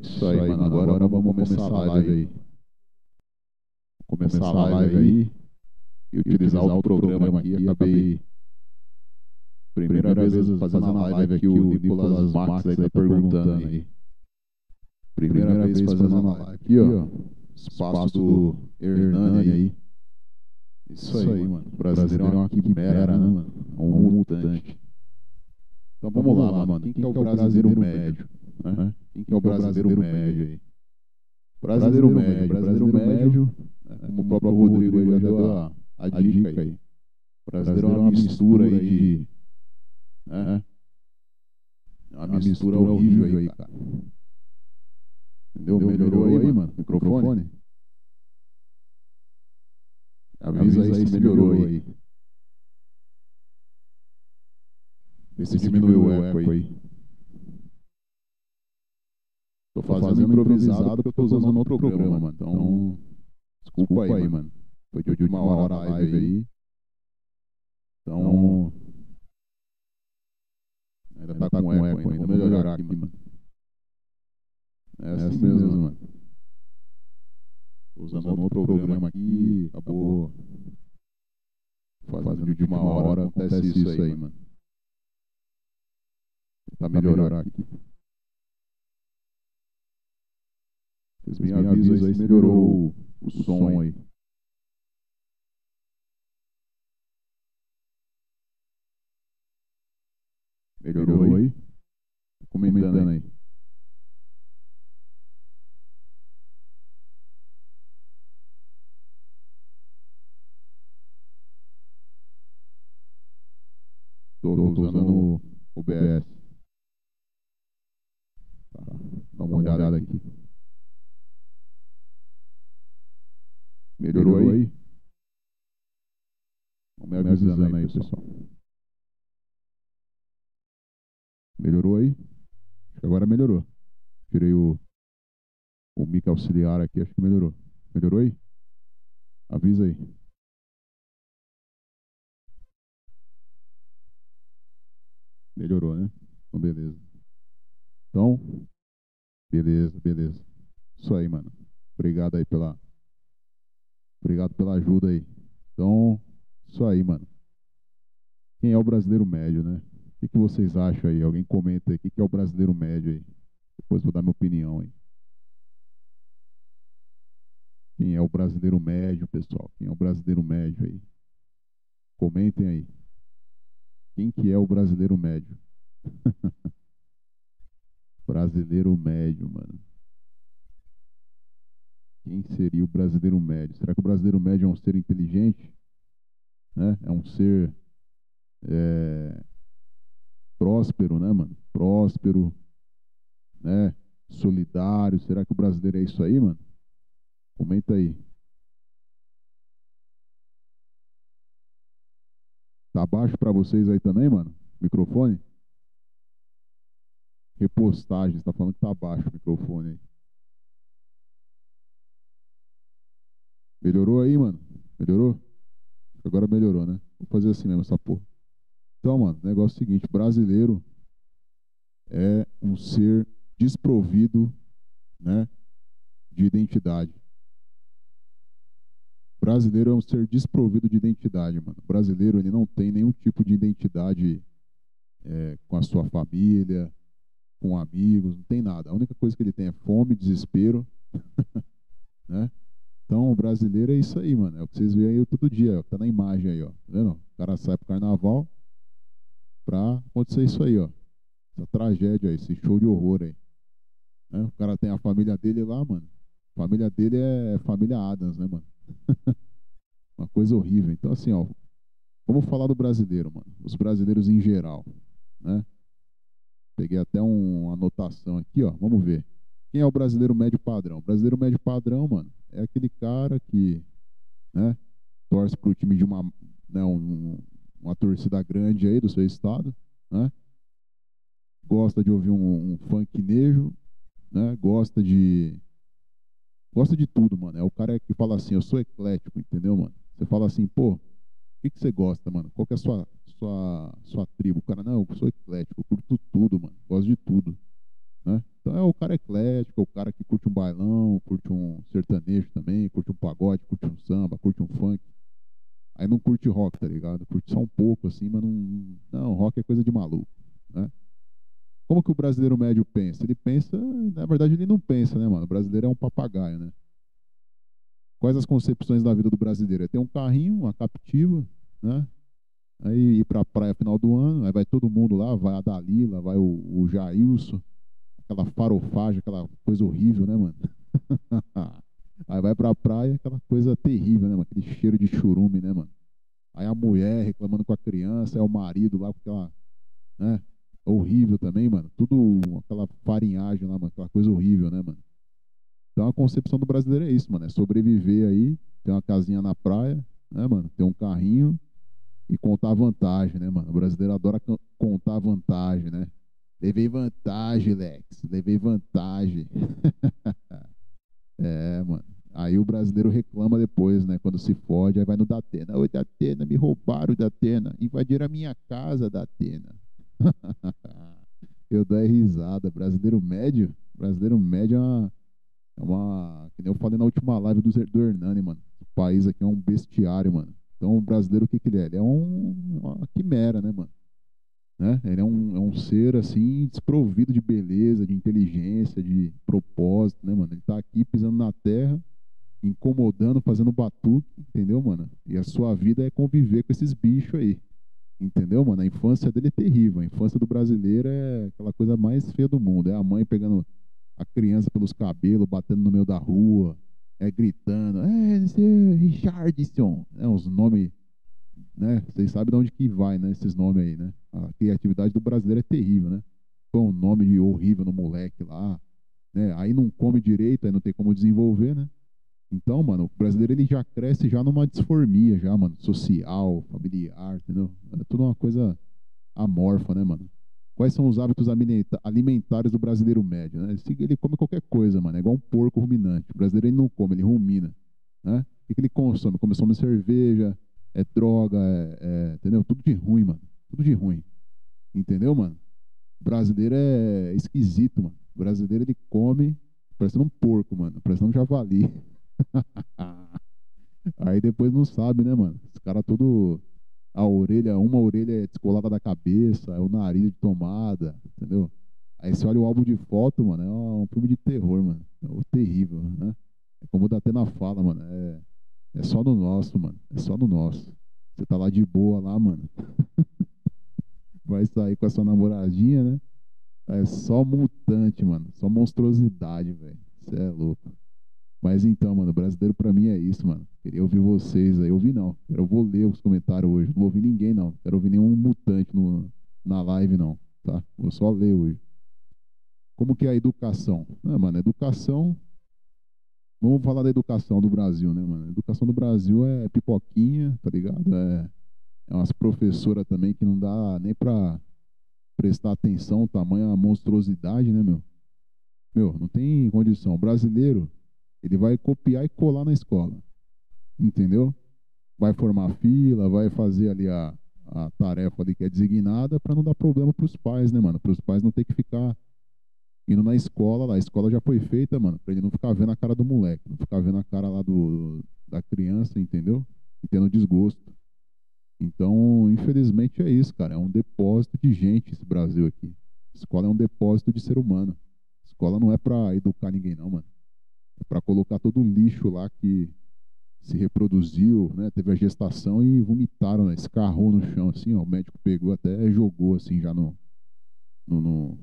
Isso aí, mano. Agora, agora vamos começar a live aí. Começar a live aí e utilizar o programa aqui. Acabei. Primeira vez fazendo a live aqui, o Nicolas Max aí tá perguntando aí. Primeira vez fazendo a live aqui, ó. Espaço do Hernani aí. Isso aí, mano. O brasileiro é uma quimera, né, mano? É um mutante. Então vamos lá, mano. Quem que é o brasileiro médio? Né? Quem que é o brasileiro médio aí? Brasileiro médio, brasileiro médio, como o próprio Rodrigo aí já deu a, a dica aí. Brasileiro é uma mistura aí de. Né? É uma mistura horrível aí, cara. Entendeu? Melhorou aí, mano? Microfone? Avisa aí se melhorou aí. Vê se diminuiu o eco aí. Tô fazendo improvisado porque eu tô usando outro programa, mano. Então, desculpa aí, mano. Foi de última hora a live aí. Então, ainda tá com eco ainda. Vou melhorar aqui, mano. É assim mesmo, mano. Tô usando outro programa aqui, acabou fazendo de última hora, acontece isso aí, mano. Tá melhorar aqui. Vocês me avisam aí se melhorou o, som aí. Melhorou aí? Comentando aí. Tô, usando o OBS. Tá, dá uma olhada aqui. Melhorou aí? Vamos me avisando aí, pessoal. Melhorou aí? Acho que agora melhorou. Tirei o, o mic auxiliar aqui, acho que melhorou. Melhorou aí? Avisa aí. Melhorou, né? Então, beleza. Então, beleza, beleza. Isso aí, mano. Obrigado aí pela. Obrigado pela ajuda aí. Então, isso aí, mano. Quem é o brasileiro médio, né? O que, que vocês acham aí? Alguém comenta aí. O que, que é o brasileiro médio aí? Depois vou dar minha opinião aí. Quem é o brasileiro médio, pessoal? Quem é o brasileiro médio aí? Comentem aí. Quem que é o brasileiro médio? brasileiro médio, mano. Quem seria o brasileiro médio? Será que o brasileiro médio é um ser inteligente? Né? É um ser é, próspero, né, mano? Próspero, né? Solidário. Será que o brasileiro é isso aí, mano? Comenta aí. Tá baixo para vocês aí também, mano? Microfone? Repostagem, está falando que tá baixo o microfone aí. Melhorou aí, mano? Melhorou? Agora melhorou, né? Vou fazer assim mesmo essa porra. Então, mano, negócio é o seguinte: brasileiro é um ser desprovido, né, de identidade. Brasileiro é um ser desprovido de identidade, mano. Brasileiro ele não tem nenhum tipo de identidade é, com a sua família, com amigos, não tem nada. A única coisa que ele tem é fome, desespero, né? Então, o brasileiro é isso aí, mano. É o que vocês veem aí todo dia, ó, tá na imagem aí, ó. Tá vendo? O cara sai pro carnaval pra acontecer isso aí, ó. Essa tragédia aí, esse show de horror aí. Né? O cara tem a família dele lá, mano. A família dele é família Adams, né, mano? Uma coisa horrível. Então, assim, ó, vamos falar do brasileiro, mano. Os brasileiros em geral, né? Peguei até um, uma anotação aqui, ó. Vamos ver. Quem é o brasileiro médio padrão? O brasileiro médio padrão, mano, é aquele cara que, né, torce pro time de uma, né, um, uma torcida grande aí do seu estado, né? Gosta de ouvir um, um funknejo, né? Gosta de Gosta de tudo, mano. É o cara que fala assim, eu sou eclético, entendeu, mano? Você fala assim, pô, o que, que você gosta, mano? Qual que é a sua, sua, sua tribo? O cara, não, eu sou eclético, eu curto tudo, mano. Gosto de tudo. Né? Então é o cara eclético, é o cara que curte um bailão, curte um sertanejo também, curte um pagode, curte um samba, curte um funk. Aí não curte rock, tá ligado? Curte só um pouco assim, mas não. Não, rock é coisa de maluco, né? Como que o brasileiro médio pensa? Ele pensa, na verdade ele não pensa, né, mano? O brasileiro é um papagaio, né? Quais as concepções da vida do brasileiro? É ter um carrinho, uma captiva, né? Aí ir pra praia final do ano, aí vai todo mundo lá, vai a Dalila, vai o, o Jailson, aquela farofagem, aquela coisa horrível, né, mano? aí vai pra praia, aquela coisa terrível, né, mano? Aquele cheiro de churume, né, mano? Aí a mulher reclamando com a criança, é o marido lá com aquela, né? Horrível também, mano. Tudo aquela farinhagem lá, mano. Aquela coisa horrível, né, mano? Então a concepção do brasileiro é isso, mano. É sobreviver aí, ter uma casinha na praia, né, mano? Ter um carrinho e contar vantagem, né, mano? O brasileiro adora contar vantagem, né? Levei vantagem, Lex. Levei vantagem. é, mano. Aí o brasileiro reclama depois, né? Quando se fode, aí vai no Datena. Oi, Datena, me roubaram, Datena. Invadiram a minha casa, Datena. eu dou risada. Brasileiro médio, brasileiro médio é uma, é uma. Que nem eu falei na última live do, do Hernani, mano. O país aqui é um bestiário, mano. Então o brasileiro, o que, que ele é? Ele é um, uma quimera, né, mano? Né? Ele é um, é um ser, assim, desprovido de beleza, de inteligência, de propósito, né, mano? Ele tá aqui pisando na terra, incomodando, fazendo batuque, entendeu, mano? E a sua vida é conviver com esses bichos aí. Entendeu, mano? A infância dele é terrível. A infância do brasileiro é aquela coisa mais feia do mundo. É a mãe pegando a criança pelos cabelos, batendo no meio da rua, é gritando, é, Richardson, é, os nomes, né? Vocês sabem de onde que vai, né? Esses nomes aí, né? A criatividade do brasileiro é terrível, né? Põe um nome de horrível no moleque lá, né? Aí não come direito, aí não tem como desenvolver, né? Então, mano, o brasileiro ele já cresce já numa disformia, já, mano, social, familiar, entendeu? É tudo uma coisa amorfa, né, mano? Quais são os hábitos alimentares do brasileiro médio? Né? Ele come qualquer coisa, mano. É igual um porco ruminante. O brasileiro ele não come, ele rumina. Né? O que ele consome? Consome cerveja, é droga, é, é, entendeu? Tudo de ruim, mano. Tudo de ruim. Entendeu, mano? O brasileiro é esquisito, mano. O brasileiro ele come parecendo um porco, mano. Parecendo um javali. Aí depois não sabe, né, mano? Os caras tudo a orelha, uma orelha é descolada da cabeça, é o nariz de tomada, entendeu? Aí você olha o álbum de foto, mano, é um filme de terror, mano. É terrível, né? É como o Datena fala, mano, é, é só no nosso, mano. É só no nosso. Você tá lá de boa lá, mano. Vai sair com a sua namoradinha, né? É só mutante, mano. Só monstruosidade, velho. Você é louco. Mas então, mano, brasileiro pra mim é isso, mano. Queria ouvir vocês aí. Ouvir não. Eu vou ler os comentários hoje. Não vou ouvir ninguém, não. Quero ouvir nenhum mutante no, na live, não. Tá? Vou só ler hoje. Como que é a educação? Ah, mano, educação. Vamos falar da educação do Brasil, né, mano? A educação do Brasil é pipoquinha, tá ligado? É, é umas professoras também que não dá nem pra prestar atenção, tamanha monstruosidade, né, meu? Meu, não tem condição. O brasileiro ele vai copiar e colar na escola. Entendeu? Vai formar fila, vai fazer ali a, a tarefa ali que é designada para não dar problema para os pais, né, mano? Para os pais não ter que ficar indo na escola lá. A escola já foi feita, mano, para ele não ficar vendo a cara do moleque, não ficar vendo a cara lá do, da criança, entendeu? E tendo desgosto. Então, infelizmente é isso, cara. É um depósito de gente esse Brasil aqui. Escola é um depósito de ser humano. Escola não é para educar ninguém, não, mano para colocar todo o lixo lá que se reproduziu, né? Teve a gestação e vomitaram, né? escarrou no chão, assim, ó. O médico pegou até jogou assim já no, no, no,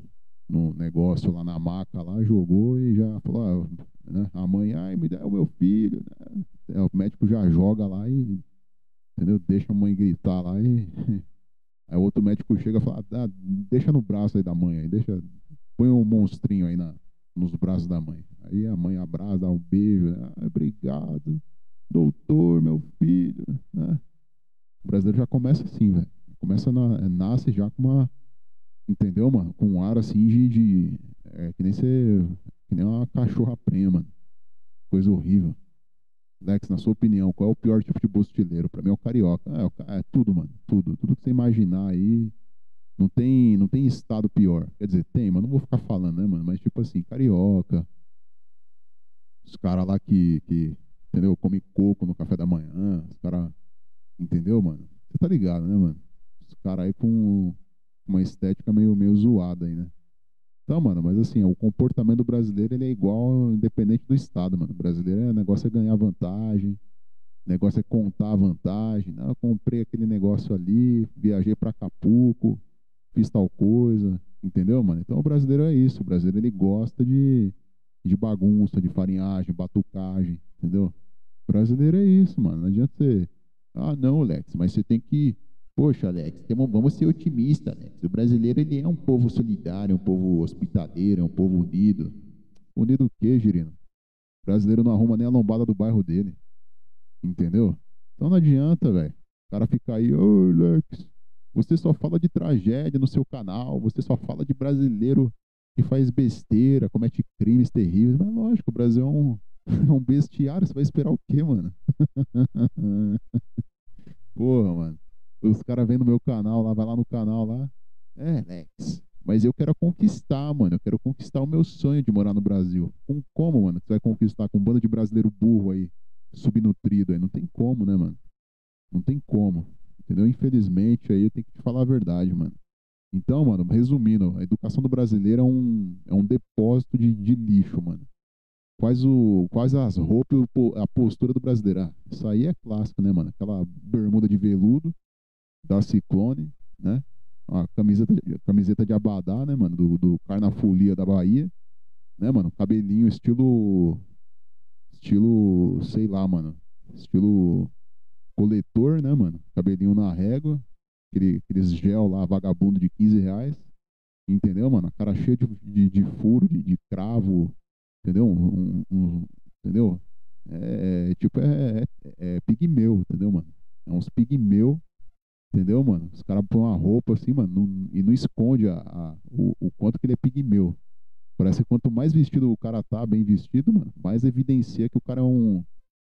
no negócio lá na maca lá, jogou e já falou, ah, né? A mãe, ai, me dá o meu filho, né? É, o médico já joga lá e entendeu? Deixa a mãe gritar lá e aí outro médico chega e fala, ah, deixa no braço aí da mãe aí, deixa, põe um monstrinho aí na, nos braços da mãe. Aí a mãe abraça, dá um beijo, né? ah, obrigado, doutor, meu filho. Né? O brasileiro já começa assim, velho. Começa na, nasce já com uma. Entendeu, mano? Com um ar assim de. de é, que nem você. Que nem uma cachorra prenha, mano. Coisa horrível. Lex, na sua opinião, qual é o pior tipo de bostileiro? Pra mim é o carioca. É, é tudo, mano. Tudo. Tudo que você imaginar aí. Não tem, não tem estado pior. Quer dizer, tem, mas não vou ficar falando, né, mano? Mas tipo assim, carioca. Os caras lá que, que, entendeu? Come coco no café da manhã. Os caras, entendeu, mano? Você tá ligado, né, mano? Os caras aí com uma estética meio, meio zoada aí, né? Então, mano, mas assim, o comportamento brasileiro ele é igual independente do estado, mano. O brasileiro é negócio é ganhar vantagem, negócio é contar a vantagem. Não, eu comprei aquele negócio ali, viajei para Acapulco, fiz tal coisa, entendeu, mano? Então o brasileiro é isso, o brasileiro ele gosta de, de bagunça, de farinhagem, batucagem, entendeu? O brasileiro é isso, mano. Não adianta você. Ah, não, Lex, mas você tem que. Poxa, Alex, vamos ser otimistas, Alex. O brasileiro ele é um povo solidário, um povo hospitaleiro, é um povo unido. Unido o quê, Girino? O brasileiro não arruma nem a lombada do bairro dele. Entendeu? Então não adianta, velho. O cara fica aí, ô, Lex, você só fala de tragédia no seu canal, você só fala de brasileiro que faz besteira, comete crimes terríveis. Mas lógico, o Brasil é um, é um bestiário, você vai esperar o quê, mano? Porra, mano. Os caras vêm no meu canal lá, vai lá no canal lá. É, Lex. Mas eu quero conquistar, mano. Eu quero conquistar o meu sonho de morar no Brasil. Com como, mano? Você vai conquistar com um bando de brasileiro burro aí, subnutrido aí? Não tem como, né, mano? Não tem como. Entendeu? Infelizmente, aí eu tenho que te falar a verdade, mano. Então, mano, resumindo, a educação do brasileiro é um, é um depósito de, de lixo, mano. Quais, o, quais as roupas, a postura do brasileiro. Ah, isso aí é clássico, né, mano? Aquela bermuda de veludo da Ciclone, né? A camiseta, camiseta de abadá, né, mano? Do, do Carnafolia da Bahia, né, mano? Cabelinho estilo. Estilo, sei lá, mano. Estilo coletor, né, mano? Cabelinho na régua, aquele, aqueles gel lá, vagabundo de 15 reais. Entendeu, mano? A cara cheia de, de, de furo, de, de, cravo, entendeu? Um, um, entendeu? É, é tipo, é, é, é pigmeu, entendeu, mano? É uns pigmeu, entendeu, mano? Os caras põem uma roupa assim, mano, não, e não esconde a, a, o, o quanto que ele é pigmeu. Parece que quanto mais vestido o cara tá, bem vestido, mano, mais evidencia que o cara é um,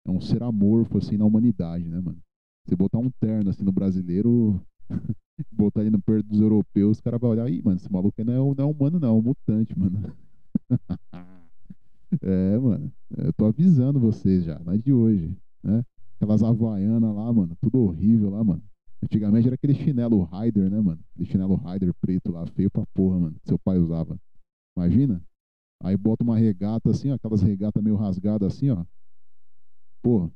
é um ser amorfo, assim, na humanidade, né, mano? Você botar um terno, assim, no brasileiro, botar ele no perto dos europeus, os caras vão olhar, aí, mano, esse maluco aí não é, não é humano, não, é um mutante, mano. é, mano, eu tô avisando vocês já, não é de hoje, né? Aquelas havaianas lá, mano, tudo horrível lá, mano. Antigamente era aquele chinelo Rider, né, mano? Aquele chinelo Rider preto lá, feio pra porra, mano, seu pai usava. Imagina? Aí bota uma regata assim, ó, aquelas regatas meio rasgadas assim, ó. Pô,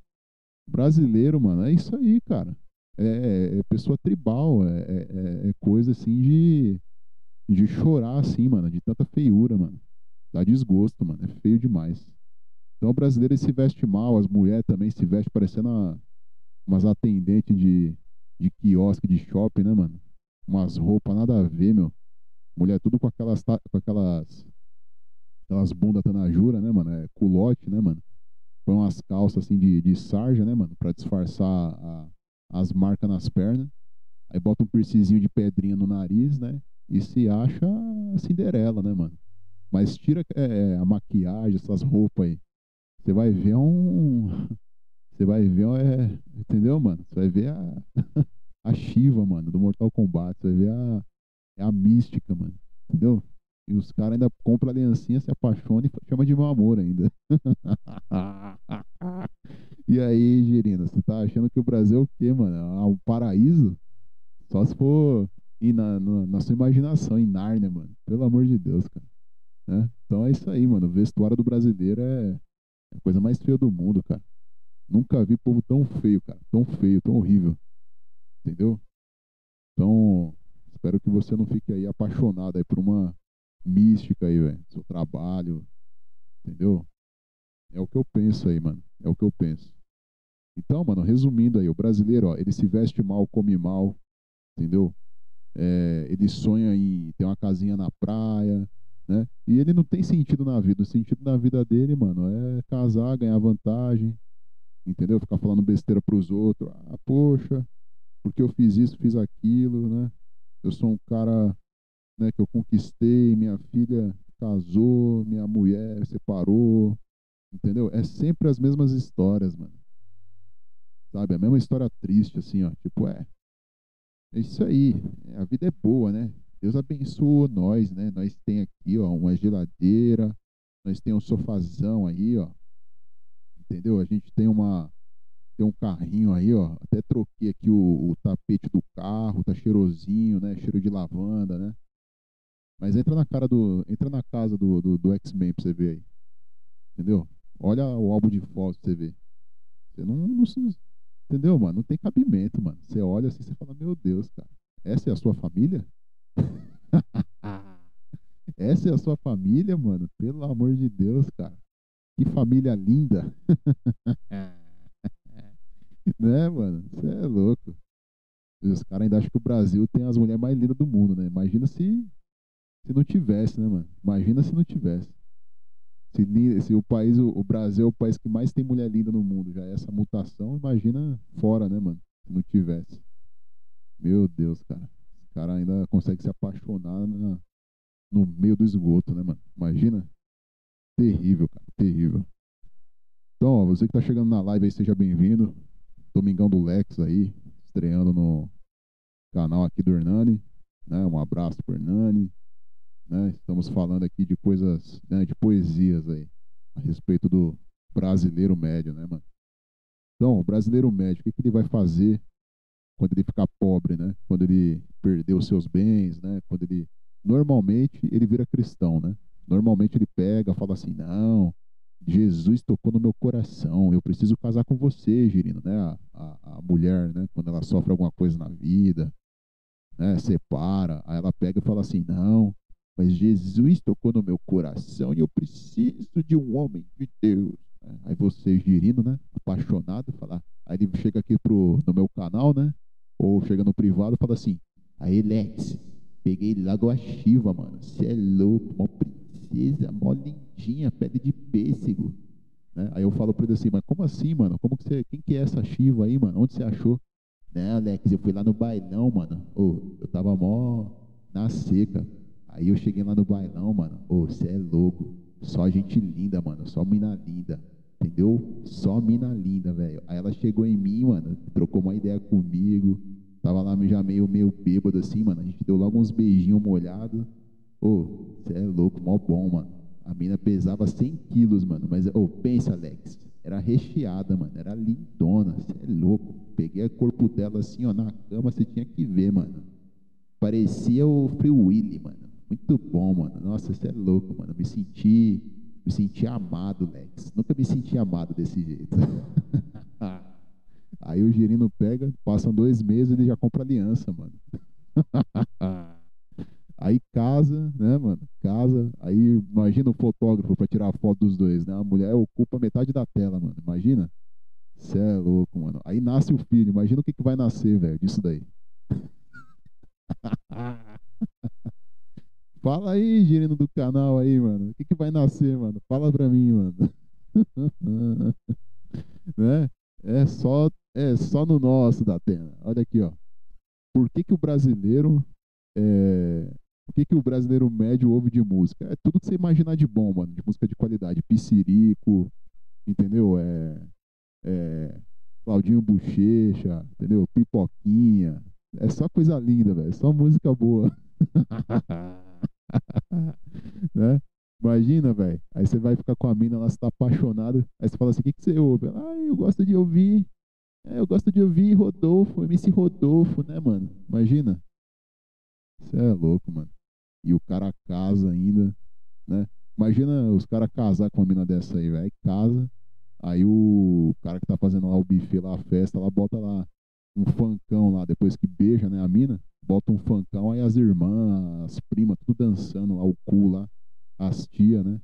brasileiro, mano, é isso aí, cara. É, é, é pessoa tribal, é, é, é, é, coisa assim de, de chorar, assim, mano, de tanta feiura, mano. Dá desgosto, mano, é feio demais. Então o brasileiro se veste mal, as mulheres também se vestem parecendo uma, umas atendentes de, de quiosque, de shopping, né, mano? Umas roupas nada a ver, meu. Mulher tudo com aquelas, com aquelas, aquelas bundas tanajura, né, mano? É culote, né, mano? põe umas calças assim de, de sarja, né, mano? Pra disfarçar a, as marcas nas pernas. Aí bota um piercingzinho de pedrinha no nariz, né? E se acha Cinderela, né, mano? Mas tira é, é, a maquiagem, essas roupas aí. Você vai ver um. Você vai ver, é, entendeu, mano? Você vai ver a, a Shiva, mano, do Mortal Kombat. Você vai ver a, é a mística, mano. Entendeu? E os caras ainda compram a aliancinha, se apaixonam e chama de meu amor ainda. e aí, Girina, você tá achando que o Brasil é o quê, mano? É um paraíso? Só se for ir na, na, na sua imaginação, em Nárnia, mano. Pelo amor de Deus, cara. Né? Então é isso aí, mano. O vestuário do brasileiro é a coisa mais feia do mundo, cara. Nunca vi povo tão feio, cara. Tão feio, tão horrível. Entendeu? Então, espero que você não fique aí apaixonado aí por uma mística aí, velho. Seu trabalho, entendeu? É o que eu penso aí, mano. É o que eu penso. Então, mano, resumindo aí, o brasileiro, ó, ele se veste mal, come mal, entendeu? É, ele sonha em ter uma casinha na praia, né? E ele não tem sentido na vida. O sentido na vida dele, mano, é casar, ganhar vantagem, entendeu? Ficar falando besteira pros outros. Ah, poxa, porque eu fiz isso, fiz aquilo, né? Eu sou um cara né, que eu conquistei, minha filha casou, minha mulher separou, entendeu? É sempre as mesmas histórias, mano. Sabe? A mesma história triste, assim, ó. Tipo, é. É isso aí. A vida é boa, né? Deus abençoou nós, né? Nós tem aqui, ó, uma geladeira, nós tem um sofazão aí, ó. Entendeu? A gente tem uma tem um carrinho aí, ó. Até troquei aqui o, o tapete do carro, tá cheirosinho, né? Cheiro de lavanda, né? Mas entra na cara do, entra na casa do, do, do X-Men pra você ver aí. Entendeu? Olha o álbum de fotos pra você ver. Você não, não, entendeu, mano? Não tem cabimento, mano. Você olha assim, você fala, meu Deus, cara. Essa é a sua família? Essa é a sua família, mano? Pelo amor de Deus, cara. Que família linda. né, mano? Você é louco. Os caras ainda acham que o Brasil tem as mulheres mais lindas do mundo, né? Imagina se, se não tivesse, né, mano? Imagina se não tivesse. Se, se o país, o, o, Brasil é o país que mais tem mulher linda no mundo, já é essa mutação, imagina fora, né, mano? Se não tivesse. Meu Deus, cara. O cara ainda consegue se apaixonar na, no meio do esgoto, né, mano? Imagina. Terrível, cara. Terrível. Então, ó, você que tá chegando na live aí, seja bem-vindo. Domingão do Lex aí, estreando no canal aqui do Hernani. Né? Um abraço pro Hernani. Né? Estamos falando aqui de coisas, né, de poesias aí, a respeito do brasileiro médio, né, mano? Então, o brasileiro médio, o que, que ele vai fazer quando ele ficar pobre, né? Quando ele perder os seus bens, né? Quando ele normalmente ele vira cristão, né? Normalmente ele pega, fala assim: "Não, Jesus tocou no meu coração, eu preciso casar com você, Girino, né? A, a, a mulher, né? Quando ela sofre alguma coisa na vida, né? Separa, aí ela pega e fala assim: "Não, mas Jesus tocou no meu coração e eu preciso de um homem de Deus. Aí você, girino, né? Apaixonado, falar. Aí ele chega aqui pro, no meu canal, né? Ou chega no privado e fala assim: Aí, Lex, peguei logo a Shiva, mano. Você é louco, mó princesa, mó lindinha, pele de pêssego. Né? Aí eu falo pra ele assim: Mas como assim, mano? Como que você. Quem que é essa Shiva aí, mano? Onde você achou? Né, Alex, eu fui lá no bailão, mano. Ô, eu tava mó na seca. Aí eu cheguei lá no bailão, mano. Ô, você é louco. Só gente linda, mano. Só mina linda. Entendeu? Só mina linda, velho. Aí ela chegou em mim, mano. Trocou uma ideia comigo. Tava lá já meio, meio bêbado assim, mano. A gente deu logo uns beijinhos molhados. Ô, você é louco, mó bom, mano. A mina pesava 100 quilos, mano. Mas, ô, pensa, Alex. Era recheada, mano. Era lindona. Você é louco. Peguei o corpo dela assim, ó, na cama. Você tinha que ver, mano. Parecia o Free Willy, mano. Muito bom, mano. Nossa, você é louco, mano. Me senti, me senti amado, Lex. Nunca me senti amado desse jeito. Aí o girino pega, passam dois meses e ele já compra aliança, mano. Aí casa, né, mano? Casa. Aí imagina o fotógrafo para tirar a foto dos dois, né? A mulher ocupa metade da tela, mano. Imagina? Você é louco, mano. Aí nasce o filho. Imagina o que, que vai nascer, velho, disso daí. Fala aí, gerino do canal aí, mano. O que, que vai nascer, mano? Fala pra mim, mano. né? É só, é só no nosso da Atena. Olha aqui, ó. Por que, que o brasileiro. É... O que, que o brasileiro médio ouve de música? É tudo que você imaginar de bom, mano. De música de qualidade. Piscirico, entendeu? É. é... Claudinho Bochecha, entendeu? Pipoquinha. É só coisa linda, velho. Só música boa. né? Imagina, velho. Aí você vai ficar com a mina, ela está apaixonada. Aí você fala assim: o que, que você ouve? Ela, ah, eu gosto de ouvir. É, eu gosto de ouvir Rodolfo, MC Rodolfo, né, mano? Imagina. Você é louco, mano. E o cara casa ainda, né? Imagina os caras casar com uma mina dessa aí, velho. Casa. Aí o cara que tá fazendo lá o buffet, lá a festa, ela bota lá um funkão lá, depois que beija, né, a mina bota um funkão, aí as irmãs, as primas, tudo dançando lá, o cu lá, as tia, né?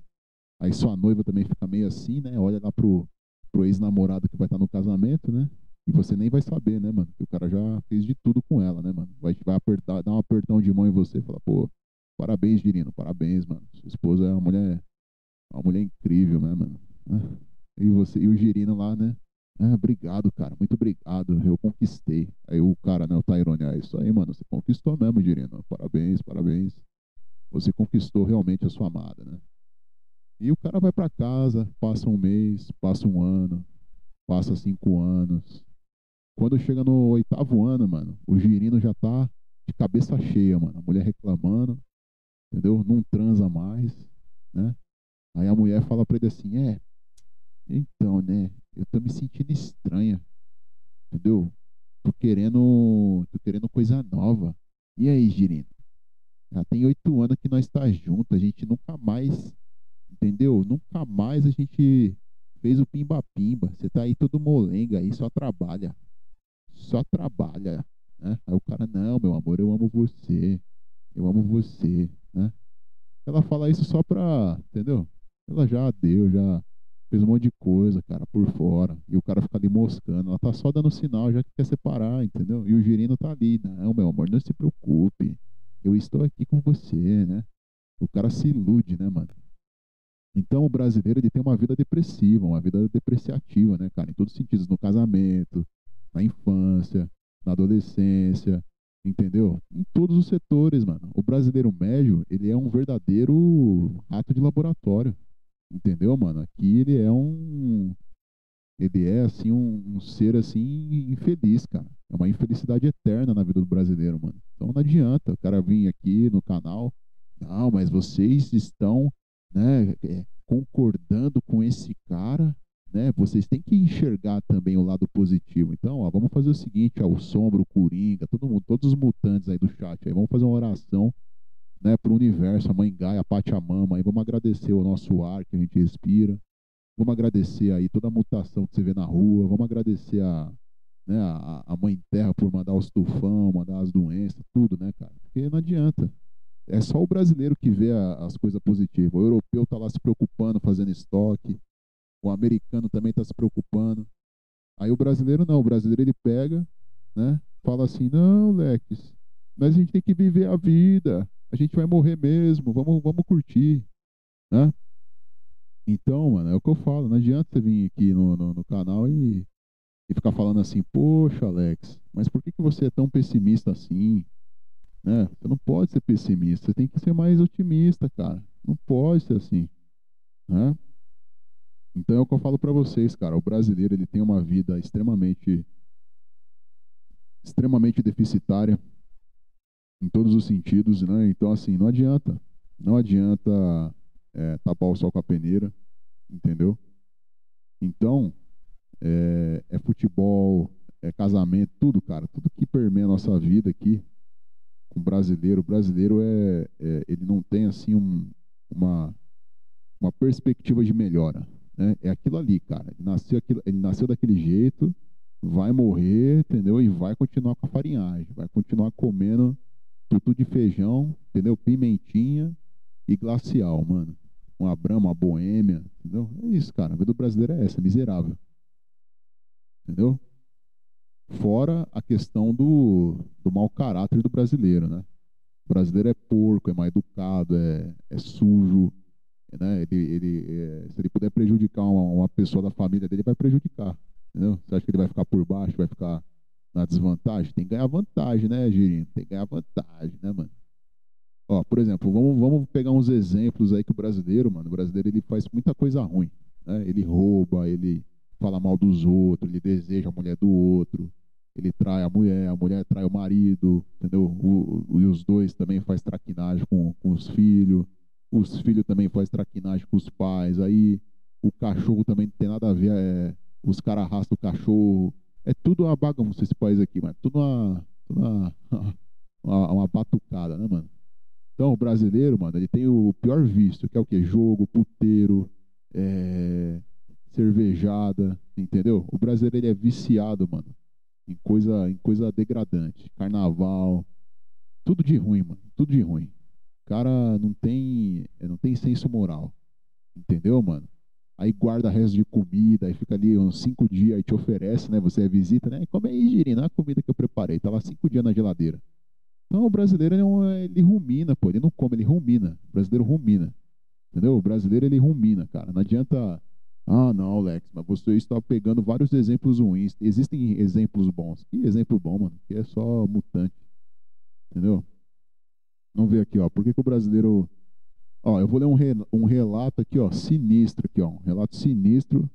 Aí sua noiva também fica meio assim, né? Olha lá pro, pro ex-namorado que vai estar no casamento, né? E você nem vai saber, né, mano? Que o cara já fez de tudo com ela, né, mano? Vai, vai apertar, dar um apertão de mão em você e falar, pô, parabéns, Girino, parabéns, mano. Sua esposa é uma mulher, uma mulher incrível, né, mano? E você, e o Girino lá, né? Ah, obrigado, cara. Muito obrigado. Eu conquistei. Aí o cara, né, o Tyrone, ah, isso aí, mano. Você conquistou mesmo, Dirino. Parabéns, parabéns. Você conquistou realmente a sua amada, né? E o cara vai para casa, passa um mês, passa um ano, passa cinco anos, Quando chega no oitavo ano, mano, o girino já tá de cabeça cheia, mano. A mulher reclamando, entendeu? Não transa mais, né? Aí a mulher fala pra ele assim, é, então, né, eu tô me sentindo estranha, entendeu? Tô querendo, tô querendo coisa nova. E aí, Girino? Já tem oito anos que nós tá junto, a gente nunca mais, entendeu? Nunca mais a gente fez o pimba-pimba. Você tá aí todo molenga aí, só trabalha. Só trabalha, né? Aí o cara, não, meu amor, eu amo você. Eu amo você, né? Ela fala isso só pra, entendeu? Ela já deu, já fez um monte de coisa, cara, por fora. E o cara fica ali moscando. Ela tá só dando sinal, já que quer separar, entendeu? E o girino tá ali. Não, meu amor, não se preocupe. Eu estou aqui com você, né? O cara se ilude, né, mano? Então o brasileiro ele tem uma vida depressiva, uma vida depreciativa, né, cara? Em todos os sentidos, no casamento, na infância, na adolescência, entendeu? Em todos os setores, mano. O brasileiro médio, ele é um verdadeiro rato de laboratório, entendeu, mano? Aqui ele é um, ele é assim um, um ser assim infeliz, cara. É uma infelicidade eterna na vida do brasileiro, mano. Então não adianta o cara vir aqui no canal, não, mas vocês estão, né, é, concordando com esse cara né? Vocês têm que enxergar também o lado positivo. Então, ó, vamos fazer o seguinte, ó, o Sombra, o Coringa, todo mundo, todos os mutantes aí do chat aí, vamos fazer uma oração, né, para o universo, a Mãe Gaia, a Pachamama, aí vamos agradecer o nosso ar que a gente respira. Vamos agradecer aí toda a mutação que você vê na rua, vamos agradecer a, né, a, a Mãe Terra por mandar os tufão, mandar as doenças, tudo, né, cara? Porque não adianta. É só o brasileiro que vê a, as coisas positivas. O europeu tá lá se preocupando, fazendo estoque. O americano também está se preocupando. Aí o brasileiro não, o brasileiro ele pega, né? Fala assim, não, Lex, mas a gente tem que viver a vida. A gente vai morrer mesmo, vamos, vamos curtir, né? Então, mano, é o que eu falo. Não adianta você vir aqui no, no, no canal e, e ficar falando assim, poxa, Alex, mas por que, que você é tão pessimista assim? Né? Você não pode ser pessimista, você tem que ser mais otimista, cara. Não pode ser assim. Né? Então é o que eu falo para vocês, cara. O brasileiro ele tem uma vida extremamente, extremamente deficitária em todos os sentidos, né? Então assim, não adianta, não adianta é, tapar o sol com a peneira, entendeu? Então é, é futebol, é casamento, tudo, cara, tudo que permeia a nossa vida aqui com o brasileiro. O brasileiro é, é ele não tem assim um, uma uma perspectiva de melhora. Né? É aquilo ali, cara. Ele nasceu, aquilo, ele nasceu daquele jeito, vai morrer, entendeu? E vai continuar com a farinhagem, vai continuar comendo tutu de feijão, entendeu? Pimentinha e glacial, mano. Uma brama, uma boêmia, entendeu? É isso, cara. A vida do brasileiro é essa, miserável. Entendeu? Fora a questão do, do mau caráter do brasileiro, né? O brasileiro é porco, é mal educado, é, é sujo, né? Ele, ele, é, se ele puder prejudicar uma, uma, pessoa da família dele, vai prejudicar. Entendeu? Você acha que ele vai ficar por baixo, vai ficar na desvantagem? Tem que ganhar vantagem, né, Girino? Tem que ganhar vantagem, né, mano? Ó, por exemplo, vamos, vamos pegar uns exemplos aí que o brasileiro, mano, o brasileiro ele faz muita coisa ruim. Né? Ele rouba, ele fala mal dos outros, ele deseja a mulher do outro, ele trai a mulher, a mulher trai o marido, entendeu? O, o, e os dois também faz traquinagem com, com os filhos os filhos também fazem traquinagem com os pais, aí o cachorro também não tem nada a ver, é, os caras arrastam o cachorro. É tudo uma bagunça esse país aqui, mano. Tudo uma, tudo uma, uma, uma batucada, né, mano? Então, o brasileiro, mano, ele tem o pior visto, que é o quê? Jogo, puteiro, é, cervejada, entendeu? O brasileiro, ele é viciado, mano, em coisa, em coisa degradante. Carnaval, tudo de ruim, mano, tudo de ruim cara não tem, não tem senso moral. Entendeu, mano? Aí guarda resto de comida, aí fica ali uns cinco dias, aí te oferece, né? Você é visita, né? Come aí, Girina, a comida que eu preparei. Tá lá cinco dias na geladeira. Então o brasileiro ele, é ele rumina, pô. Ele não come, ele rumina. O brasileiro rumina. Entendeu? O brasileiro ele rumina, cara. Não adianta. Ah, não, Lex, mas você está pegando vários exemplos ruins. Existem exemplos bons. Que exemplo bom, mano? Que é só mutante. Entendeu? Vamos ver aqui, ó. Por que, que o brasileiro. Ó, eu vou ler um, re... um relato aqui, ó, sinistro aqui, ó. Um relato sinistro.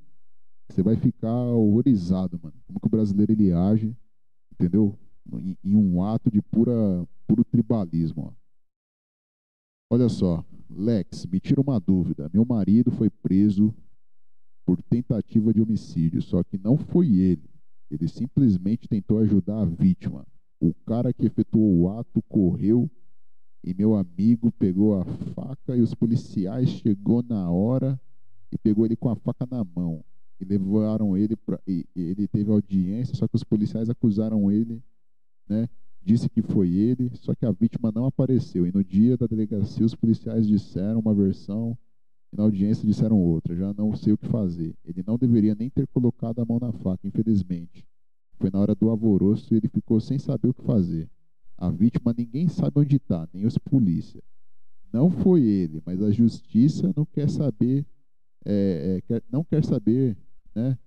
Você vai ficar horrorizado, mano. Como que o brasileiro ele age, entendeu? Em, em um ato de pura, puro tribalismo. Ó. Olha só, Lex, me tira uma dúvida. Meu marido foi preso por tentativa de homicídio, só que não foi ele. Ele simplesmente tentou ajudar a vítima. O cara que efetuou o ato correu e meu amigo pegou a faca e os policiais chegou na hora e pegou ele com a faca na mão e levaram ele para ele teve audiência, só que os policiais acusaram ele, né? Disse que foi ele, só que a vítima não apareceu. E no dia da delegacia os policiais disseram uma versão e na audiência disseram outra. Já não sei o que fazer. Ele não deveria nem ter colocado a mão na faca, infelizmente. Foi na hora do alvoroço e ele ficou sem saber o que fazer. A vítima ninguém sabe onde está, nem os polícia. Não foi ele, mas a justiça não quer saber, é, é, quer, não quer saber né,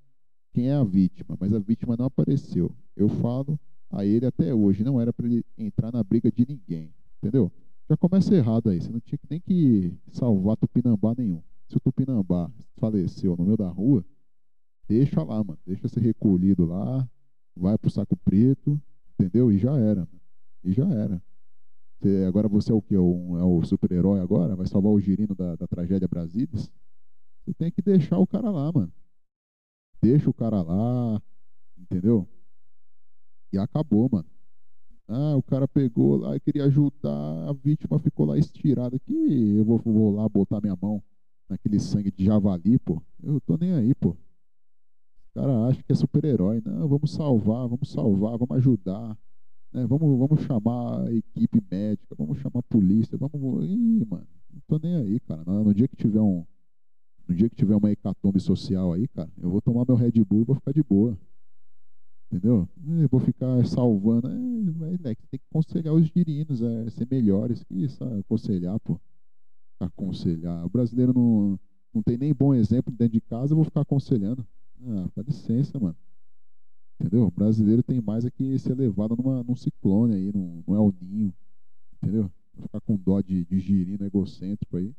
quem é a vítima, mas a vítima não apareceu. Eu falo a ele até hoje, não era para ele entrar na briga de ninguém, entendeu? Já começa errado aí, você não tinha nem que salvar Tupinambá nenhum. Se o Tupinambá faleceu no meio da rua, deixa lá, mano, deixa ser recolhido lá, vai pro saco preto, entendeu? E já era, mano. E já era. Você, agora você é o que? Um, é o super-herói agora? Vai salvar o girino da, da tragédia Brasília? Você tem que deixar o cara lá, mano deixa o cara lá, entendeu? E acabou, mano. Ah, o cara pegou lá e queria ajudar, a vítima ficou lá estirada. Que eu vou, vou lá botar minha mão naquele sangue de javali, pô. Eu tô nem aí, pô. O cara acha que é super-herói. Não, vamos salvar, vamos salvar, vamos ajudar. Né? Vamos, vamos chamar a equipe médica, vamos chamar a polícia, vamos. Ih, mano, não tô nem aí, cara. No dia que tiver um, no dia que tiver uma hecatombe social aí, cara, eu vou tomar meu Red Bull e vou ficar de boa. Entendeu? Eu vou ficar salvando. É, tem que aconselhar os girinos, é, ser melhores. Que isso, aconselhar, pô. Aconselhar. O brasileiro não, não tem nem bom exemplo dentro de casa, eu vou ficar aconselhando. Ah, dá licença, mano. Entendeu? O brasileiro tem mais é ser levado numa, num ciclone aí, num, num El Ninho. Entendeu? Ficar com dó de, de girino egocêntrico aí.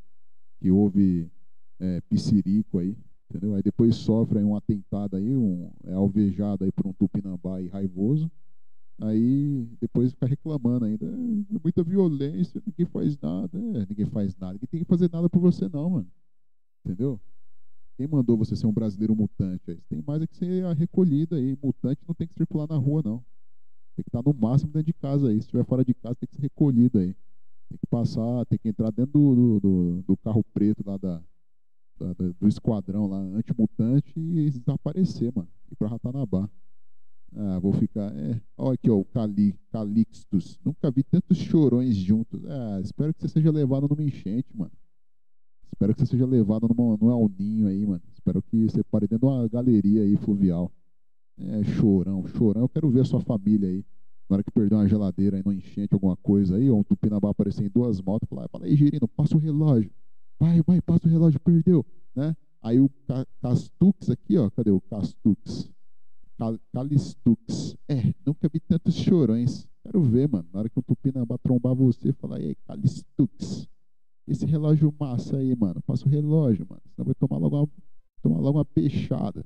Que houve é, piscirico aí, entendeu? Aí depois sofre aí um atentado aí, um, é alvejado aí por um tupinambá aí raivoso, aí depois fica reclamando ainda, é, muita violência, ninguém faz nada, é, ninguém faz nada, ninguém tem que fazer nada por você não, mano, entendeu? Quem mandou você ser um brasileiro mutante aí? Tem mais é que ser a recolhida aí, mutante não tem que circular na rua não, tem que estar no máximo dentro de casa aí, se estiver fora de casa tem que ser recolhido aí, tem que passar, tem que entrar dentro do, do, do carro preto lá da da, da, do esquadrão lá, antimutante, e desaparecer, mano. Ir pra Ratanabá. Ah, vou ficar. É, olha aqui, ó, o Cali, Calixtus. Nunca vi tantos chorões juntos. Ah, espero que você seja levado numa enchente, mano. Espero que você seja levado numa, num alninho aí, mano. Espero que você pare dentro de uma galeria aí fluvial. É, chorão, chorão. Eu quero ver a sua família aí. Na hora que perder uma geladeira aí, numa enchente, alguma coisa aí, ou um tupinambá aparecer em duas motos, falar, fala aí, Girino, passa o relógio. Vai, vai, passa o relógio, perdeu. Né? Aí o Castux aqui, ó, cadê o Castux? Calistux. É, nunca vi tantos chorões. Quero ver, mano. Na hora que o Tupinambá trombar você, falar, aí, Calistux. Esse relógio massa aí, mano. Passa o relógio, mano. Senão vai tomar logo uma, tomar logo uma peixada.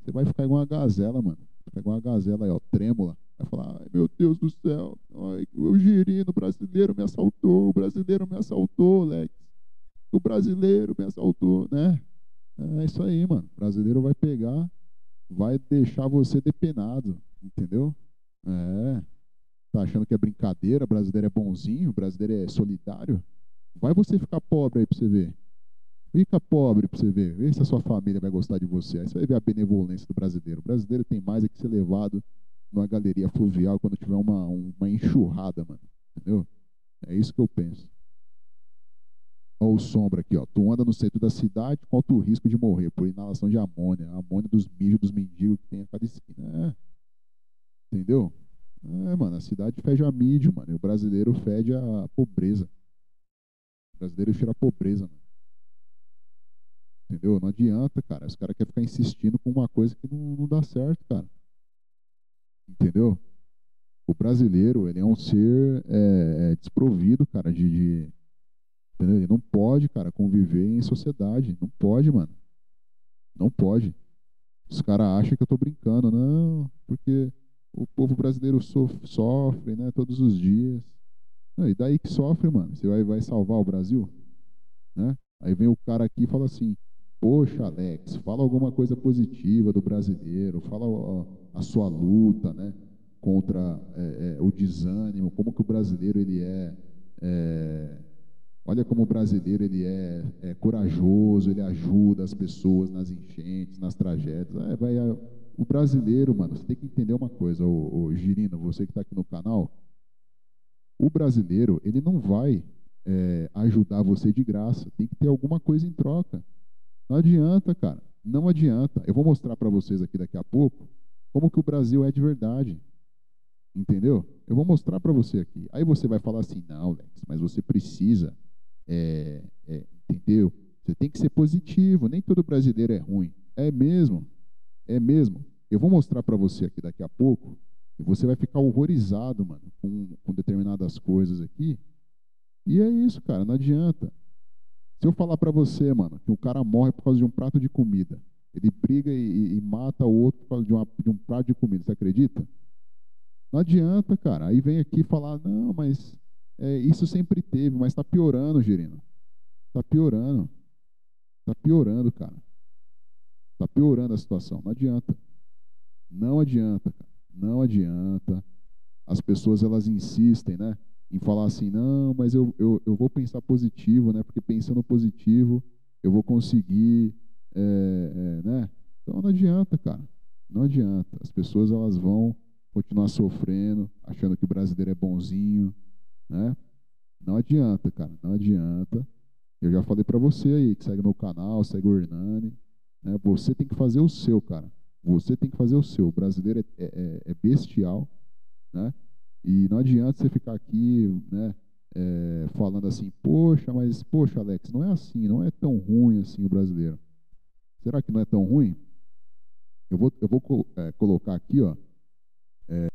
Você vai ficar igual uma gazela, mano. Ficar igual uma gazela aí, ó, trêmula. Vai falar, ai meu Deus do céu, ai, o girino brasileiro me assaltou, o brasileiro me assaltou, Lex o brasileiro me assaltou, né? É isso aí, mano. O brasileiro vai pegar, vai deixar você depenado, entendeu? É. Tá achando que é brincadeira, o brasileiro é bonzinho, o brasileiro é solidário? Vai você ficar pobre aí pra você ver. Fica pobre pra você ver. Vê se a sua família vai gostar de você. Aí você vai ver a benevolência do brasileiro. O brasileiro tem mais é que ser levado numa galeria fluvial quando tiver uma, uma enxurrada, mano. Entendeu? É isso que eu penso. Olha o sombra aqui, ó. Tu anda no centro da cidade com alto risco de morrer por inalação de amônia. Amônia dos mijos dos mendigos que tem a cada esquina. É. Entendeu? É, mano, a cidade fede a mídia, mano. E o brasileiro fede a pobreza. O brasileiro cheira a pobreza, mano. Entendeu? Não adianta, cara. Os caras querem ficar insistindo com uma coisa que não, não dá certo, cara. Entendeu? O brasileiro, ele é um ser é, é desprovido, cara, de, de Entendeu? Ele não pode, cara, conviver em sociedade. Não pode, mano. Não pode. Os caras acham que eu tô brincando. Não, porque o povo brasileiro sofre, né, todos os dias. E daí que sofre, mano? Você vai, vai salvar o Brasil? Né? Aí vem o cara aqui e fala assim: Poxa, Alex, fala alguma coisa positiva do brasileiro, fala a, a sua luta, né? Contra é, é, o desânimo, como que o brasileiro ele é, é olha como o brasileiro ele é, é, corajoso, ele ajuda as pessoas nas enchentes, nas tragédias. É, vai, o brasileiro, mano, você tem que entender uma coisa, o Girino, você que está aqui no canal, o brasileiro ele não vai é, ajudar você de graça, tem que ter alguma coisa em troca. Não adianta, cara. Não adianta. Eu vou mostrar para vocês aqui daqui a pouco como que o Brasil é de verdade. Entendeu? Eu vou mostrar para você aqui. Aí você vai falar assim, não, Lex, mas você precisa, é, é, entendeu? Você tem que ser positivo. Nem todo brasileiro é ruim. É mesmo. É mesmo. Eu vou mostrar para você aqui daqui a pouco e você vai ficar horrorizado, mano, com, com determinadas coisas aqui. E é isso, cara. Não adianta. Se eu falar para você, mano, que um cara morre por causa de um prato de comida, ele briga e, e mata o outro por causa de, uma, de um prato de comida, você acredita? Não adianta, cara. Aí vem aqui falar, não, mas é, isso sempre teve, mas está piorando, Girino. Está piorando. Está piorando, cara. Está piorando a situação. Não adianta. Não adianta, cara. Não adianta. As pessoas elas insistem, né? em falar assim, não, mas eu, eu, eu vou pensar positivo, né? Porque pensando positivo, eu vou conseguir, é, é, né? Então não adianta, cara. Não adianta. As pessoas elas vão continuar sofrendo, achando que o brasileiro é bonzinho, né? Não adianta, cara. Não adianta. Eu já falei para você aí que segue meu canal, segue o Hernani, né? Você tem que fazer o seu, cara. Você tem que fazer o seu. O brasileiro é, é, é bestial, né? E não adianta você ficar aqui, né, é, falando assim, poxa, mas, poxa, Alex, não é assim, não é tão ruim assim o brasileiro. Será que não é tão ruim? Eu vou, eu vou é, colocar aqui, ó, é,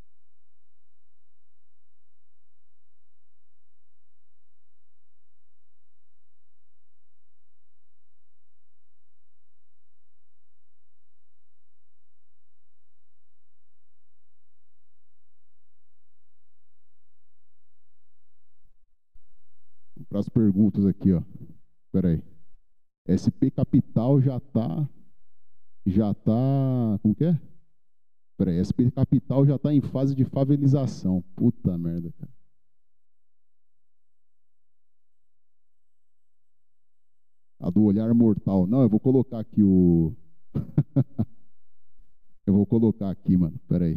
para as perguntas aqui, ó. Espera aí. SP Capital já está já tá, como que é? Espera aí, SP Capital já está em fase de favelização. Puta merda, cara. A do olhar mortal. Não, eu vou colocar aqui o Eu vou colocar aqui, mano. Espera aí.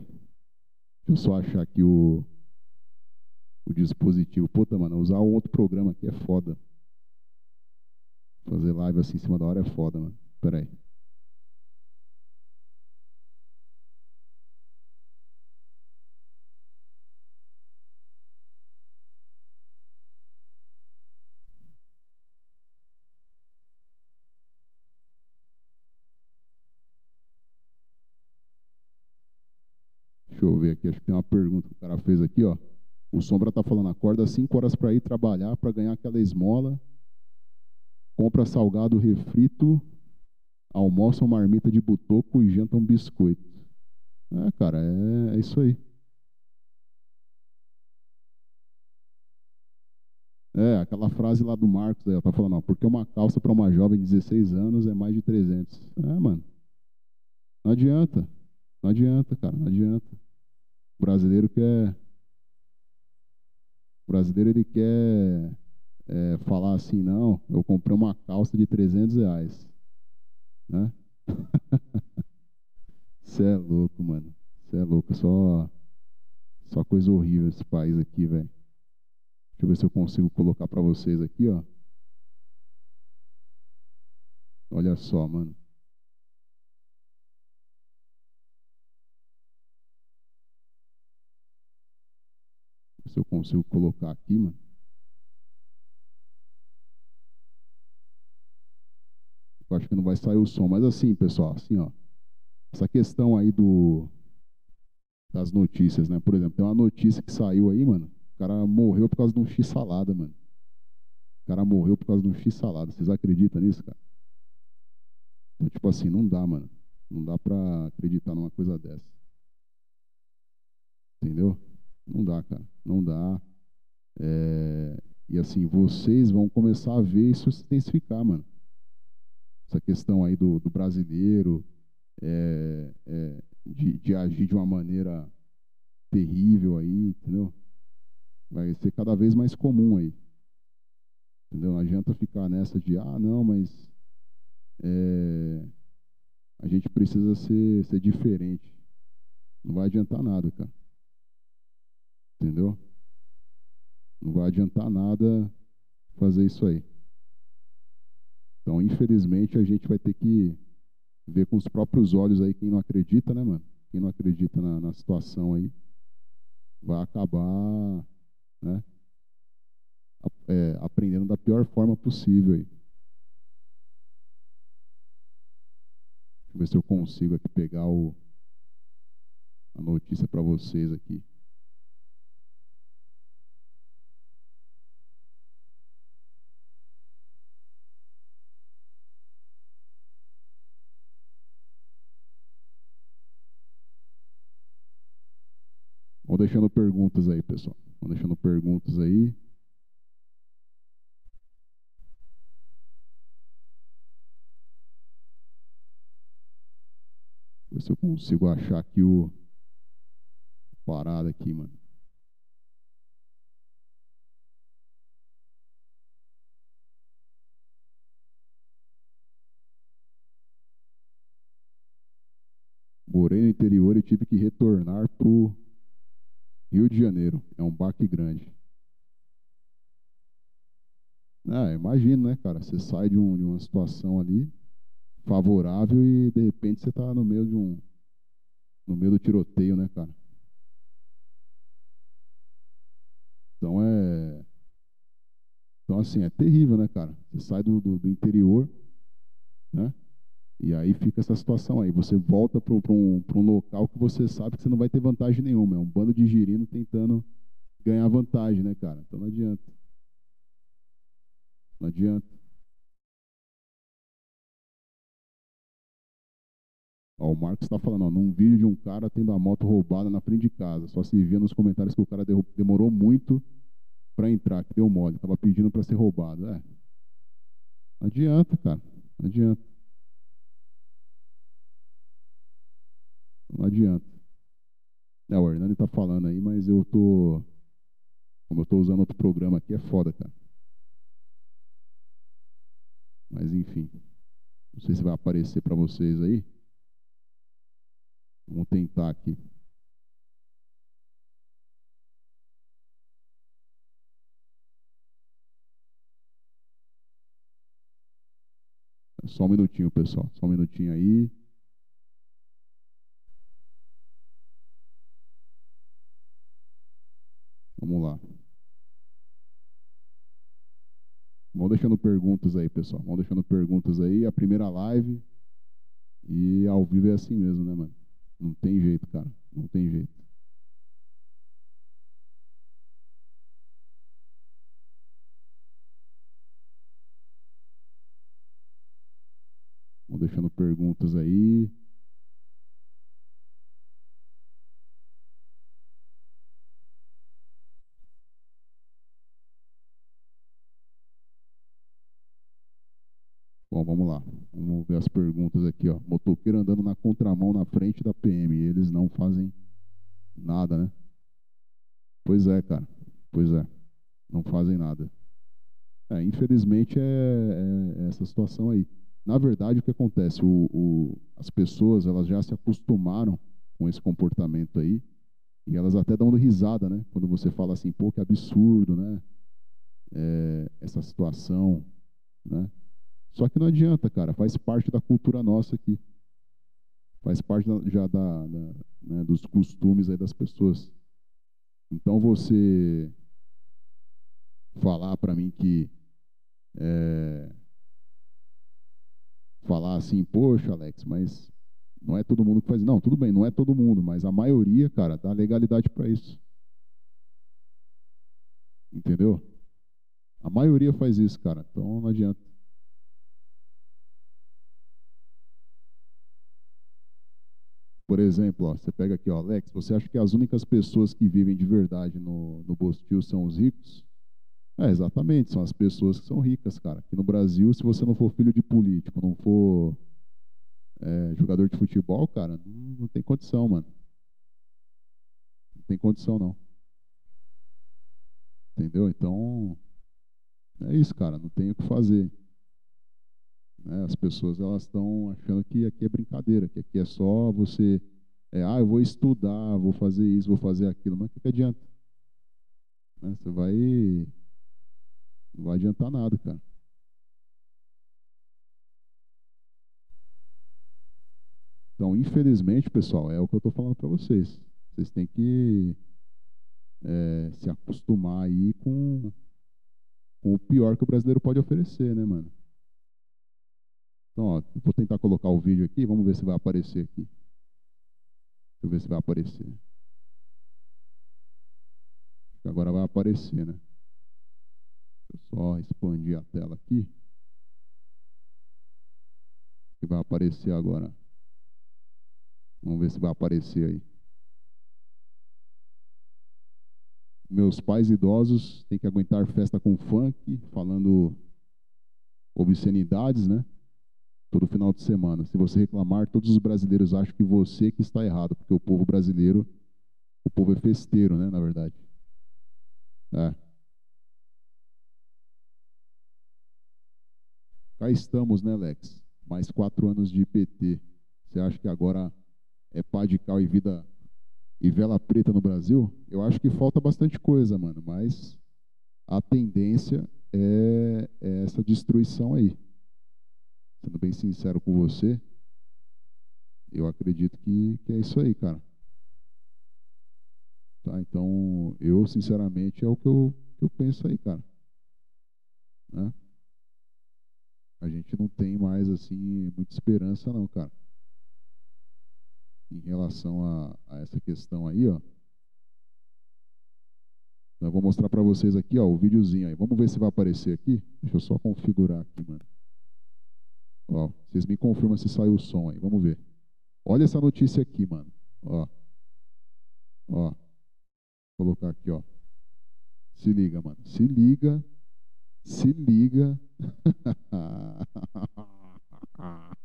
Deixa eu só achar aqui o o dispositivo. Puta, mano, usar um outro programa aqui é foda. Fazer live assim em cima da hora é foda, mano. Pera aí. Deixa eu ver aqui, acho que tem uma pergunta que o cara fez aqui, ó. O Sombra está falando, acorda cinco horas para ir trabalhar, para ganhar aquela esmola, compra salgado refrito, almoça uma marmita de butoco e janta um biscoito. É, cara, é, é isso aí. É, aquela frase lá do Marcos, ela tá falando, ó, porque uma calça para uma jovem de 16 anos é mais de 300. É, mano. Não adianta. Não adianta, cara, não adianta. O brasileiro quer o brasileiro ele quer é, falar assim, não, eu comprei uma calça de 300 reais. Né? Você é louco, mano. Você é louco. Só, só coisa horrível esse país aqui, velho. Deixa eu ver se eu consigo colocar para vocês aqui, ó. Olha só, mano. Se eu consigo colocar aqui, mano. Eu acho que não vai sair o som, mas assim, pessoal, assim, ó. Essa questão aí do das notícias, né? Por exemplo, tem uma notícia que saiu aí, mano. O cara morreu por causa de um X salada, mano. O cara morreu por causa de um X salada. Vocês acreditam nisso, cara? Então, tipo assim, não dá, mano. Não dá para acreditar numa coisa dessa. Entendeu? Não dá, cara. Não dá. É... E assim, vocês vão começar a ver isso se intensificar, mano. Essa questão aí do, do brasileiro é, é, de, de agir de uma maneira terrível aí, entendeu? Vai ser cada vez mais comum aí. Entendeu? Não adianta ficar nessa de, ah, não, mas é, a gente precisa ser, ser diferente. Não vai adiantar nada, cara. Entendeu? Não vai adiantar nada fazer isso aí. Então, infelizmente, a gente vai ter que ver com os próprios olhos aí quem não acredita, né, mano? Quem não acredita na, na situação aí vai acabar, né? É, aprendendo da pior forma possível aí. Deixa eu ver se eu consigo aqui pegar o, a notícia para vocês aqui. Vão deixando perguntas aí, pessoal. Vão deixando perguntas aí. Ver se eu consigo achar aqui o parada aqui, mano. Morei no interior e tive que retornar pro Rio de Janeiro. É um baque grande. Ah, imagina, né, cara? Você sai de, um, de uma situação ali favorável e de repente você está no meio de um. no meio do tiroteio, né, cara? Então é. Então, assim, é terrível, né, cara? Você sai do, do, do interior, né? E aí fica essa situação aí. Você volta para um, um local que você sabe que você não vai ter vantagem nenhuma. É um bando de girino tentando ganhar vantagem, né, cara? Então não adianta. Não adianta. Ó, o Marcos está falando, ó, num vídeo de um cara tendo a moto roubada na frente de casa. Só se via nos comentários que o cara demorou muito para entrar, que deu mole. Tava pedindo para ser roubado. É. Não adianta, cara. Não adianta. Não adianta. É, o Hernani tá falando aí, mas eu tô. Como eu tô usando outro programa aqui, é foda, cara. Mas enfim. Não sei se vai aparecer para vocês aí. Vamos tentar aqui. Só um minutinho, pessoal. Só um minutinho aí. Vamos lá. Vão deixando perguntas aí, pessoal. Vão deixando perguntas aí. A primeira live. E ao vivo é assim mesmo, né, mano? Não tem jeito, cara. Não tem jeito. Vão deixando perguntas aí. Bom, vamos ver as perguntas aqui, ó. Motoqueiro andando na contramão na frente da PM. Eles não fazem nada, né? Pois é, cara. Pois é. Não fazem nada. É, infelizmente é, é, é essa situação aí. Na verdade, o que acontece? O, o, as pessoas elas já se acostumaram com esse comportamento aí e elas até dão risada, né? Quando você fala assim, pô, que absurdo, né? É, essa situação, né? Só que não adianta, cara, faz parte da cultura nossa aqui. Faz parte já da, da né, dos costumes aí das pessoas. Então você falar para mim que é, falar assim, poxa, Alex, mas não é todo mundo que faz. Não, tudo bem, não é todo mundo, mas a maioria, cara, dá legalidade para isso. Entendeu? A maioria faz isso, cara. Então não adianta. Por exemplo, ó, você pega aqui, ó, Alex, você acha que as únicas pessoas que vivem de verdade no, no Bostil são os ricos? É, exatamente, são as pessoas que são ricas, cara. Aqui no Brasil, se você não for filho de político, não for é, jogador de futebol, cara, não, não tem condição, mano. Não tem condição, não. Entendeu? Então, é isso, cara, não tem o que fazer. Né? As pessoas elas estão achando que aqui é brincadeira, que aqui é só você, é, ah, eu vou estudar, vou fazer isso, vou fazer aquilo, mas o que, que adianta? Né? Você vai, não vai adiantar nada, cara. Então, infelizmente, pessoal, é o que eu estou falando para vocês. Vocês têm que é, se acostumar aí com, com o pior que o brasileiro pode oferecer, né, mano? Então, ó, vou tentar colocar o vídeo aqui, vamos ver se vai aparecer aqui. Deixa eu ver se vai aparecer. Agora vai aparecer, né? Deixa eu só expandir a tela aqui. Que vai aparecer agora. Vamos ver se vai aparecer aí. Meus pais idosos têm que aguentar festa com funk, falando obscenidades, né? Todo final de semana. Se você reclamar, todos os brasileiros acham que você que está errado, porque o povo brasileiro, o povo é festeiro, né, na verdade. É. Cá estamos, né, Lex? Mais quatro anos de PT. Você acha que agora é pá de cal e vida e vela preta no Brasil? Eu acho que falta bastante coisa, mano, mas a tendência é, é essa destruição aí sendo bem sincero com você, eu acredito que, que é isso aí, cara. Tá? Então, eu, sinceramente, é o que eu, que eu penso aí, cara. Né? A gente não tem mais, assim, muita esperança, não, cara. Em relação a, a essa questão aí, ó. Então, eu vou mostrar para vocês aqui, ó, o videozinho aí. Vamos ver se vai aparecer aqui. Deixa eu só configurar aqui, mano. Ó, vocês me confirmam se saiu o som aí. Vamos ver. Olha essa notícia aqui, mano. Ó. Ó. Vou colocar aqui, ó. Se liga, mano. Se liga. Se liga.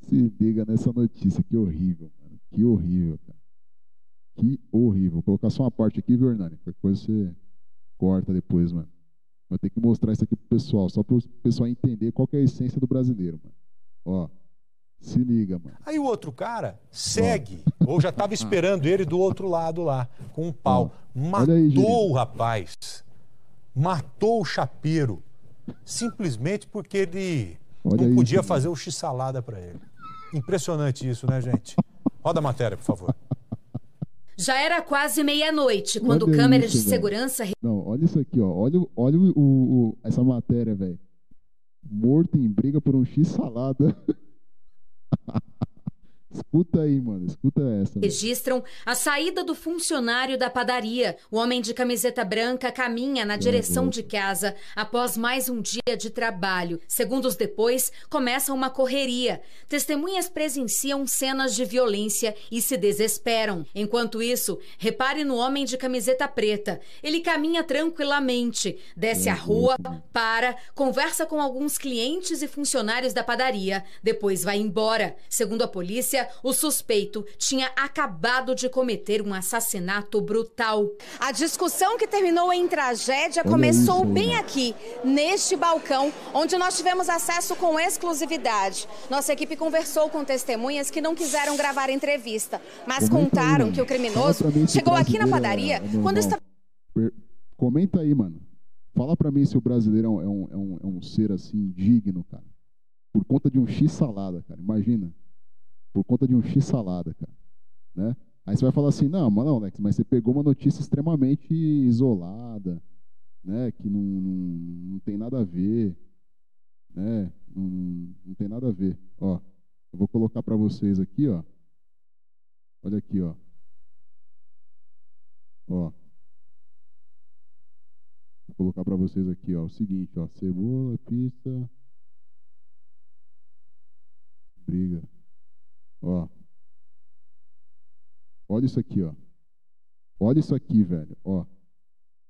se liga nessa notícia. Que horrível, mano. Que horrível, cara. Que horrível. Vou colocar só uma parte aqui, viu, Hernani? Qualquer coisa você corta depois, mano. Vou ter que mostrar isso aqui pro pessoal, só para o pessoal entender qual é a essência do brasileiro, mano. Ó, se liga, mano. Aí o outro cara segue, Ó. ou já estava esperando ele do outro lado lá, com um pau. Ó. Matou aí, o rapaz. Matou o chapeiro. Simplesmente porque ele Olha não podia fazer o x-salada para ele. Impressionante isso, né, gente? Roda a matéria, por favor. Já era quase meia-noite quando olha câmeras isso, de segurança. Não, olha isso aqui, ó. Olha, olha o, o, essa matéria, velho. Morto em briga por um X salada. Escuta aí, mano. Escuta essa. Registram a saída do funcionário da padaria. O homem de camiseta branca caminha na direção de casa após mais um dia de trabalho. Segundos depois, começa uma correria. Testemunhas presenciam cenas de violência e se desesperam. Enquanto isso, repare no homem de camiseta preta. Ele caminha tranquilamente, desce a rua, para, conversa com alguns clientes e funcionários da padaria, depois vai embora. Segundo a polícia, o suspeito tinha acabado de cometer um assassinato brutal. A discussão que terminou em tragédia começou bem aqui, neste balcão, onde nós tivemos acesso com exclusividade. Nossa equipe conversou com testemunhas que não quiseram gravar entrevista, mas contaram que o criminoso chegou aqui na padaria quando estava. Comenta aí, mano. Fala pra mim se o brasileiro é um, é um, é um ser assim digno, cara. Por conta de um X salada, cara. Imagina por conta de um X salada, cara. Né? Aí você vai falar assim, não, mas não, Alex, mas você pegou uma notícia extremamente isolada, né? Que não, não, não tem nada a ver, né? Não, não tem nada a ver. Ó, eu vou colocar para vocês aqui, ó. Olha aqui, ó. Ó. Vou colocar para vocês aqui, ó, o seguinte, ó, cebola, pizza, briga. Ó. Olha isso aqui, ó. Olha isso aqui, velho. Ó.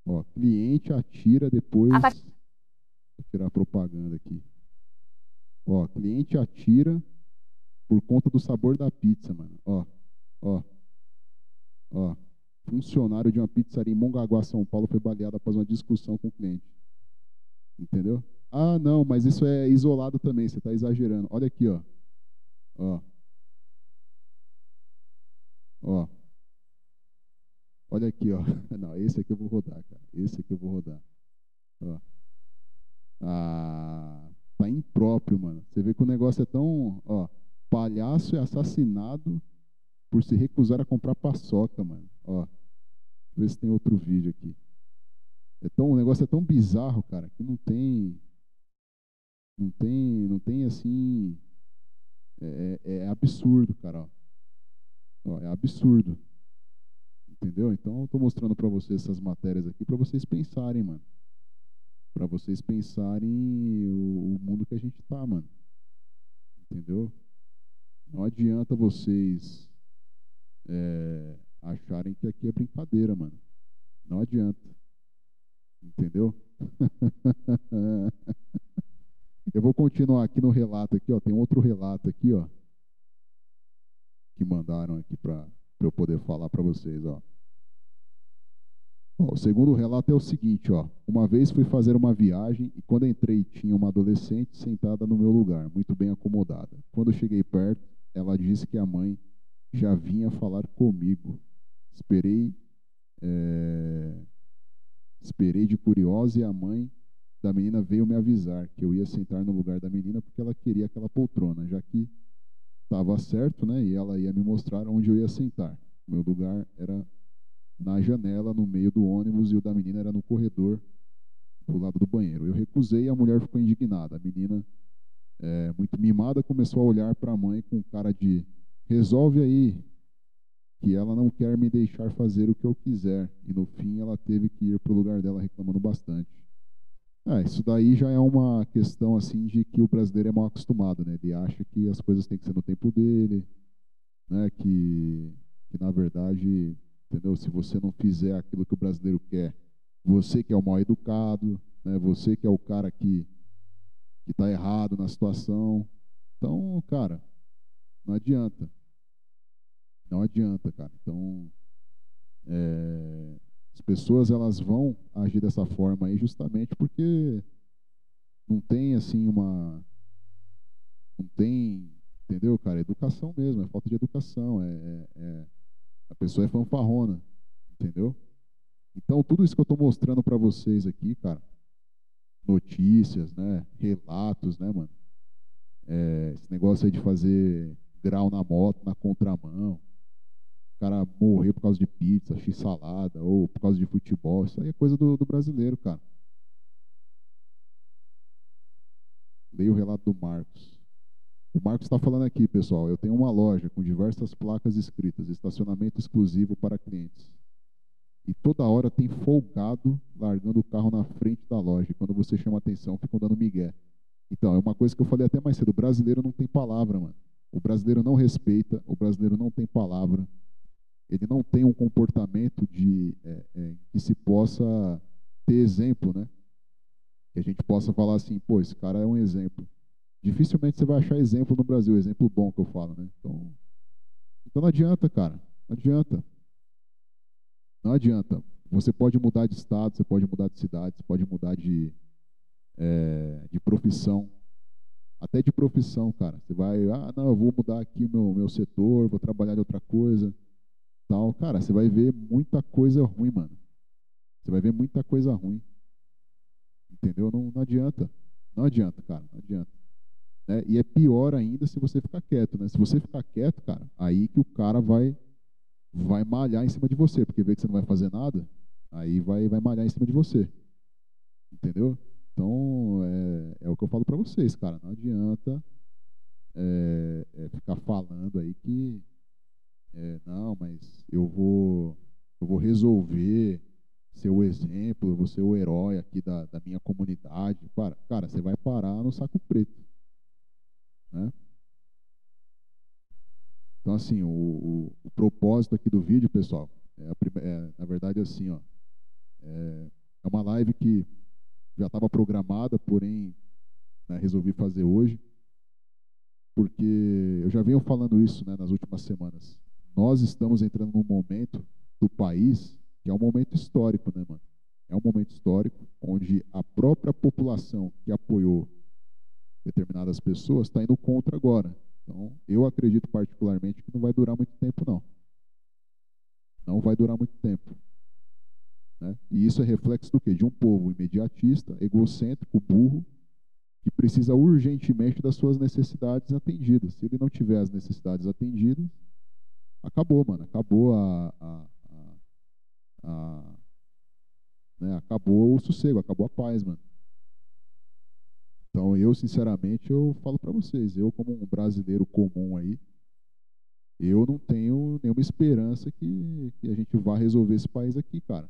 Ó, cliente atira depois. Ah, tá. Vou tirar a propaganda aqui. Ó, cliente atira por conta do sabor da pizza, mano. Ó, ó, ó. Funcionário de uma pizzaria em Mongaguá, São Paulo, foi baleado após uma discussão com o cliente. Entendeu? Ah, não, mas isso é isolado também, você está exagerando. Olha aqui, ó. Ó. Ó. Olha aqui, ó. Não, esse aqui eu vou rodar, cara. Esse aqui eu vou rodar. Ó. Ah, tá impróprio, mano. Você vê que o negócio é tão, ó, palhaço é assassinado por se recusar a comprar paçoca, mano. Ó. Ver se tem outro vídeo aqui. É tão, o negócio é tão bizarro, cara, que não tem não tem, não tem assim é, é, é absurdo, cara. Ó, é absurdo. Entendeu? Então, eu estou mostrando para vocês essas matérias aqui para vocês pensarem, mano. Para vocês pensarem o, o, mundo que a gente tá, mano. Entendeu? Não adianta vocês é, acharem que aqui é brincadeira, mano. Não adianta. Entendeu? Eu vou continuar aqui no relato aqui, ó. Tem outro relato aqui, ó, que mandaram aqui para eu poder falar para vocês, ó. ó. O segundo relato é o seguinte, ó. Uma vez fui fazer uma viagem e quando entrei tinha uma adolescente sentada no meu lugar, muito bem acomodada. Quando cheguei perto, ela disse que a mãe já vinha falar comigo. Esperei, é... esperei de curiosa e a mãe da menina veio me avisar que eu ia sentar no lugar da menina porque ela queria aquela poltrona, já que estava certo, né? E ela ia me mostrar onde eu ia sentar. Meu lugar era na janela, no meio do ônibus, e o da menina era no corredor, do lado do banheiro. Eu recusei e a mulher ficou indignada. A menina, é, muito mimada, começou a olhar para a mãe com cara de: resolve aí, que ela não quer me deixar fazer o que eu quiser. E no fim, ela teve que ir para o lugar dela reclamando bastante. É, isso daí já é uma questão assim de que o brasileiro é mal acostumado, né? Ele acha que as coisas têm que ser no tempo dele, né? Que, que na verdade, entendeu? Se você não fizer aquilo que o brasileiro quer, você que é o mal educado, né? Você que é o cara que que está errado na situação. Então, cara, não adianta. Não adianta, cara. Então, é, as pessoas elas vão agir dessa forma aí justamente porque não tem assim uma não tem entendeu cara? Educação mesmo é falta de educação é, é, é a pessoa é fanfarrona entendeu? Então tudo isso que eu estou mostrando para vocês aqui cara notícias né relatos né mano? É, esse negócio aí de fazer grau na moto na contramão o cara morrer por causa de pizza, x-salada, ou por causa de futebol. Isso aí é coisa do, do brasileiro, cara. Leia o relato do Marcos. O Marcos está falando aqui, pessoal. Eu tenho uma loja com diversas placas escritas, estacionamento exclusivo para clientes. E toda hora tem folgado largando o carro na frente da loja. E quando você chama atenção, ficam dando migué. Então, é uma coisa que eu falei até mais cedo. O brasileiro não tem palavra, mano. O brasileiro não respeita, o brasileiro não tem palavra ele não tem um comportamento de é, é, que se possa ter exemplo, né? Que a gente possa falar assim, pô, esse cara é um exemplo. Dificilmente você vai achar exemplo no Brasil, exemplo bom que eu falo, né? Então, então não adianta, cara, não adianta. Não adianta. Você pode mudar de estado, você pode mudar de cidade, você pode mudar de, é, de profissão. Até de profissão, cara. Você vai, ah, não, eu vou mudar aqui o meu, meu setor, vou trabalhar de outra coisa tal, cara, você vai ver muita coisa ruim, mano. Você vai ver muita coisa ruim. Entendeu? Não, não adianta. Não adianta, cara. Não adianta. Né? E é pior ainda se você ficar quieto, né? Se você ficar quieto, cara, aí que o cara vai vai malhar em cima de você, porque vê que você não vai fazer nada, aí vai vai malhar em cima de você. Entendeu? Então, é, é o que eu falo para vocês, cara. Não adianta é, é ficar falando aí que é, não, mas eu vou, eu vou resolver ser o exemplo, eu vou ser o herói aqui da, da minha comunidade. Cara, cara, você vai parar no saco preto. Né? Então, assim, o, o, o propósito aqui do vídeo, pessoal, é, é na verdade assim, ó, é, é uma live que já estava programada, porém né, resolvi fazer hoje, porque eu já venho falando isso né, nas últimas semanas. Nós estamos entrando num momento do país que é um momento histórico, né, mano? É um momento histórico onde a própria população que apoiou determinadas pessoas está indo contra agora. Então, eu acredito particularmente que não vai durar muito tempo, não. Não vai durar muito tempo. Né? E isso é reflexo do quê? De um povo imediatista, egocêntrico, burro, que precisa urgentemente das suas necessidades atendidas. Se ele não tiver as necessidades atendidas, acabou, mano. Acabou a, a, a, a né? acabou o sossego, acabou a paz, mano. Então eu, sinceramente, eu falo para vocês, eu como um brasileiro comum aí, eu não tenho nenhuma esperança que, que a gente vá resolver esse país aqui, cara.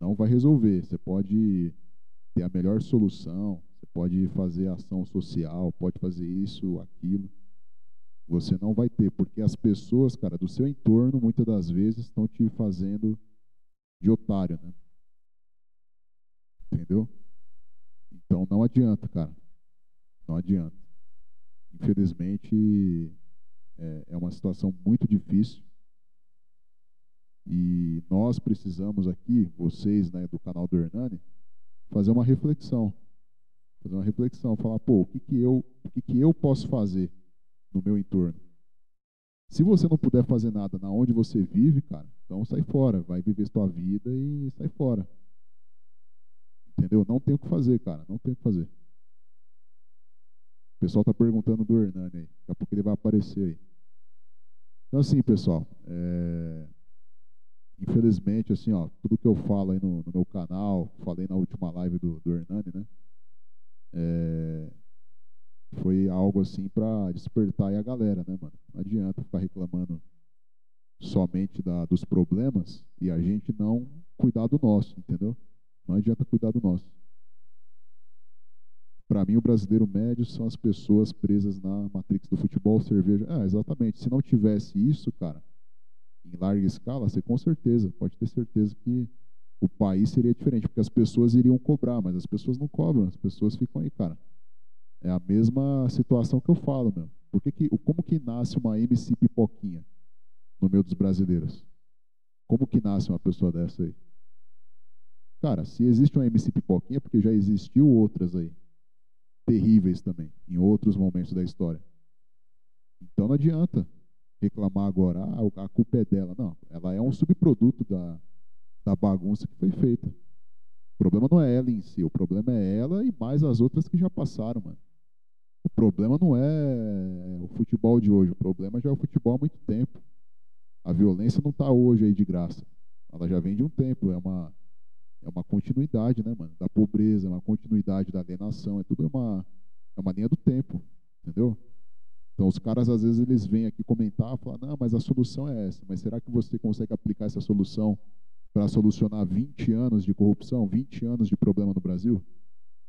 Não vai resolver. Você pode ter a melhor solução, você pode fazer ação social, pode fazer isso, aquilo. Você não vai ter, porque as pessoas, cara, do seu entorno, muitas das vezes, estão te fazendo de otário, né? Entendeu? Então não adianta, cara. Não adianta. Infelizmente, é, é uma situação muito difícil. E nós precisamos aqui, vocês né, do canal do Hernani, fazer uma reflexão. Fazer uma reflexão, falar, pô, o que, que, eu, o que, que eu posso fazer no meu entorno? Se você não puder fazer nada na onde você vive, cara, então sai fora, vai viver sua vida e sai fora. Entendeu? Não tem o que fazer, cara, não tem o que fazer. O pessoal está perguntando do Hernani aí, daqui a pouco ele vai aparecer aí. Então assim, pessoal, é... infelizmente, assim, ó, tudo que eu falo aí no, no meu canal, falei na última live do, do Hernani, né? É foi algo assim para despertar aí a galera, né, mano? Não adianta ficar reclamando somente da, dos problemas e a gente não cuidar do nosso, entendeu? Não adianta cuidar do nosso. Para mim, o brasileiro médio são as pessoas presas na matrix do futebol, cerveja. Ah, exatamente. Se não tivesse isso, cara, em larga escala, você com certeza, pode ter certeza que o país seria diferente, porque as pessoas iriam cobrar, mas as pessoas não cobram, as pessoas ficam aí, cara. É a mesma situação que eu falo, meu. Por que que, como que nasce uma MC pipoquinha no meio dos brasileiros? Como que nasce uma pessoa dessa aí? Cara, se existe uma MC pipoquinha, é porque já existiu outras aí. Terríveis também, em outros momentos da história. Então não adianta reclamar agora, ah, a culpa é dela. Não, ela é um subproduto da, da bagunça que foi feita. O problema não é ela em si, o problema é ela e mais as outras que já passaram, mano. O problema não é o futebol de hoje, o problema já é o futebol há muito tempo. A violência não está hoje aí de graça. Ela já vem de um tempo, é uma, é uma continuidade, né, mano? Da pobreza, é uma continuidade da alienação, é tudo uma, é uma linha do tempo, entendeu? Então os caras às vezes eles vêm aqui comentar, falar, não, mas a solução é essa, mas será que você consegue aplicar essa solução para solucionar 20 anos de corrupção, 20 anos de problema no Brasil?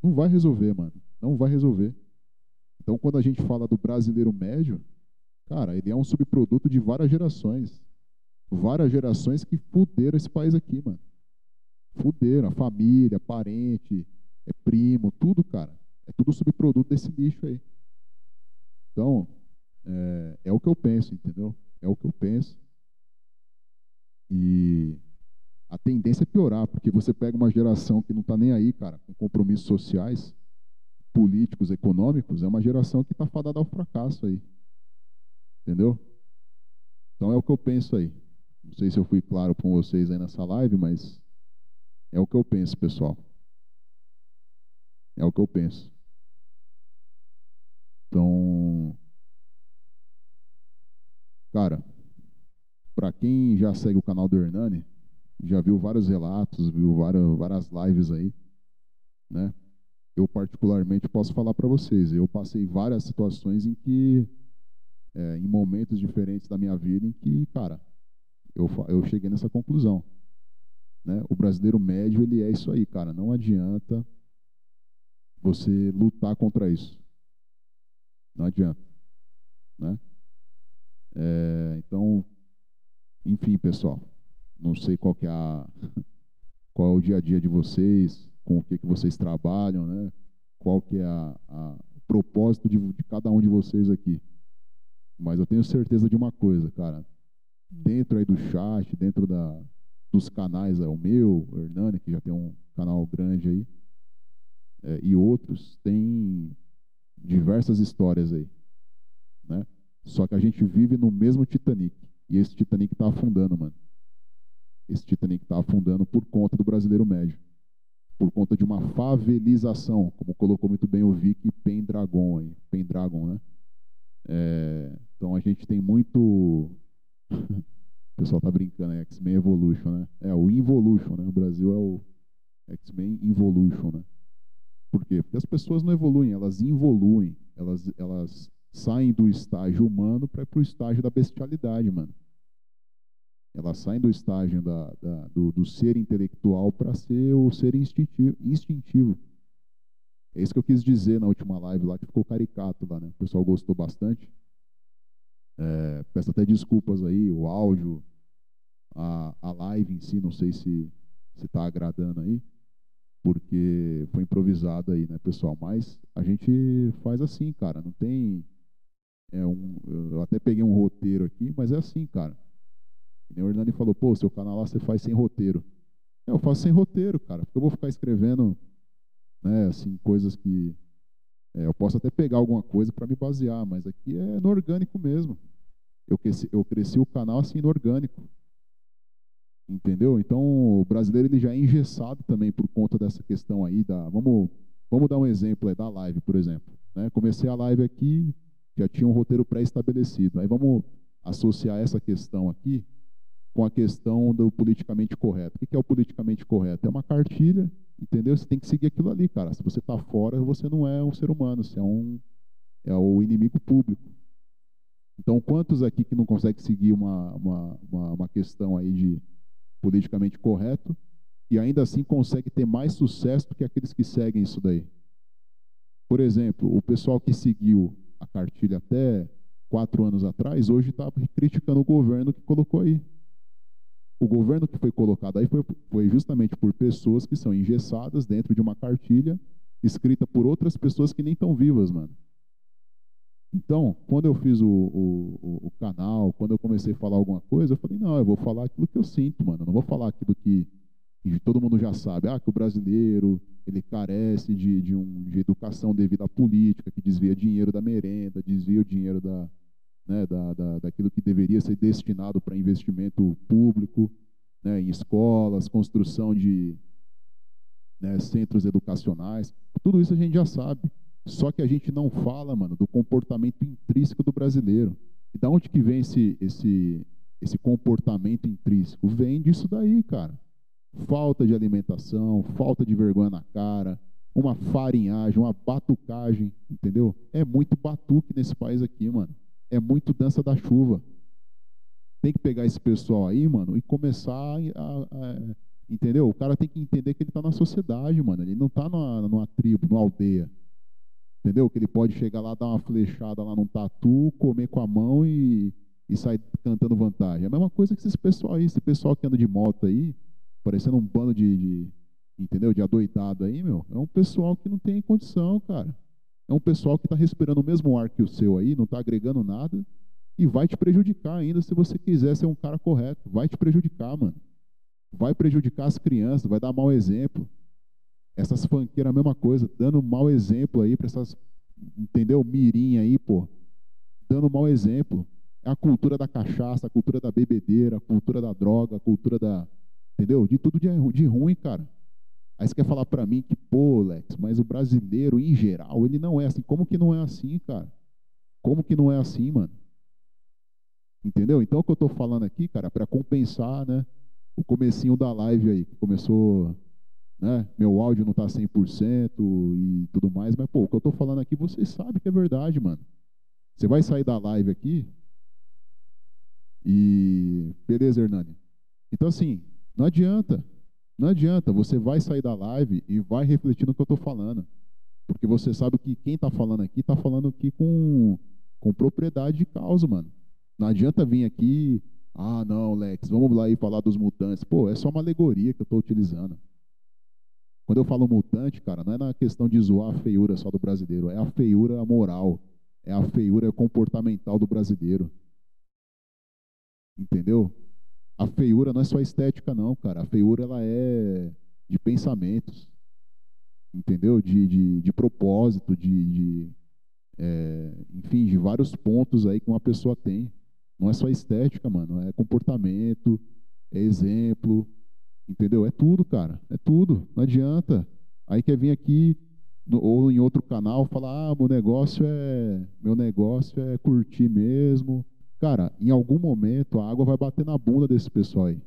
Não vai resolver, mano. Não vai resolver. Então, quando a gente fala do brasileiro médio, cara, ele é um subproduto de várias gerações. Várias gerações que fuderam esse país aqui, mano. Fuderam a família, parente, é primo, tudo, cara. É tudo subproduto desse lixo aí. Então, é, é o que eu penso, entendeu? É o que eu penso. E a tendência é piorar, porque você pega uma geração que não está nem aí, cara, com compromissos sociais, políticos, econômicos, é uma geração que está fadada ao fracasso aí. Entendeu? Então é o que eu penso aí. Não sei se eu fui claro com vocês aí nessa live, mas é o que eu penso, pessoal. É o que eu penso. Então, cara, para quem já segue o canal do Hernani, já viu vários relatos, viu várias, várias lives aí, né? Eu particularmente posso falar para vocês, eu passei várias situações em que, é, em momentos diferentes da minha vida, em que, cara, eu, eu cheguei nessa conclusão. Né? O brasileiro médio, ele é isso aí, cara. Não adianta você lutar contra isso. Não adianta. Né? enfim, pessoal, não sei qual que é a, qual é o dia a dia de vocês, com o que, que vocês trabalham, né? Qual que é a, a o propósito de, de cada um de vocês aqui. Mas eu tenho certeza de uma coisa, cara. Dentro aí do chat, dentro da, dos canais, é o meu, o Hernani, que já tem um canal grande aí, é, e outros, tem diversas histórias aí. Né? Só que a gente vive no mesmo Titanic. E esse Titanic está afundando, mano. Esse Titanic está afundando por conta do brasileiro médio. Por conta de uma favelização, como colocou muito bem o Vic Pendragon. Pendragon, né? É, então a gente tem muito. o pessoal tá brincando, é X-Men Evolution, né? É o Involution, né? O Brasil é o X-Men Involution, né? Por quê? Porque as pessoas não evoluem, elas involuem. Elas, elas saem do estágio humano para ir para o estágio da bestialidade, mano. Elas saem do estágio da, da, do, do, ser intelectual para ser o ser instintivo, instintivo. É isso que eu quis dizer na última live lá, que ficou caricato lá, né? O pessoal gostou bastante. É, peço até desculpas aí, o áudio, a, a live em si, não sei se está agradando aí, porque foi improvisado aí, né, pessoal? Mas a gente faz assim, cara, não tem. É um, eu até peguei um roteiro aqui, mas é assim, cara. E o Hernani falou, pô, seu canal lá você faz sem roteiro. É, eu faço sem roteiro, cara, porque eu vou ficar escrevendo, né, assim, coisas que é, eu posso até pegar alguma coisa para me basear, mas aqui é no orgânico mesmo. Eu cresci, eu cresci o canal assim no orgânico. Entendeu? Então, o brasileiro ele já é engessado também por conta dessa questão aí da, vamos, vamos dar um exemplo aí da live, por exemplo, né? Comecei a live aqui, já tinha um roteiro pré-estabelecido. Aí vamos associar essa questão aqui com a questão do politicamente correto. O que é o politicamente correto? É uma cartilha, entendeu? Você tem que seguir aquilo ali, cara. Se você está fora, você não é um ser humano, você é um é o inimigo público. Então, quantos aqui que não conseguem seguir uma, uma, uma, uma questão aí de politicamente correto e ainda assim consegue ter mais sucesso do que aqueles que seguem isso daí? Por exemplo, o pessoal que seguiu a cartilha até quatro anos atrás, hoje está criticando o governo que colocou aí o governo que foi colocado aí foi, foi justamente por pessoas que são engessadas dentro de uma cartilha escrita por outras pessoas que nem estão vivas, mano. Então, quando eu fiz o, o, o, canal, quando eu comecei a falar alguma coisa, eu falei, não, eu vou falar aquilo que eu sinto, mano. Eu não vou falar aquilo que, que todo mundo já sabe. Ah, que o brasileiro, ele carece de, de, um, de educação devido à política, que desvia dinheiro da merenda, desvia o dinheiro da, né, da, da, daquilo que deveria ser destinado para investimento público, né, em escolas, construção de né, centros educacionais. Tudo isso a gente já sabe. Só que a gente não fala, mano, do comportamento intrínseco do brasileiro. E da onde que vem esse, esse, esse comportamento intrínseco? Vem disso daí, cara. Falta de alimentação, falta de vergonha na cara, uma farinhagem, uma batucagem, entendeu? É muito batuque nesse país aqui, mano é muito dança da chuva. Tem que pegar esse pessoal aí, mano, e começar a, a, entendeu? O cara tem que entender que ele está na sociedade, mano. Ele não está numa, numa tribo, numa aldeia. Entendeu? Que ele pode chegar lá, dar uma flechada lá num tatu, comer com a mão e, e sair cantando vantagem. É a mesma coisa que esse pessoal aí, esse pessoal que anda de moto aí, parecendo um bando de, de entendeu? De adoidado aí, meu. É um pessoal que não tem condição, cara. É um pessoal que está respirando o mesmo ar que o seu aí, não está agregando nada e vai te prejudicar ainda se você quiser ser um cara correto. Vai te prejudicar, mano. Vai prejudicar as crianças, vai dar mau exemplo. Essas fanqueiras, a mesma coisa, dando mau exemplo aí para essas, entendeu? Mirim aí, pô. Dando mau exemplo. É a cultura da cachaça, a cultura da bebedeira, a cultura da droga, a cultura da. Entendeu? De tudo de, de ruim, cara. Aí você quer falar para mim que, pô, Lex, mas o brasileiro, em geral, ele não é assim. Como que não é assim, cara? Como que não é assim, mano? Entendeu? Então, o que eu estou falando aqui, cara, para compensar, né, o comecinho da live aí, que começou, né, meu áudio não está 100% e tudo mais, mas, pô, o que eu estou falando aqui, vocês sabem que é verdade, mano. Você vai sair da live aqui e... Beleza, Hernani? Então, assim, não adianta. Não adianta, você vai sair da live e vai refletir no que eu estou falando. Porque você sabe que quem está falando aqui está falando aqui com, com propriedade de causa, mano. Não adianta vir aqui Ah, não, Lex, vamos lá e falar dos mutantes. Pô, é só uma alegoria que eu estou utilizando. Quando eu falo mutante, cara, não é na questão de zoar a feiura só do brasileiro, é a feiura moral, é a feiura comportamental do brasileiro. Entendeu? A feiura não é só estética, não, cara. A feiura ela é de pensamentos, entendeu? De, de, de propósito, de, de é, enfim, de vários pontos aí que uma pessoa tem. Não é só estética, mano. É comportamento, é exemplo, entendeu? É tudo, cara. É tudo. Não adianta. Aí quer vir aqui no, ou em outro canal falar, ah, meu negócio é meu negócio é curtir mesmo. Cara, em algum momento a água vai bater na bunda desse pessoal aí.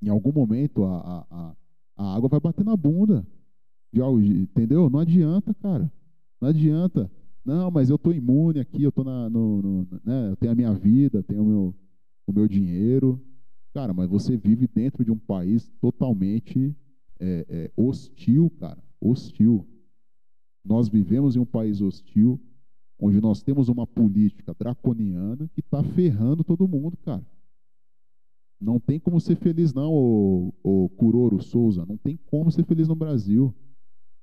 Em algum momento a, a, a água vai bater na bunda. Entendeu? Não adianta, cara. Não adianta. Não, mas eu estou imune aqui, eu tô na, no, no, né, eu tenho a minha vida, tenho o meu, o meu dinheiro. Cara, mas você vive dentro de um país totalmente é, é, hostil, cara. Hostil. Nós vivemos em um país hostil, onde nós temos uma política draconiana que está ferrando todo mundo, cara. Não tem como ser feliz, não, o, o Curoro Souza. Não tem como ser feliz no Brasil.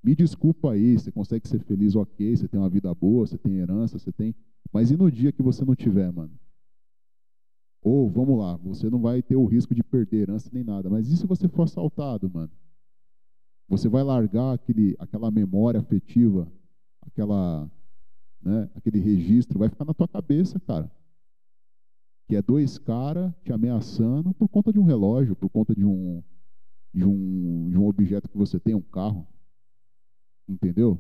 Me desculpa aí, você consegue ser feliz, ok, você tem uma vida boa, você tem herança, você tem. Mas e no dia que você não tiver, mano? Ou, vamos lá, você não vai ter o risco de perder herança nem nada, mas e se você for assaltado, mano? Você vai largar aquele, aquela memória afetiva, aquela, né, aquele registro, vai ficar na tua cabeça, cara. Que é dois caras te ameaçando por conta de um relógio, por conta de um, de um, de um objeto que você tem, um carro. Entendeu?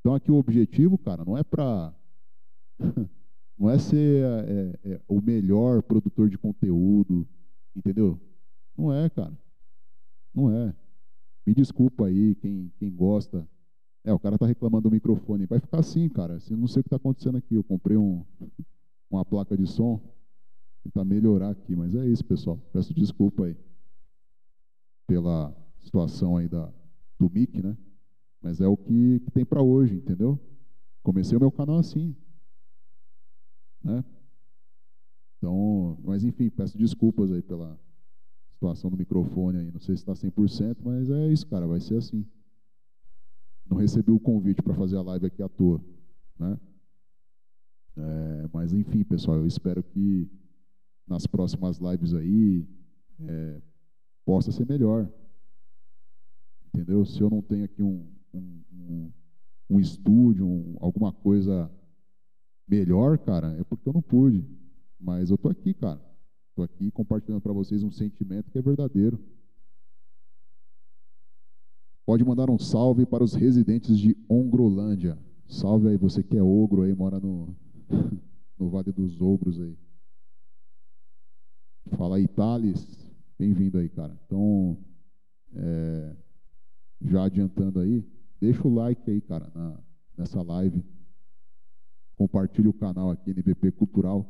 Então aqui o objetivo, cara, não é para não é ser é, é, o melhor produtor de conteúdo, entendeu? Não é, cara. Não é. Me desculpa aí, quem, quem gosta. É, o cara tá reclamando do microfone. Vai ficar assim, cara. Eu não sei o que está acontecendo aqui. Eu comprei um, uma placa de som. Tentar melhorar aqui, mas é isso, pessoal. Peço desculpa aí pela situação aí da, do mic, né? Mas é o que, que tem para hoje, entendeu? Comecei o meu canal assim. Né? Então, mas enfim, peço desculpas aí pela situação do microfone aí. Não sei se está 100%, mas é isso, cara, vai ser assim. Não recebi o convite para fazer a live aqui à toa, né? É, mas enfim, pessoal, eu espero que nas próximas lives aí é, possa ser melhor. Entendeu? Se eu não tenho aqui um, um, um, um estúdio, um, alguma coisa melhor, cara, é porque eu não pude. Mas eu tô aqui, cara. Tô aqui compartilhando para vocês um sentimento que é verdadeiro. Pode mandar um salve para os residentes de Ongrolândia. Salve aí, você que é ogro aí, mora no, no Vale dos Ogros aí. Fala aí, Thales. Bem-vindo aí, cara. Então, é, já adiantando aí, Deixa o like aí, cara, na, nessa live. Compartilhe o canal aqui, NVP Cultural.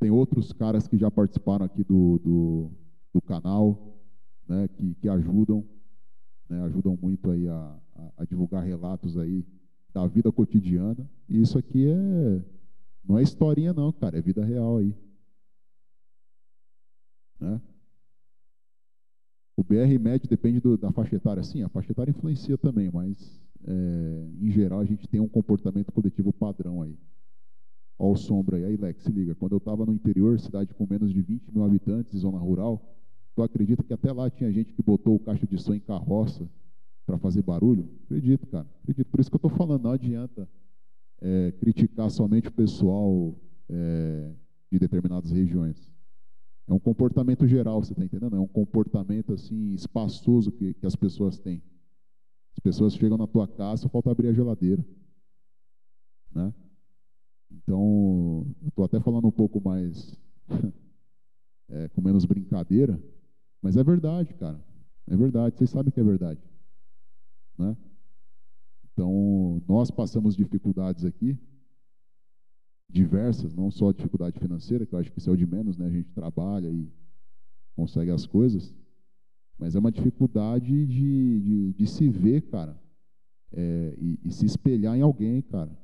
Tem outros caras que já participaram aqui do, do, do canal, né, que, que ajudam, né, ajudam muito aí a, a, a divulgar relatos aí da vida cotidiana. E isso aqui é não é historinha não, cara, é vida real aí. Né? O BR médio depende do, da faixa etária. Sim, a faixa etária influencia também, mas é, em geral a gente tem um comportamento coletivo padrão aí. Olha o sombra aí. Aí, Lex, se liga. Quando eu estava no interior, cidade com menos de 20 mil habitantes, zona rural, tu acredita que até lá tinha gente que botou o caixa de som em carroça para fazer barulho? Acredito, cara. Acredito. Por isso que eu estou falando, não adianta é, criticar somente o pessoal é, de determinadas regiões. É um comportamento geral, você está entendendo? É um comportamento assim espaçoso que, que as pessoas têm. As pessoas chegam na tua casa, falta abrir a geladeira. Né? Então, estou até falando um pouco mais, é, com menos brincadeira, mas é verdade, cara. É verdade, vocês sabem que é verdade. Né? Então, nós passamos dificuldades aqui, diversas, não só dificuldade financeira, que eu acho que isso é o de menos, né? A gente trabalha e consegue as coisas, mas é uma dificuldade de, de, de se ver, cara, é, e, e, se espelhar em alguém, cara.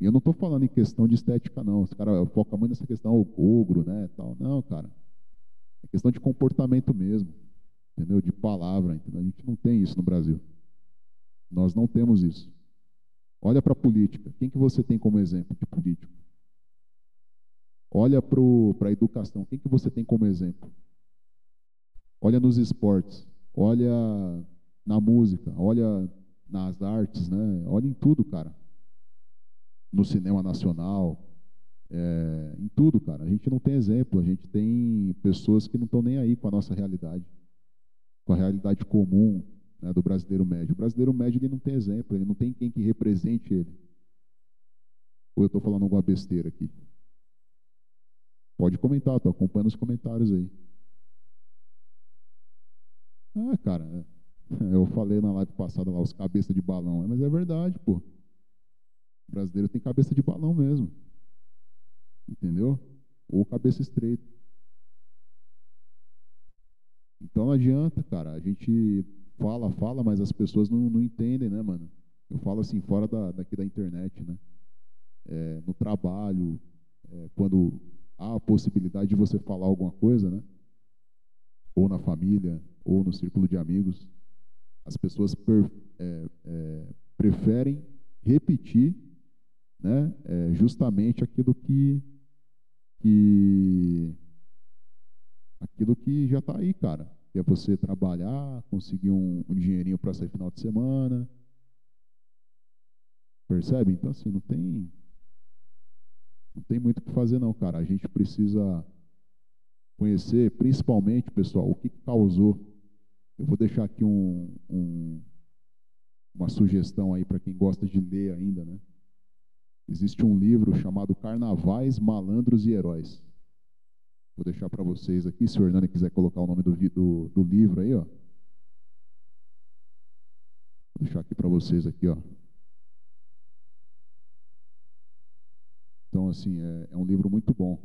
E eu não estou falando em questão de estética, não. Os caras focam muito nessa questão, o ogro, né? Tal. Não, cara. É questão de comportamento mesmo. Entendeu? De palavra. Entendeu? A gente não tem isso no Brasil. Nós não temos isso. Olha para a política. Quem que você tem como exemplo de político? Olha para a educação. Quem que você tem como exemplo? Olha nos esportes. Olha na música. Olha nas artes, né? Olha em tudo, cara no cinema nacional, é, em tudo, cara. A gente não tem exemplo, a gente tem pessoas que não estão nem aí com a nossa realidade, com a realidade comum né, do brasileiro médio. O brasileiro médio ele não tem exemplo, ele não tem quem que represente ele. Ou eu estou falando alguma besteira aqui? Pode comentar, estou acompanhando os comentários aí. Ah, cara, eu falei na live passada lá, os cabeças de balão, mas é verdade, pô. O brasileiro tem cabeça de balão mesmo. Entendeu? Ou cabeça estreita. Então não adianta, cara. A gente fala, fala, mas as pessoas não, não entendem, né, mano? Eu falo assim, fora da, daqui da internet, né? É, no trabalho, é, quando há a possibilidade de você falar alguma coisa, né? Ou na família, ou no círculo de amigos, as pessoas per, é, é preferem repetir né, é justamente aquilo que, que aquilo que já está aí, cara. Que é você trabalhar, conseguir um, um dinheirinho para sair final de semana. Percebe? Então, assim, não tem. Não tem muito o que fazer, não, cara. A gente precisa conhecer, principalmente, pessoal, o que causou. Eu vou deixar aqui um, um, uma sugestão aí para quem gosta de ler ainda, né? Existe um livro chamado Carnavais, Malandros e Heróis. Vou deixar para vocês aqui, se o Hernani quiser colocar o nome do, do, do livro aí, ó. Vou deixar aqui para vocês aqui, ó. Então, assim, é, é um livro muito bom.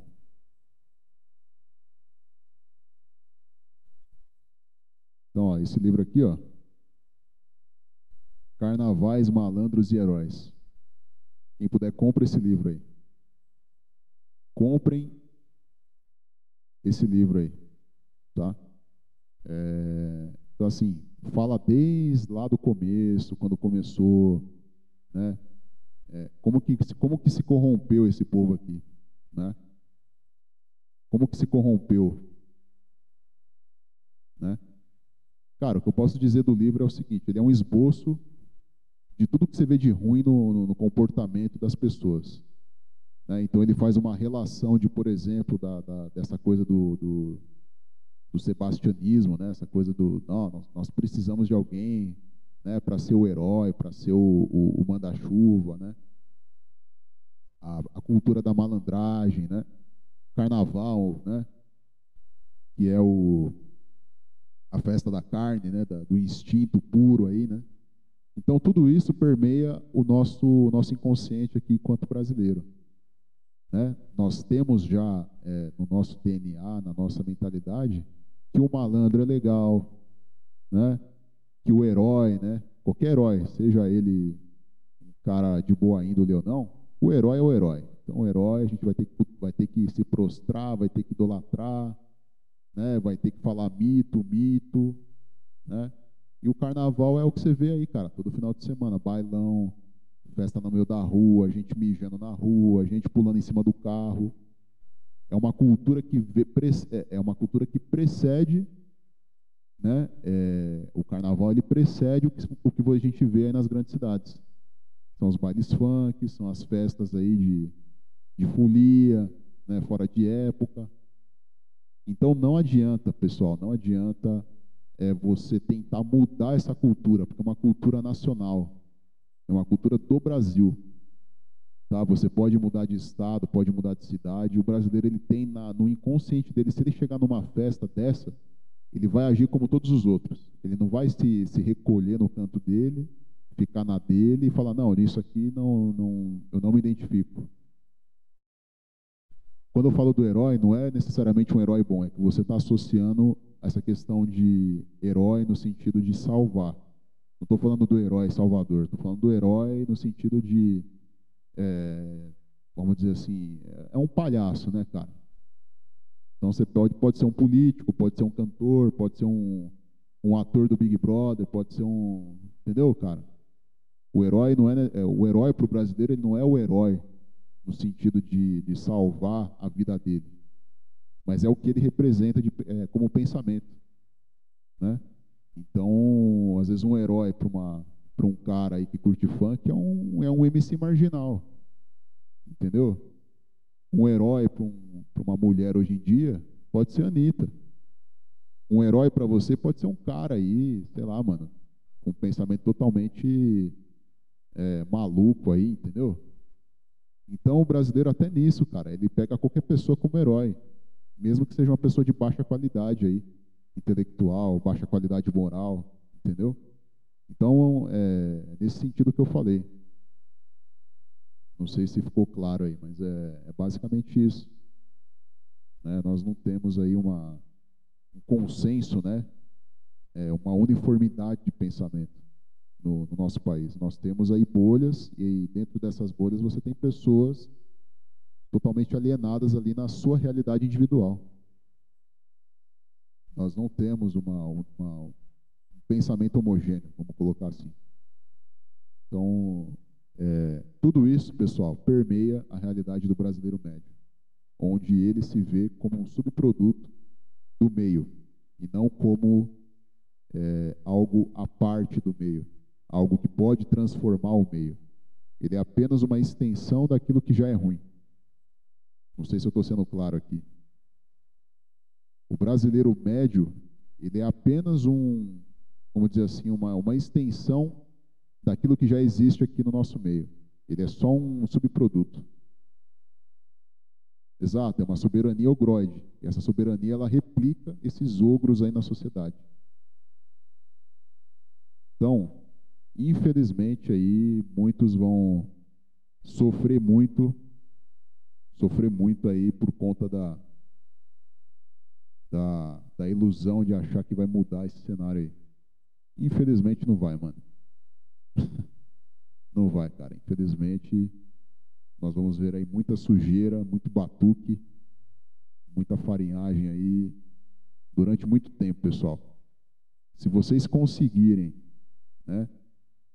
Então, ó, esse livro aqui, ó. Carnavais, Malandros e Heróis. Quem puder, compre esse livro aí. Comprem esse livro aí, tá? É, então, assim, fala desde lá do começo, quando começou, né? É, como, que, como que se corrompeu esse povo aqui, né? Como que se corrompeu, né? Cara, o que eu posso dizer do livro é o seguinte, ele é um esboço de tudo que você vê de ruim no, no, no comportamento das pessoas. Né? Então ele faz uma relação de, por exemplo, da, da, dessa coisa do, do, do, sebastianismo, né? essa coisa do não, nós, nós precisamos de alguém né, para ser o herói, para ser o, o, o manda-chuva, né? A, a, cultura da malandragem, né? carnaval, né? que é o, a festa da carne, né? Da, do instinto puro aí, né? Então, tudo isso permeia o nosso, nosso inconsciente aqui enquanto brasileiro. Né? Nós temos já é, no nosso DNA, na nossa mentalidade, que o malandro é legal, né? que o herói, né? qualquer herói, seja ele um cara de boa índole ou não, o herói é o herói. Então, o herói a gente vai ter que, vai ter que se prostrar, vai ter que idolatrar, né? vai ter que falar mito, mito. Né? E o carnaval é o que você vê aí, cara, todo final de semana, bailão, festa no meio da rua, gente mijando na rua, gente pulando em cima do carro. É uma cultura que vê, é, é uma cultura que precede, né? É, o carnaval ele precede o que, o que a gente vê aí nas grandes cidades. São os bailes funk, são as festas aí de, de folia, né? Fora de época. Então não adianta, pessoal, não adianta é você tentar mudar essa cultura, porque é uma cultura nacional, é uma cultura do Brasil. Tá? Você pode mudar de estado, pode mudar de cidade. O brasileiro ele tem na, no inconsciente dele, se ele chegar numa festa dessa, ele vai agir como todos os outros. Ele não vai se, se recolher no canto dele, ficar na dele e falar não, nisso aqui não, não, eu não me identifico. Quando eu falo do herói, não é necessariamente um herói bom, é que você está associando essa questão de herói no sentido de salvar. Não estou falando do herói salvador, estou falando do herói no sentido de é, vamos dizer assim, é um palhaço, né, cara? Então você pode, pode ser um político, pode ser um cantor, pode ser um, um ator do Big Brother, pode ser um, entendeu, cara? O herói não é, é o herói para o brasileiro ele não é o herói no sentido de, de salvar a vida dele, mas é o que ele representa de, é, como pensamento, né? Então, às vezes um herói para um cara aí que curte funk é um é um MC marginal, entendeu? Um herói para um, uma mulher hoje em dia pode ser a Anitta. Um herói para você pode ser um cara aí, sei lá, mano, com um pensamento totalmente é, maluco aí, entendeu? Então o brasileiro até nisso, cara, ele pega qualquer pessoa como herói, mesmo que seja uma pessoa de baixa qualidade aí, intelectual, baixa qualidade moral, entendeu? Então é nesse sentido que eu falei. Não sei se ficou claro aí, mas é, é basicamente isso. Né? Nós não temos aí uma, um consenso, né? É, uma uniformidade de pensamento no, no, nosso país. Nós temos aí bolhas e dentro dessas bolhas você tem pessoas totalmente alienadas ali na sua realidade individual. Nós não temos uma, uma, um pensamento homogêneo, vamos colocar assim. Então, é, tudo isso, pessoal, permeia a realidade do brasileiro médio, onde ele se vê como um subproduto do meio e não como é, algo à parte do meio algo que pode transformar o meio. Ele é apenas uma extensão daquilo que já é ruim. Não sei se eu estou sendo claro aqui. O brasileiro médio, ele é apenas um, vamos dizer assim, uma, uma extensão daquilo que já existe aqui no nosso meio. Ele é só um subproduto. Exato, é uma soberania ogroide. E essa soberania ela replica esses ogros aí na sociedade. Então, infelizmente aí muitos vão sofrer muito, sofrer muito aí por conta da, da, da ilusão de achar que vai mudar esse cenário aí. Infelizmente não vai, mano. não vai, cara. Infelizmente nós vamos ver aí muita sujeira, muito batuque, muita farinhagem aí durante muito tempo, pessoal. Se vocês conseguirem, né,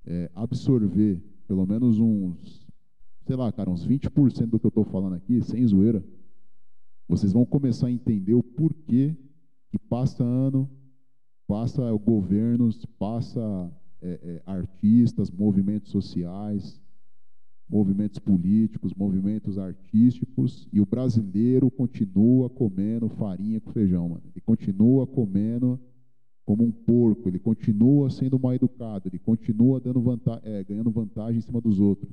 é, absorver pelo menos uns, sei lá, cara, uns 20% do que eu estou falando aqui, sem zoeira, vocês vão começar a entender o porquê que passa ano, passa governos, passa é, é, artistas, movimentos sociais, movimentos políticos, movimentos artísticos, e o brasileiro continua comendo farinha com feijão, mano. Ele continua comendo como um porco, ele continua sendo mal educado, ele continua dando é, ganhando vantagem em cima dos outros.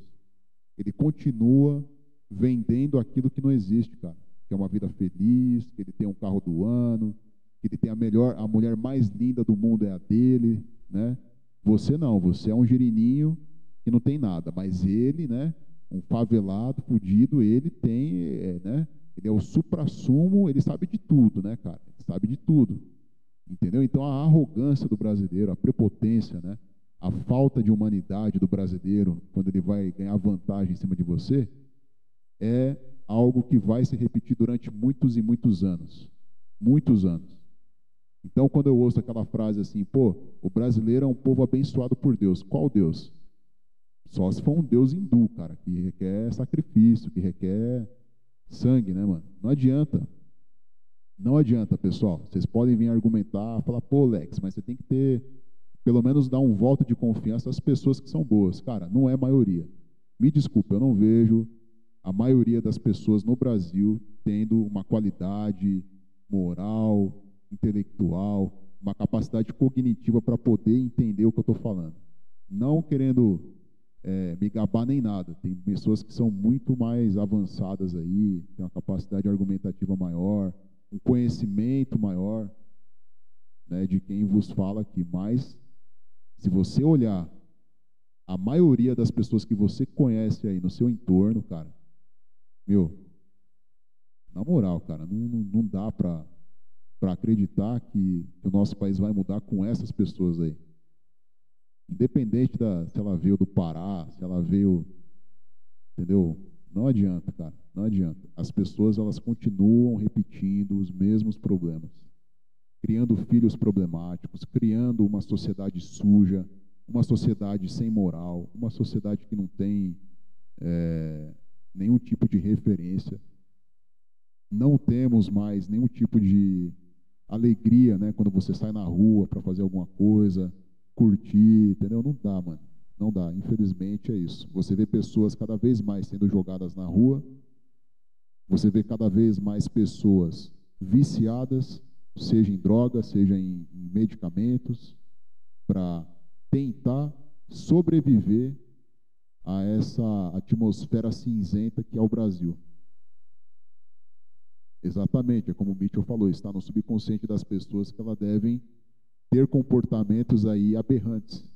Ele continua vendendo aquilo que não existe, cara. Que é uma vida feliz, que ele tem um carro do ano, que ele tem a melhor, a mulher mais linda do mundo é a dele, né? Você não, você é um girininho que não tem nada, mas ele, né? Um favelado, fudido, ele tem, é, né? Ele é o supra-sumo, ele sabe de tudo, né, cara? Ele sabe de tudo. Entendeu? Então a arrogância do brasileiro, a prepotência, né? A falta de humanidade do brasileiro, quando ele vai ganhar vantagem em cima de você, é algo que vai se repetir durante muitos e muitos anos. Muitos anos. Então, quando eu ouço aquela frase assim, pô, o brasileiro é um povo abençoado por Deus. Qual Deus? Só se for um Deus hindu, cara, que requer sacrifício, que requer sangue, né, mano? Não adianta. Não adianta, pessoal. Vocês podem vir argumentar, falar, pô, Lex, mas você tem que ter, pelo menos dar um voto de confiança às pessoas que são boas. Cara, não é maioria. Me desculpe, eu não vejo a maioria das pessoas no Brasil tendo uma qualidade moral, intelectual, uma capacidade cognitiva para poder entender o que eu estou falando. Não querendo é, me gabar nem nada. Tem pessoas que são muito mais avançadas aí, têm uma capacidade argumentativa maior, um conhecimento maior né, de quem vos fala aqui. Mas, se você olhar a maioria das pessoas que você conhece aí no seu entorno, cara, meu, na moral, cara, não, não, não dá para para acreditar que, que, o nosso país vai mudar com essas pessoas aí. Independente da se ela veio do Pará, se ela veio Entendeu? Não adianta, cara. Não adianta. As pessoas elas continuam repetindo os mesmos problemas, criando filhos problemáticos, criando uma sociedade suja, uma sociedade sem moral, uma sociedade que não tem é, nenhum tipo de referência. Não temos mais nenhum tipo de alegria, né, quando você sai na rua para fazer alguma coisa, curtir, entendeu? Não dá, mano. Não dá. Infelizmente é isso. Você vê pessoas cada vez mais sendo jogadas na rua. Você vê cada vez mais pessoas viciadas, seja em drogas, seja em, em medicamentos, para tentar sobreviver a essa atmosfera cinzenta que é o Brasil. Exatamente, é como o Mitchell falou, está no subconsciente das pessoas que elas devem ter comportamentos aí aberrantes.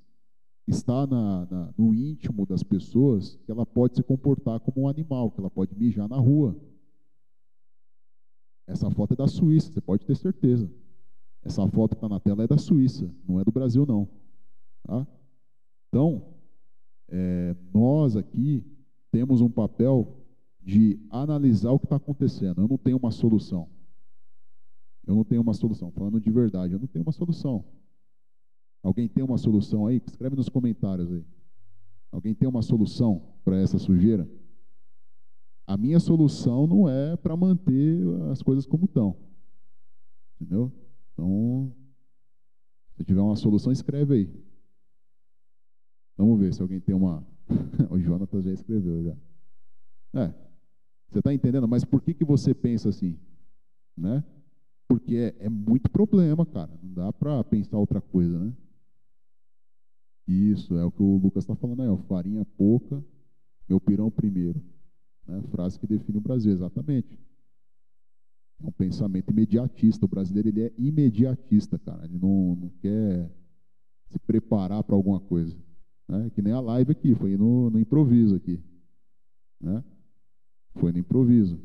Está na, na, no íntimo das pessoas que ela pode se comportar como um animal, que ela pode mijar na rua. Essa foto é da Suíça, você pode ter certeza. Essa foto que está na tela é da Suíça, não é do Brasil, não. Tá? Então, é, nós aqui temos um papel de analisar o que está acontecendo. Eu não tenho uma solução. Eu não tenho uma solução. Falando de verdade, eu não tenho uma solução. Alguém tem uma solução aí? Escreve nos comentários aí. Alguém tem uma solução para essa sujeira? A minha solução não é para manter as coisas como estão. Entendeu? Então, se tiver uma solução, escreve aí. Vamos ver se alguém tem uma. o Jonathan já escreveu já. É. Você está entendendo? Mas por que, que você pensa assim? Né? Porque é, é muito problema, cara. Não dá para pensar outra coisa, né? Isso, é o que o Lucas está falando aí, ó. Farinha pouca, meu pirão primeiro. Né? Frase que define o Brasil, exatamente. É um pensamento imediatista. O brasileiro ele é imediatista, cara. Ele não, não quer se preparar para alguma coisa. Né? Que nem a live aqui, foi no, no improviso aqui. Né? Foi no improviso.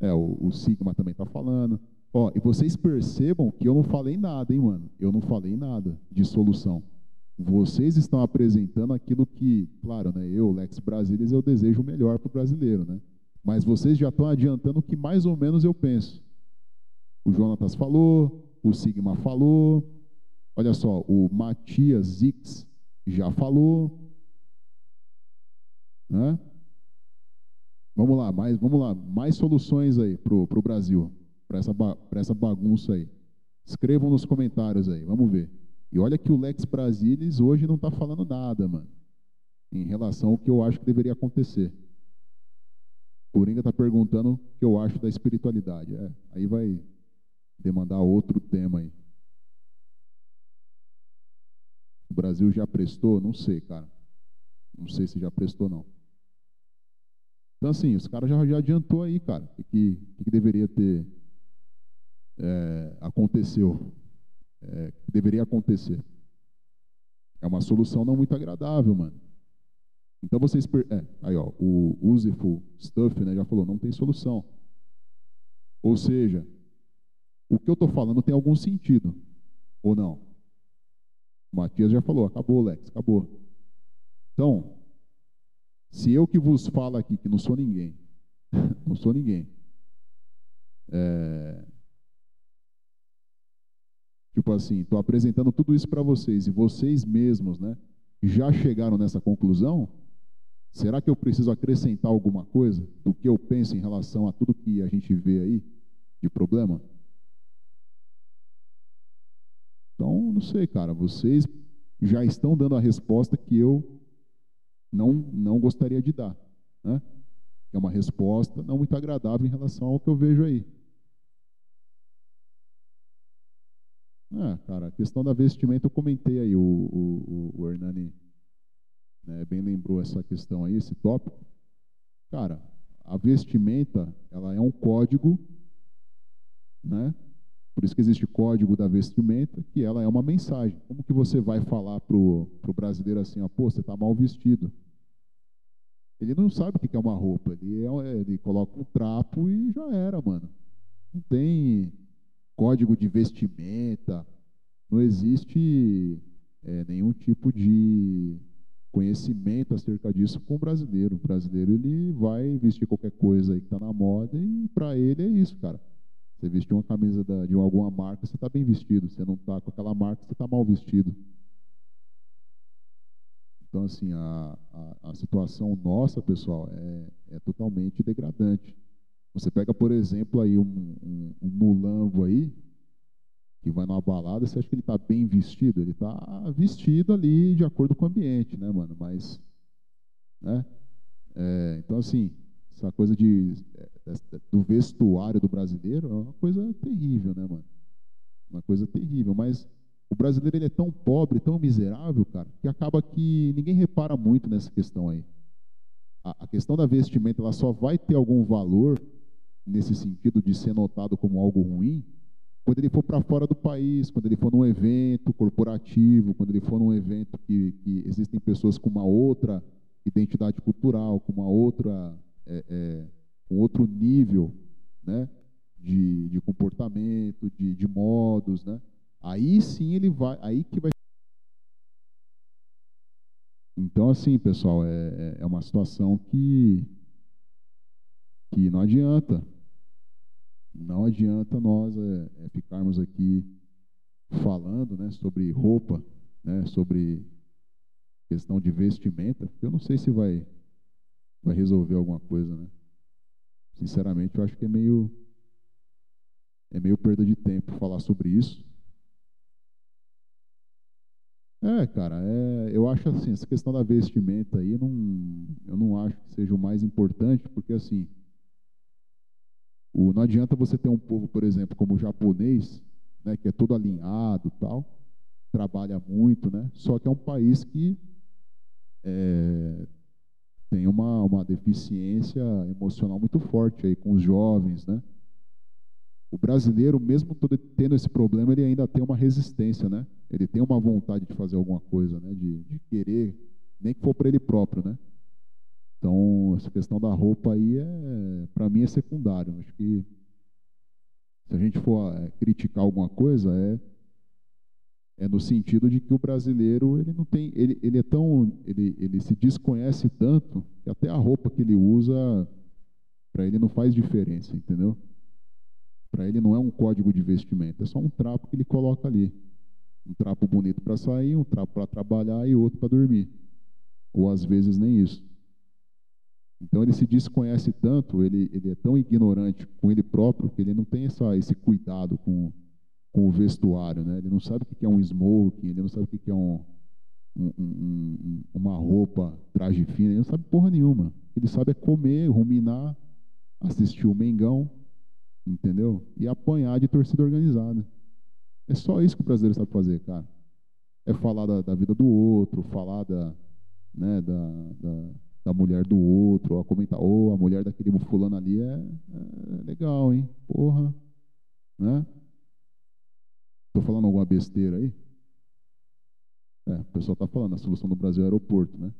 É, o, o Sigma também está falando. Ó, e vocês percebam que eu não falei nada, hein, mano? Eu não falei nada de solução. Vocês estão apresentando aquilo que, claro, né? Eu, Lex Brasilis, eu desejo o melhor para o brasileiro, né? Mas vocês já estão adiantando o que mais ou menos eu penso. O Jonatas falou, o Sigma falou. Olha só, o Matias Zix já falou. Né? Vamos lá, mais, vamos lá, mais soluções aí para o Brasil, para essa, essa bagunça aí. Escrevam nos comentários aí, vamos ver. E olha que o Lex Brasilis hoje não está falando nada, mano, em relação ao que eu acho que deveria acontecer. O Coringa está perguntando o que eu acho da espiritualidade. É, aí vai demandar outro tema aí. O Brasil já prestou? Não sei, cara. Não sei se já prestou, não. Então, assim, os caras já, já adiantou aí, cara, o que, que, deveria ter é, aconteceu. É, que deveria acontecer. É uma solução não muito agradável, mano. Então vocês. É, aí, ó, o Useful Stuff né, já falou, não tem solução. Ou seja, o que eu estou falando tem algum sentido, ou não? O Matias já falou, acabou, Lex, acabou. Então, se eu que vos falo aqui, que não sou ninguém, não sou ninguém, é, tipo assim, estou apresentando tudo isso para vocês e vocês mesmos, né, já chegaram nessa conclusão, será que eu preciso acrescentar alguma coisa do que eu penso em relação a tudo que a gente vê aí de problema? Então, não sei, cara, vocês já estão dando a resposta que eu não, não gostaria de dar. Né? É uma resposta não muito agradável em relação ao que eu vejo aí. Ah, cara, a questão da vestimenta eu comentei aí, o, o, o Hernani né, bem lembrou essa questão aí, esse tópico. Cara, a vestimenta, ela é um código, né? Por isso que existe código da vestimenta, que ela é uma mensagem. Como que você vai falar para o brasileiro assim, ó, pô, você está mal vestido? Ele não sabe o que é uma roupa. Ele, é, ele coloca um trapo e já era, mano. Não tem código de vestimenta, não existe é, nenhum tipo de conhecimento acerca disso com o brasileiro. O brasileiro ele vai vestir qualquer coisa aí que está na moda e para ele é isso, cara. Você vestiu uma camisa da, de alguma marca, você está bem vestido. Você não está com aquela marca, você está mal vestido. Então, assim, a, a, a situação nossa, pessoal, é, é, totalmente degradante. Você pega, por exemplo, aí um, um, um mulambo aí, que vai numa balada, você acha que ele está bem vestido? Ele está vestido ali de acordo com o ambiente, né, mano? Mas, né? É, então, assim, essa coisa de, do vestuário do brasileiro é uma coisa terrível, né, mano? Uma coisa terrível, mas o brasileiro ele é tão pobre, tão miserável, cara, que acaba que ninguém repara muito nessa questão aí. A, a questão da vestimenta ela só vai ter algum valor nesse sentido de ser notado como algo ruim quando ele for para fora do país, quando ele for num evento corporativo, quando ele for num evento que, que existem pessoas com uma outra identidade cultural, com uma outra, é, é, um outro nível, né, de, de comportamento, de, de modos, né? Aí sim ele vai, aí que vai. Então, assim, pessoal, é, é, é uma situação que, que não adianta. Não adianta nós é, é ficarmos aqui falando né, sobre roupa, né, sobre questão de vestimenta, porque eu não sei se vai, vai resolver alguma coisa. Né? Sinceramente, eu acho que é meio, é meio perda de tempo falar sobre isso. É, cara, é, eu acho assim, essa questão da vestimenta aí, não, eu não acho que seja o mais importante, porque assim, o, não adianta você ter um povo, por exemplo, como o japonês, né, que é todo alinhado tal, trabalha muito, né, só que é um país que é, tem uma, uma deficiência emocional muito forte aí com os jovens, né, o brasileiro, mesmo tendo esse problema, ele ainda tem uma resistência, né? Ele tem uma vontade de fazer alguma coisa, né? De, de querer, nem que for para ele próprio, né? Então, essa questão da roupa aí, é, para mim, é secundário. Acho que se a gente for é, criticar alguma coisa, é, é no sentido de que o brasileiro, ele não tem, ele, ele é tão, ele, ele se desconhece tanto, que até a roupa que ele usa, para ele não faz diferença, entendeu? Para ele não é um código de vestimenta, é só um trapo que ele coloca ali. Um trapo bonito para sair, um trapo para trabalhar e outro para dormir. Ou às vezes nem isso. Então ele se desconhece tanto, ele, ele é tão ignorante com ele próprio que ele não tem essa, esse cuidado com, com o vestuário. Né? Ele não sabe o que é um smoking, ele não sabe o que é um, um, um, uma roupa, traje fino, ele não sabe porra nenhuma. Ele sabe é comer, ruminar, assistir o Mengão, entendeu? E apanhar de torcida organizada. É só isso que o brasileiro sabe fazer, cara. É falar da, da vida do outro, falar da, né, da, da, da, mulher do outro, ou comentar, ô, oh, a mulher daquele fulano ali é, é legal, hein? Porra. Né? Estou falando alguma besteira aí? É, o pessoal está falando, a solução do Brasil é aeroporto, né?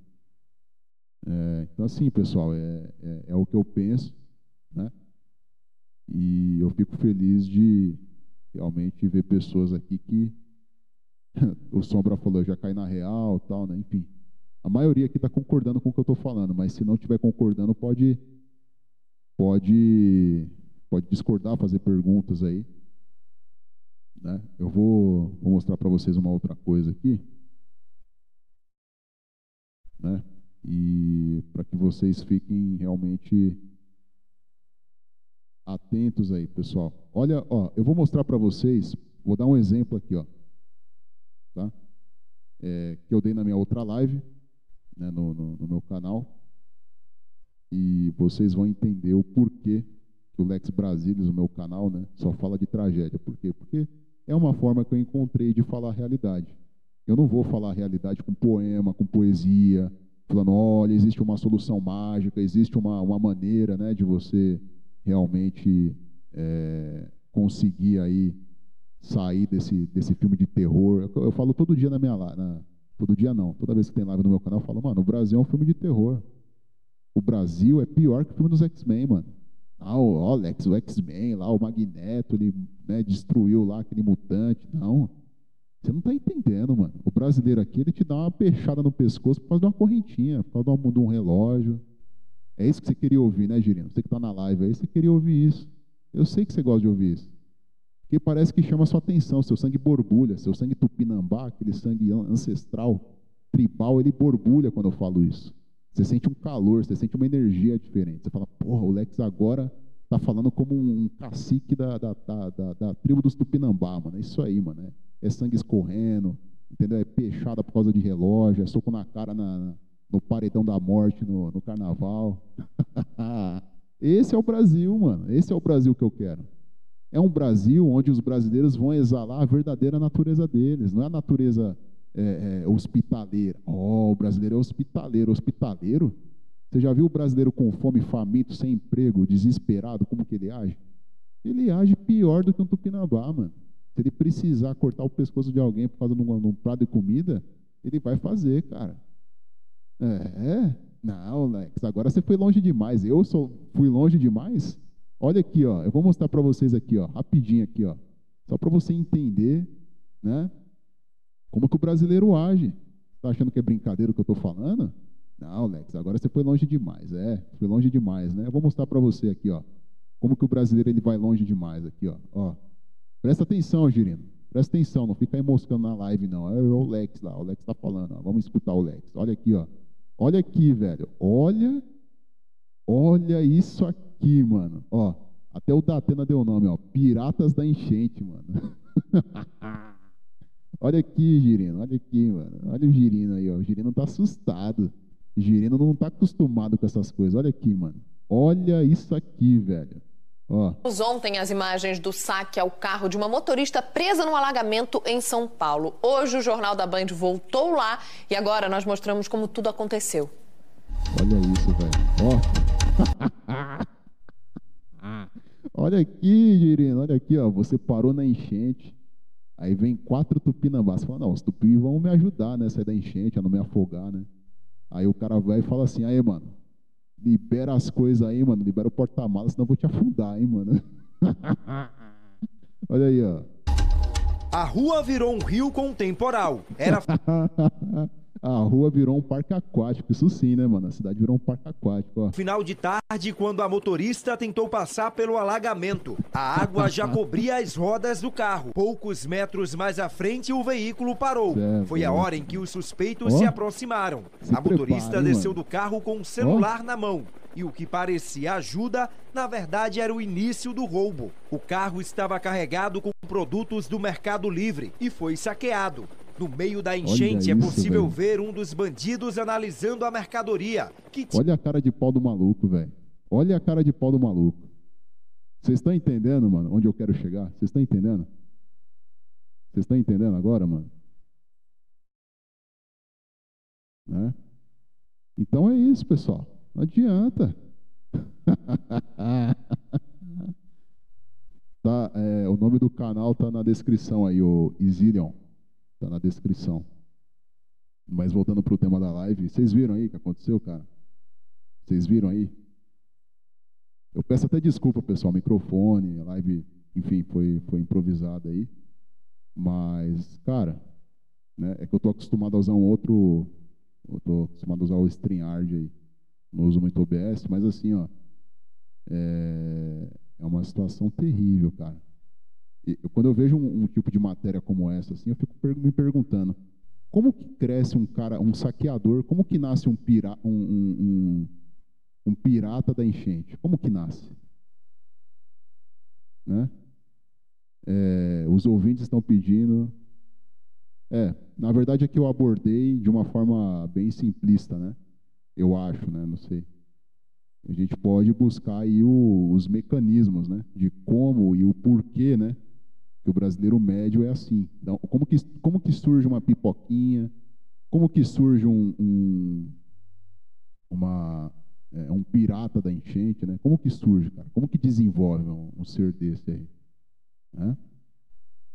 É, então, assim, pessoal, é, é, é, o que eu penso, né? E eu fico feliz de realmente ver pessoas aqui que o Sombra falou, já cai na real, tal, né? Enfim, a maioria aqui está concordando com o que eu estou falando, mas se não estiver concordando, pode, pode, pode discordar, fazer perguntas aí. Né? Eu vou, vou mostrar para vocês uma outra coisa aqui, né? E para que vocês fiquem realmente atentos aí, pessoal. Olha, ó, eu vou mostrar para vocês, vou dar um exemplo aqui, ó, tá? É, que eu dei na minha outra live, né, no, no, no, meu canal, e vocês vão entender o porquê que o Lex Brasilis, o meu canal, né, só fala de tragédia. Por quê? Porque é uma forma que eu encontrei de falar a realidade. Eu não vou falar a realidade com poema, com poesia, falando, olha, existe uma solução mágica, existe uma, uma maneira né, de você realmente é, conseguir aí sair desse, desse filme de terror. Eu, eu falo todo dia na minha live, todo dia não, toda vez que tem live no meu canal, eu falo, mano, o Brasil é um filme de terror. O Brasil é pior que o filme dos X-Men, mano. Ah, o Alex, o X-Men lá, o Magneto, ele né, destruiu lá aquele mutante. Não. Você não está entendendo, mano. O brasileiro aqui, ele te dá uma peixada no pescoço por causa de uma correntinha, por causa de um relógio. É isso que você queria ouvir, né, Girino? Você que está na live aí, você queria ouvir isso. Eu sei que você gosta de ouvir isso. Porque parece que chama sua atenção, seu sangue borbulha, seu sangue tupinambá, aquele sangue ancestral, tribal, ele borbulha quando eu falo isso. Você sente um calor, você sente uma energia diferente. Você fala, porra, o Lex agora está falando como um cacique da, da, da, da, da tribo dos Tupinambá, mano. É isso aí, mano. É, é sangue escorrendo, entendeu? É peixada por causa de relógio, é soco na cara na, no paredão da morte no, no carnaval. Esse é o Brasil, mano. Esse é o Brasil que eu quero. É um Brasil onde os brasileiros vão exalar a verdadeira natureza deles, não é a natureza é, é, hospitaleira. Oh, o brasileiro é hospitaleiro. Hospitaleiro? Você já viu o brasileiro com fome, faminto, sem emprego, desesperado, como que ele age? Ele age pior do que um tupinambá, mano. Se ele precisar cortar o pescoço de alguém por causa de um, de um prato de comida, ele vai fazer, cara. É, não, Lex, agora você foi longe demais. Eu sou, fui longe demais? Olha aqui, ó. Eu vou mostrar para vocês aqui, ó, rapidinho aqui, ó. Só para você entender, né? Como que o brasileiro age? Está achando que é brincadeira o que eu estou falando? Não, Lex, agora você foi longe demais. É, foi longe demais, né? Eu vou mostrar para você aqui, ó. Como que o brasileiro ele vai longe demais aqui, ó. ó. Presta atenção, Girino. Presta atenção, não fica aí moscando na live, não. É o Lex lá, o Lex está falando. Ó. Vamos escutar o Lex. Olha aqui, ó. Olha aqui, velho. Olha, olha isso aqui, mano. Ó, até o Datena deu o nome, ó. Piratas da Enchente, mano. Olha aqui, Girino, olha aqui, mano. Olha o Girino aí, ó. O Girino tá assustado. O Girino não tá acostumado com essas coisas. Olha aqui, mano. Olha isso aqui, velho. Ó. Ontem as imagens do saque ao carro de uma motorista presa no alagamento em São Paulo. Hoje o Jornal da Band voltou lá e agora nós mostramos como tudo aconteceu. Olha isso, velho. Ó. olha aqui, Girino, olha aqui, ó. Você parou na enchente. Aí vem quatro tupinambás. Fala, não, os tupi vão me ajudar, né? Sair da enchente, a não me afogar, né? Aí o cara vai e fala assim, aí, mano, libera as coisas aí, mano, libera o porta-malas, senão eu vou te afundar, hein, mano. Olha aí, ó. A rua virou um rio com temporal. Era a rua virou um parque aquático. Isso sim, né, mano? A cidade virou um parque aquático. Ó. Final de tarde, quando a motorista tentou passar pelo alagamento. A água já cobria as rodas do carro. Poucos metros mais à frente, o veículo parou. Certo. Foi a hora em que os suspeitos oh. se aproximaram. Se a motorista prepare, desceu mano. do carro com o celular oh. na mão. E o que parecia ajuda, na verdade era o início do roubo. O carro estava carregado com produtos do Mercado Livre e foi saqueado. No meio da enchente é possível ver um dos bandidos analisando a mercadoria. Que... Olha a cara de pau do maluco, velho. Olha a cara de pau do maluco. Vocês estão entendendo, mano, onde eu quero chegar? Vocês estão entendendo? Vocês estão entendendo agora, mano? Né? Então é isso, pessoal. Não adianta. tá, é, o nome do canal tá na descrição aí, o Isilion. Está na descrição. Mas voltando para o tema da live, vocês viram aí o que aconteceu, cara? Vocês viram aí? Eu peço até desculpa, pessoal, microfone, live, enfim, foi, foi improvisada aí. Mas, cara, né, é que eu estou acostumado a usar um outro. Eu estou acostumado a usar o StreamYard aí. Não uso muito OBS, mas assim, ó. É, é uma situação terrível, cara quando eu vejo um, um, tipo de matéria como essa, assim, eu fico me perguntando como que cresce um cara, um saqueador, como que nasce um, pira, um, um, um pirata da enchente? Como que nasce? Né? É, os ouvintes estão pedindo. É, na verdade é que eu abordei de uma forma bem simplista, né? Eu acho, né? Não sei. A gente pode buscar aí o, os mecanismos, né? De como e o porquê, né? O brasileiro médio é assim. Então, como que, como que surge uma pipoquinha? Como que surge um, um uma, é, um pirata da enchente? Né? Como que surge, cara? Como que desenvolve um, um ser desse aí? Né?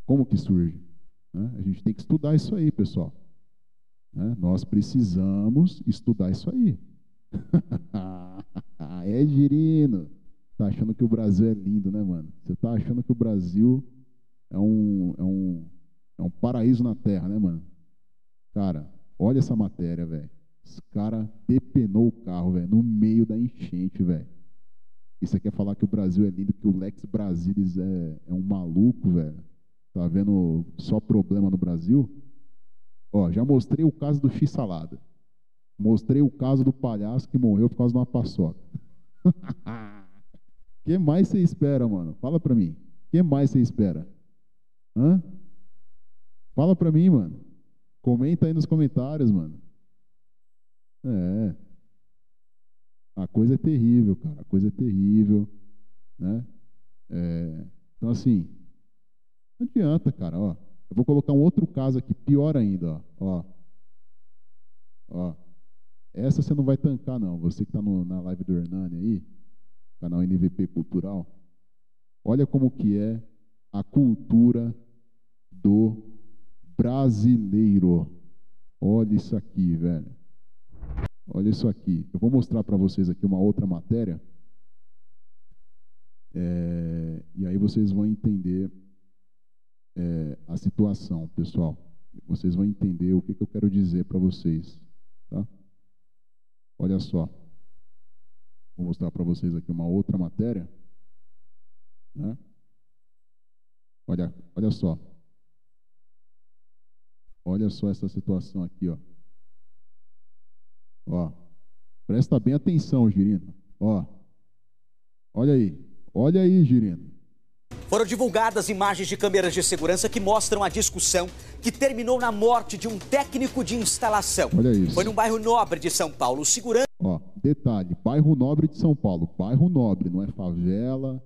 Como que surge? Né? A gente tem que estudar isso aí, pessoal. Né? Nós precisamos estudar isso aí. é, Girino. Tá achando que o Brasil é lindo, né, mano? Você tá achando que o Brasil é um, é um, é um paraíso na terra, né, mano? Cara, olha essa matéria, velho. Os cara depenou o carro, velho, no meio da enchente, velho. Isso quer falar que o Brasil é lindo, que o Lex Brasilis é, é um maluco, velho. Tá vendo só problema no Brasil? Ó, já mostrei o caso do X Salada. Mostrei o caso do palhaço que morreu por causa de uma paçoca. O que mais você espera, mano? Fala pra mim. O que mais você espera? Hã? Fala pra mim, mano. Comenta aí nos comentários, mano. É. A coisa é terrível, cara. A coisa é terrível, né? É. Então, assim, não adianta, cara, ó. Eu vou colocar um outro caso aqui, pior ainda, ó. Ó. Essa você não vai tancar, não. Você que está na live do Hernani aí, canal NVP Cultural, olha como que é a cultura do brasileiro. Olha isso aqui, velho. Olha isso aqui. Eu vou mostrar para vocês aqui uma outra matéria. É, e aí vocês vão entender é, a situação, pessoal. Vocês vão entender o que, que eu quero dizer para vocês. Tá? Olha só. Vou mostrar para vocês aqui uma outra matéria. Né? Olha, olha só. Olha só essa situação aqui, ó. Ó. Presta bem atenção, Girino. Ó. Olha aí. Olha aí, Girino. Foram divulgadas imagens de câmeras de segurança que mostram a discussão que terminou na morte de um técnico de instalação. Olha isso. Foi num bairro nobre de São Paulo. Segurança. Ó, detalhe: bairro nobre de São Paulo. Bairro nobre, não é favela,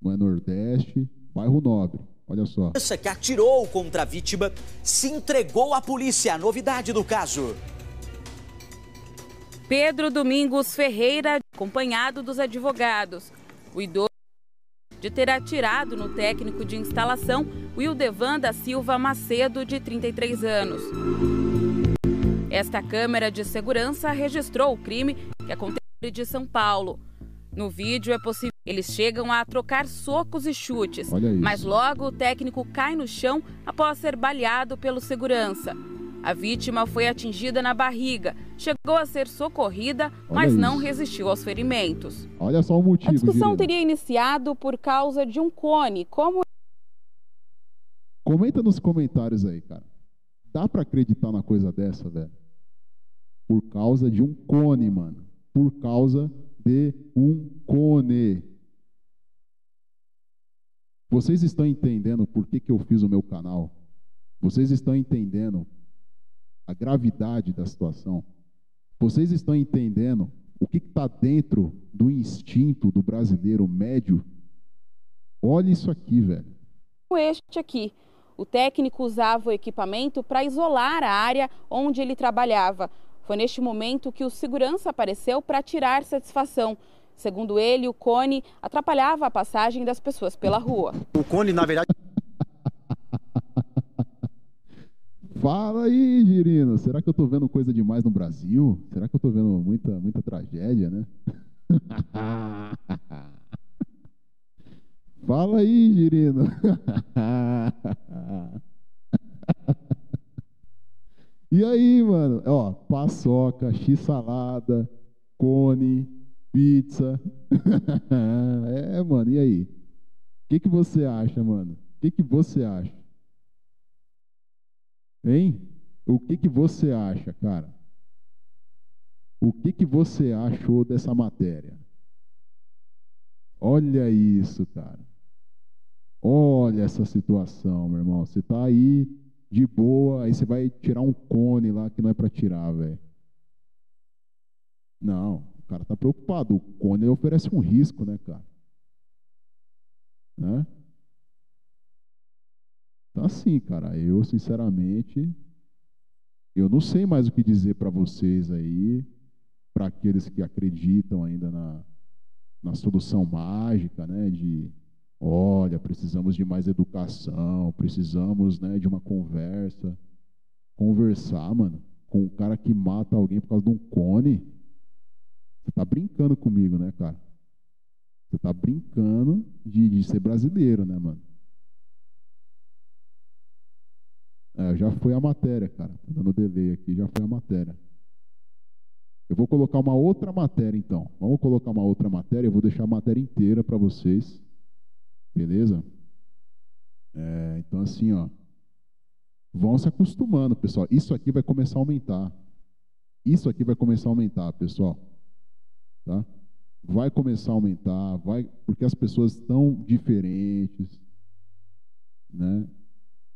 não é Nordeste. Bairro nobre. Olha só. Essa que atirou contra a vítima se entregou à polícia. A novidade do caso. Pedro Domingos Ferreira, acompanhado dos advogados. O idoso de ter atirado no técnico de instalação, Wildevan da Silva Macedo, de 33 anos. Esta câmera de segurança registrou o crime que aconteceu de São Paulo. No vídeo é possível eles chegam a trocar socos e chutes, mas logo o técnico cai no chão após ser baleado pelo segurança. A vítima foi atingida na barriga, chegou a ser socorrida, mas não resistiu aos ferimentos. Olha só o motivo. A discussão teria iniciado por causa de um cone, como Comenta nos comentários aí, cara. Dá para acreditar na coisa dessa, velho? Por causa de um cone, mano. Por causa de um cone. Vocês estão entendendo por que, que eu fiz o meu canal? Vocês estão entendendo a gravidade da situação? Vocês estão entendendo o que está dentro do instinto do brasileiro médio? Olha isso aqui, velho. Este aqui. O técnico usava o equipamento para isolar a área onde ele trabalhava. Foi neste momento que o segurança apareceu para tirar satisfação. Segundo ele, o cone atrapalhava a passagem das pessoas pela rua. O cone, na verdade. Fala aí, Girino. Será que eu tô vendo coisa demais no Brasil? Será que eu tô vendo muita, muita tragédia, né? Fala aí, Girino. e aí, mano? Ó, paçoca, x-salada, cone, pizza. é, mano, e aí? O que, que você acha, mano? O que, que você acha? Hein? O que, que você acha, cara? O que, que você achou dessa matéria? Olha isso, cara. Olha essa situação, meu irmão. Você tá aí de boa, aí você vai tirar um cone lá que não é para tirar, velho. Não, cara tá preocupado. O cone oferece um risco, né, cara? Né? Tá assim, cara. Eu, sinceramente, eu não sei mais o que dizer para vocês aí, para aqueles que acreditam ainda na, na solução mágica, né, de olha, precisamos de mais educação, precisamos, né, de uma conversa. Conversar, mano, com o cara que mata alguém por causa de um cone, você tá brincando comigo, né, cara? Você tá brincando de, de ser brasileiro, né, mano? É, já foi a matéria, cara. Tá dando delay aqui, já foi a matéria. Eu vou colocar uma outra matéria, então. Vamos colocar uma outra matéria. Eu vou deixar a matéria inteira para vocês. Beleza? É, então, assim, ó. Vão se acostumando, pessoal. Isso aqui vai começar a aumentar. Isso aqui vai começar a aumentar, pessoal. Tá? Vai começar a aumentar, vai, porque as pessoas estão diferentes, né?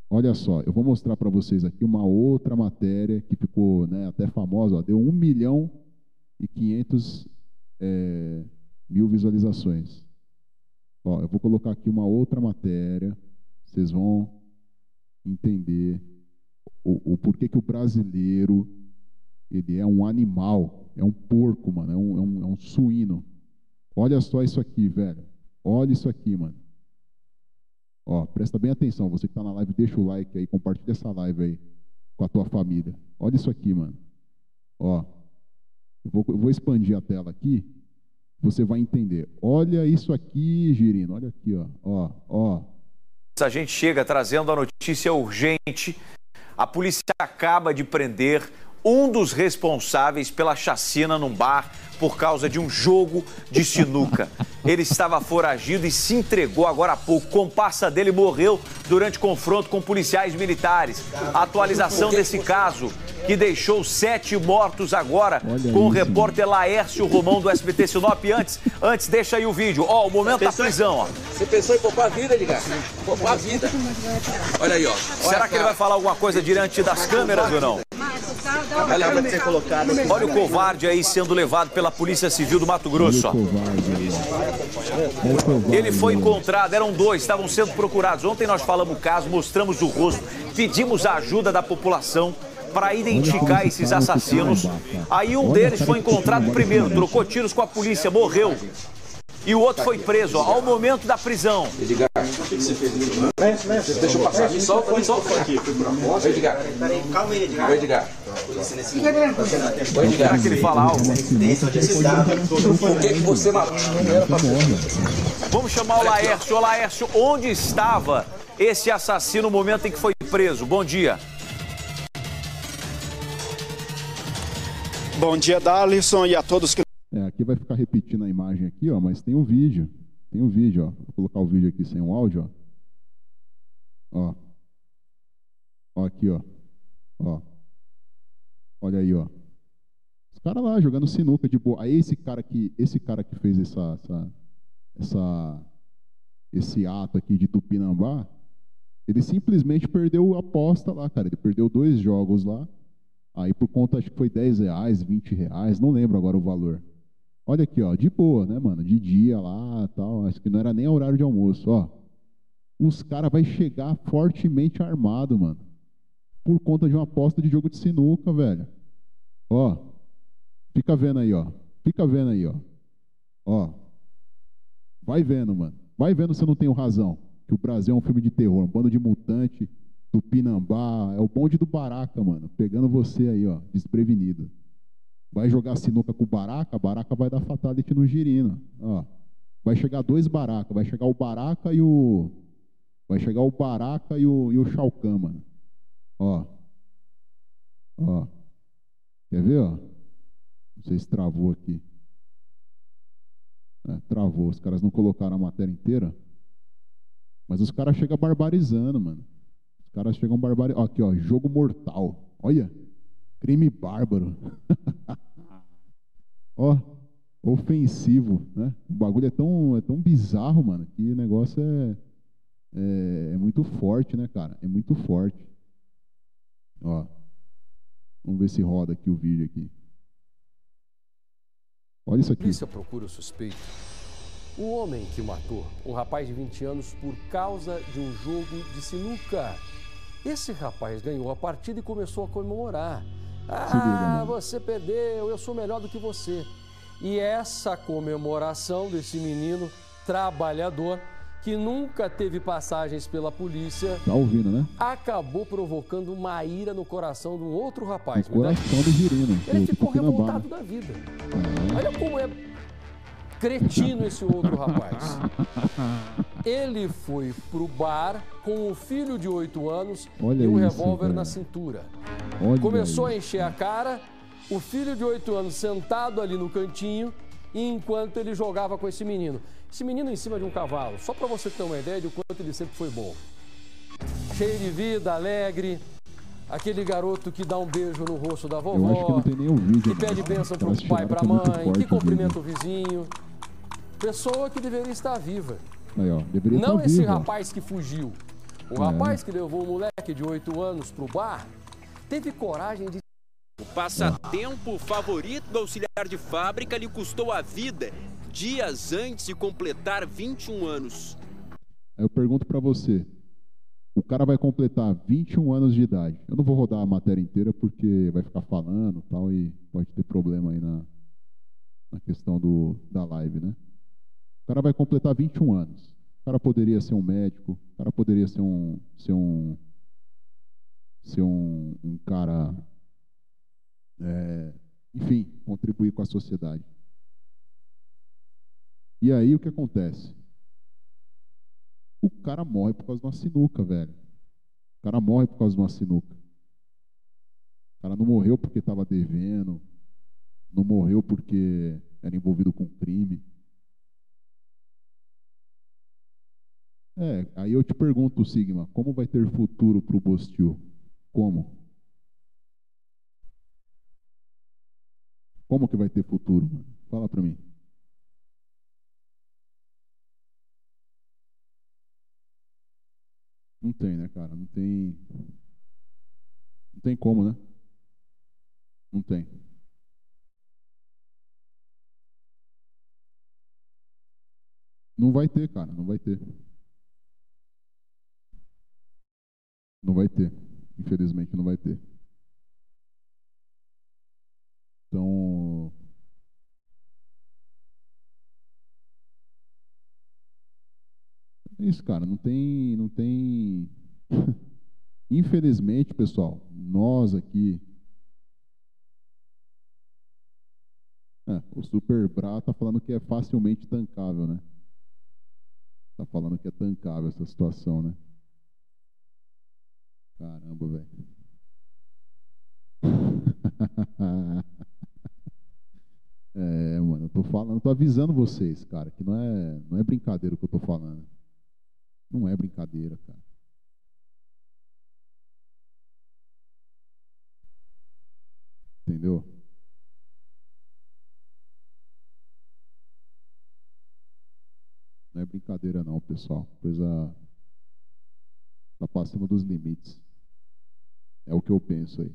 Olha só, eu vou mostrar para vocês aqui uma outra matéria que ficou né, até famosa, ó, deu 1 milhão e 500 é, mil visualizações. Ó, eu vou colocar aqui uma outra matéria, vocês vão entender o, o porquê que o brasileiro ele é um animal, é um porco, mano, é um, é um, é um suíno. Olha só isso aqui, velho. Olha isso aqui, mano. Ó, presta bem atenção, você que está na live, deixa o like aí, compartilha essa live aí com a tua família. Olha isso aqui, mano. Ó, eu vou, eu vou expandir a tela aqui, você vai entender. Olha isso aqui, Girino, olha aqui, ó, ó, ó. A gente chega trazendo a notícia urgente. A polícia acaba de prender um dos responsáveis pela chacina num bar por causa de um jogo de sinuca. Ele estava foragido e se entregou agora há pouco. Comparsa dele morreu durante confronto com policiais militares. A atualização desse caso, que deixou sete mortos agora, com o repórter Laércio Romão do SBT Sinop. Antes, antes deixa aí o vídeo. Ó, o momento da prisão, ó. Você pensou em poupar a vida, Edgar? Poupar a vida. Olha aí, ó. Será que ele vai falar alguma coisa diante das câmeras ou não? Olha o covarde aí sendo levado pela Polícia Civil do Mato Grosso. Ele foi encontrado, eram dois, estavam sendo procurados. Ontem nós falamos o caso, mostramos o rosto, pedimos a ajuda da população para identificar esses assassinos. Aí um deles foi encontrado primeiro, trocou tiros com a polícia, morreu e o outro foi preso ó, ao momento da prisão. Edgar, o que você fez? Deixa eu passar. Me solta, me solta aqui. Oi, Edgar. Calma aí, Edgar. Oi, Edgar. Oi, Edgar. Será que ele fala algo? Por que, que você matou? Vamos chamar o Laércio. Ô, Laércio, onde estava esse assassino no momento em que foi preso? Bom dia. Bom dia, Darlison, e a todos que é, aqui vai ficar repetindo a imagem aqui, ó, mas tem um vídeo. Tem um vídeo, ó. Vou colocar o vídeo aqui sem o áudio, ó. Ó. Ó aqui, ó. Ó. Olha aí, ó. Os caras lá jogando sinuca de boa. Aí esse cara que, esse cara que fez essa, essa, essa, esse ato aqui de Tupinambá, ele simplesmente perdeu a aposta lá, cara. Ele perdeu dois jogos lá. Aí por conta, acho que foi 10 reais, 20 reais, não lembro agora o valor. Olha aqui, ó, de boa, né, mano? De dia lá, tal. Acho que não era nem horário de almoço, ó. Os caras vai chegar fortemente armado, mano. Por conta de uma aposta de jogo de sinuca, velho. Ó. Fica vendo aí, ó. Fica vendo aí, ó. Ó. Vai vendo, mano. Vai vendo se eu não tenho razão. Que o Brasil é um filme de terror, um bando de mutante, do Pinambá. É o bonde do Baraca, mano. Pegando você aí, ó, desprevenido. Vai jogar sinuca com o Baraca, Baraca vai dar fatality no Girino. Ó, vai chegar dois Baraca, vai chegar o Baraca e o. Vai chegar o Baraca e o, e o Shao Kahn, mano. Ó. Ó. Quer ver, ó? Não sei se travou aqui. É, travou. Os caras não colocaram a matéria inteira. Mas os caras chegam barbarizando, mano. Os caras chegam barbarizando. Aqui, ó. Jogo mortal. Olha. Crime bárbaro. Ó, ofensivo, né? O bagulho é tão, é tão bizarro, mano, que o negócio é, é, é muito forte, né, cara? É muito forte. Ó, vamos ver se roda aqui o vídeo aqui. Olha isso aqui. A polícia procura o suspeito. O homem que matou, um rapaz de 20 anos, por causa de um jogo de sinuca. Esse rapaz ganhou a partida e começou a comemorar. Ah, você perdeu, eu sou melhor do que você. E essa comemoração desse menino trabalhador que nunca teve passagens pela polícia. Tá ouvindo, né? Acabou provocando uma ira no coração de um outro rapaz. No coração do Girino. Ele ficou revoltado da vida. Olha como é cretino esse outro rapaz. Ele foi pro bar com o filho de 8 anos Olha e um revólver na cintura. Olha Começou a isso. encher a cara, o filho de 8 anos sentado ali no cantinho, enquanto ele jogava com esse menino. Esse menino em cima de um cavalo, só para você ter uma ideia de o quanto ele sempre foi bom. Cheio de vida, alegre, aquele garoto que dá um beijo no rosto da que vovó, nenhum vídeo. que pede bênção pro Elas pai, que é muito mãe, que o cumprimenta o vizinho. Pessoa que deveria estar viva. Aí, ó, deveria Não estar esse vivo, ó. rapaz que fugiu. O É. rapaz que levou o moleque de 8 anos pro bar teve coragem de O passatempo favorito do auxiliar de fábrica lhe custou a vida dias antes de completar 21 anos. Aí eu pergunto pra você. O cara vai completar 21 anos de idade. Eu não vou rodar a matéria inteira porque vai ficar falando e tal e pode ter problema aí na, na questão do, da live, né? O cara vai completar 21 anos. O cara poderia ser um médico, o cara poderia ser um ser um ser um, um cara é, enfim, contribuir com a sociedade. E aí o que acontece? O cara morre por causa de uma sinuca, velho. O cara morre por causa de uma sinuca. O cara não morreu porque estava devendo, não morreu porque era envolvido com crime. É, aí eu te pergunto, Sigma, como vai ter futuro para o Bostil? Como? Como que vai ter futuro, mano? Fala para mim. Não tem, né, cara? Não tem. Não tem como, né? Não tem. Não vai ter, cara. Não vai ter. Não vai ter. Infelizmente, não vai ter. Então. É isso, cara. Não tem. Não tem. Infelizmente, pessoal, nós aqui. É, o Super Bra tá falando que é facilmente tancável, né? Tá falando que é tancável essa situação, né? Caramba, velho. É, mano, eu tô falando, tô avisando vocês, cara, que não é, não é brincadeira o que eu tô falando. Não é brincadeira, cara. Entendeu? Não é brincadeira não, pessoal. Coisa tá passando dos limites. É o que eu penso aí.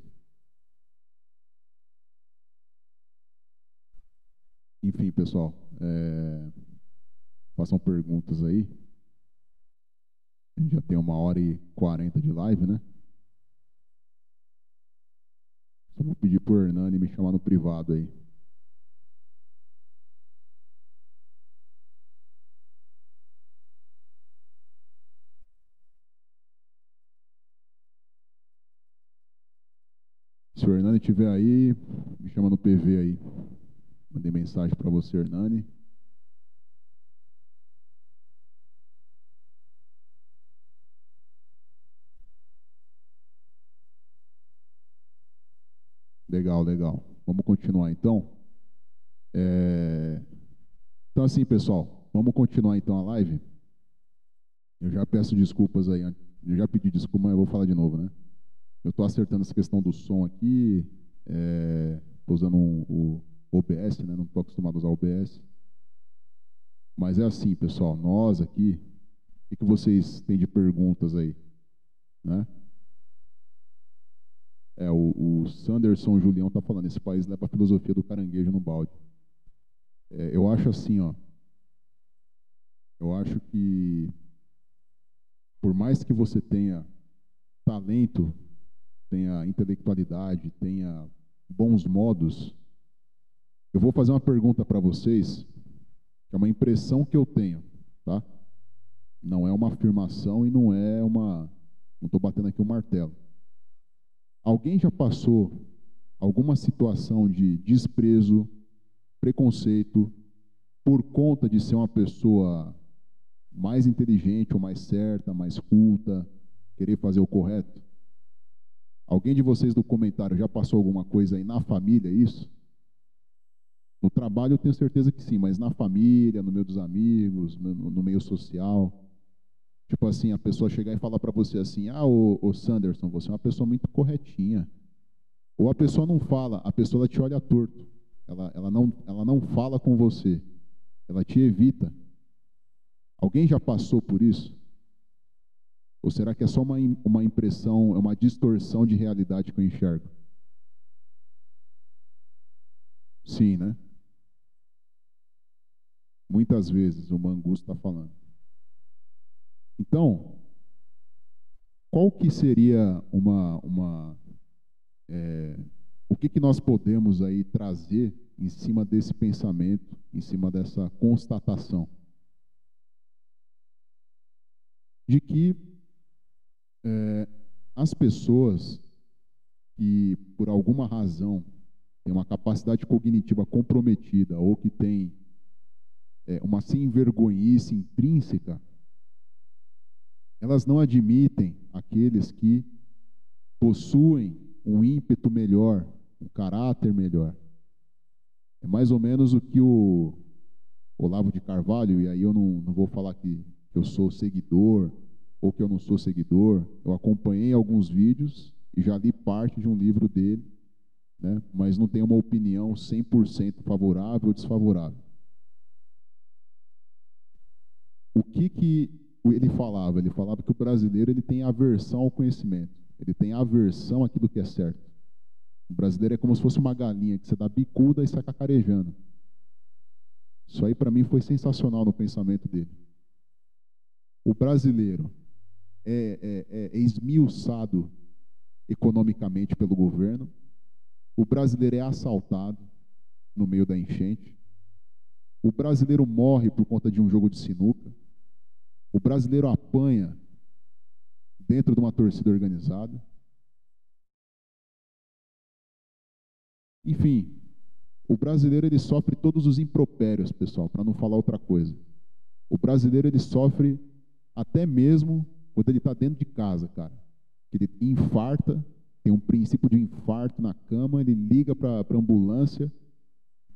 Enfim, pessoal, é... façam perguntas aí. A gente já tem uma hora e quarenta de live, né? Só vou pedir pro Hernani me chamar no privado aí. Se o Hernani estiver aí, me chama no PV aí. Mandei mensagem para você, Hernani. Legal, legal. Vamos continuar então. É... Então assim, pessoal, vamos continuar então a live. Eu já peço desculpas aí. Eu já pedi desculpa, mas eu vou falar de novo, né? Eu estou acertando essa questão do som aqui. Estou usando um, o OBS, né? Não estou acostumado a usar OBS. Mas é assim, pessoal. Nós aqui, o que, que vocês têm de perguntas aí? Né? É, o, o Sanderson Julião está falando, esse país leva a filosofia do caranguejo no balde. É, eu acho assim, ó. Eu acho que por mais que você tenha talento, tenha intelectualidade, tenha bons modos, eu vou fazer uma pergunta para vocês, que é uma impressão que eu tenho, tá? Não é uma afirmação e não é uma. Não estou batendo aqui um martelo. Alguém já passou alguma situação de desprezo, preconceito, por conta de ser uma pessoa mais inteligente ou mais certa, mais culta, querer fazer o correto? Alguém de vocês do comentário já passou alguma coisa aí na família, isso? No trabalho eu tenho certeza que sim, mas na família, no meio dos amigos, no, no meio social. Tipo assim, a pessoa chegar e falar para você assim: ah, ô, ô, Sanderson, você é uma pessoa muito corretinha. Ou a pessoa não fala, a pessoa te olha torto. Ela, ela, não, ela não fala com você. Ela te evita. Alguém já passou por isso? Ou será que é só uma, uma impressão, é uma distorção de realidade que eu enxergo? Sim, né? Muitas vezes o Mangusto está falando. Então, qual que seria uma, uma é, o que, que nós podemos aí trazer em cima desse pensamento, em cima dessa constatação? De que é, as pessoas que, por alguma razão, têm uma capacidade cognitiva comprometida ou que têm é, uma sem vergonhice intrínseca, elas não admitem aqueles que possuem um ímpeto melhor, um caráter melhor. É mais ou menos o que o Olavo de Carvalho, e aí eu não, não vou falar que, que eu sou seguidor ou que eu não sou seguidor, eu acompanhei alguns vídeos e já li parte de um livro dele, né, mas não tenho uma opinião 100% favorável ou desfavorável. O que, que ele falava? Ele falava que o brasileiro ele tem aversão ao conhecimento, ele tem aversão àquilo que é certo. O brasileiro é como se fosse uma galinha que você dá bicuda e sai cacarejando. Isso aí para mim foi sensacional no pensamento dele. O brasileiro é, é, é esmiuçado economicamente pelo governo. O brasileiro é assaltado no meio da enchente. O brasileiro morre por conta de um jogo de sinuca. O brasileiro apanha dentro de uma torcida organizada. Enfim, o brasileiro ele sofre todos os impropérios, pessoal, para não falar outra coisa. O brasileiro ele sofre até mesmo quando ele está dentro de casa, cara. Ele infarta, tem um princípio de infarto na cama, ele liga para a ambulância,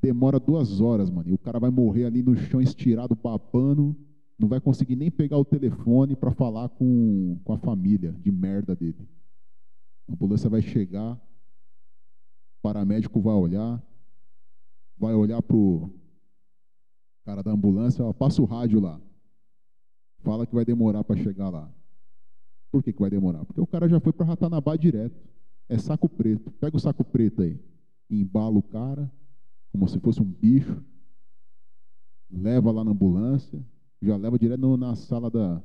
demora duas horas, mano, e o cara vai morrer ali no chão estirado, babando, não vai conseguir nem pegar o telefone para falar com, com a família de merda dele. A ambulância vai chegar, o paramédico vai olhar, vai olhar pro cara da ambulância, ó, passa o rádio lá. Fala que vai demorar para chegar lá. Por que, que vai demorar? Porque o cara já foi para Ratanabá direto. É saco preto. Pega o saco preto aí. Embala o cara, como se fosse um bicho. Leva lá na ambulância já leva direto no, na sala da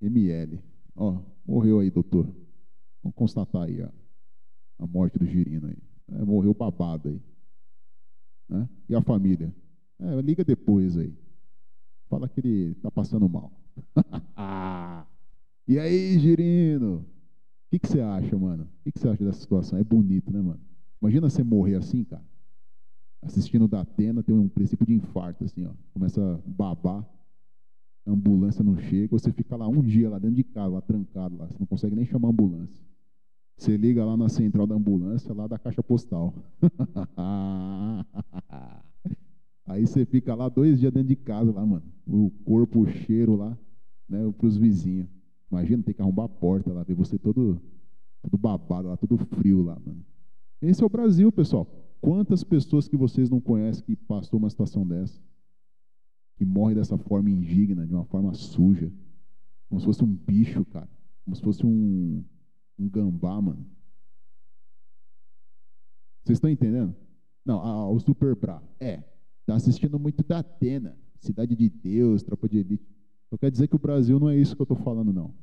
ML. Ó, morreu aí, doutor. Vamos constatar aí a, a morte do girino aí. É, morreu babado aí. Né? E a família? É, liga depois aí. Fala que ele está passando mal. e aí, girino? O que, você acha, mano? O que, que você acha dessa situação? É bonito, né, mano? Imagina você morrer assim, cara. Assistindo da Atena, tem um princípio de infarto, assim, ó. Começa a babar a ambulância não chega, você fica lá um dia lá dentro de casa, lá trancado lá, você não consegue nem chamar a ambulância. Você liga lá na central da ambulância, lá da caixa postal. Aí você fica lá dois dias dentro de casa lá, mano. O corpo, o cheiro lá, né, para os vizinhos. Imagina ter que arrombar a porta lá, ver você todo, todo babado lá, todo frio lá, mano. Esse é o Brasil, pessoal. Quantas pessoas que vocês não conhecem que passou uma situação dessa? que morre dessa forma indigna, de uma forma suja. Como se fosse um bicho, cara. Como se fosse um, um gambá, mano. Vocês estão entendendo? Não, o Super Bra. É. Tá assistindo muito da Atena. Cidade de Deus, Tropa de Elite. Eu quero dizer que o Brasil não é isso que eu estou falando, não.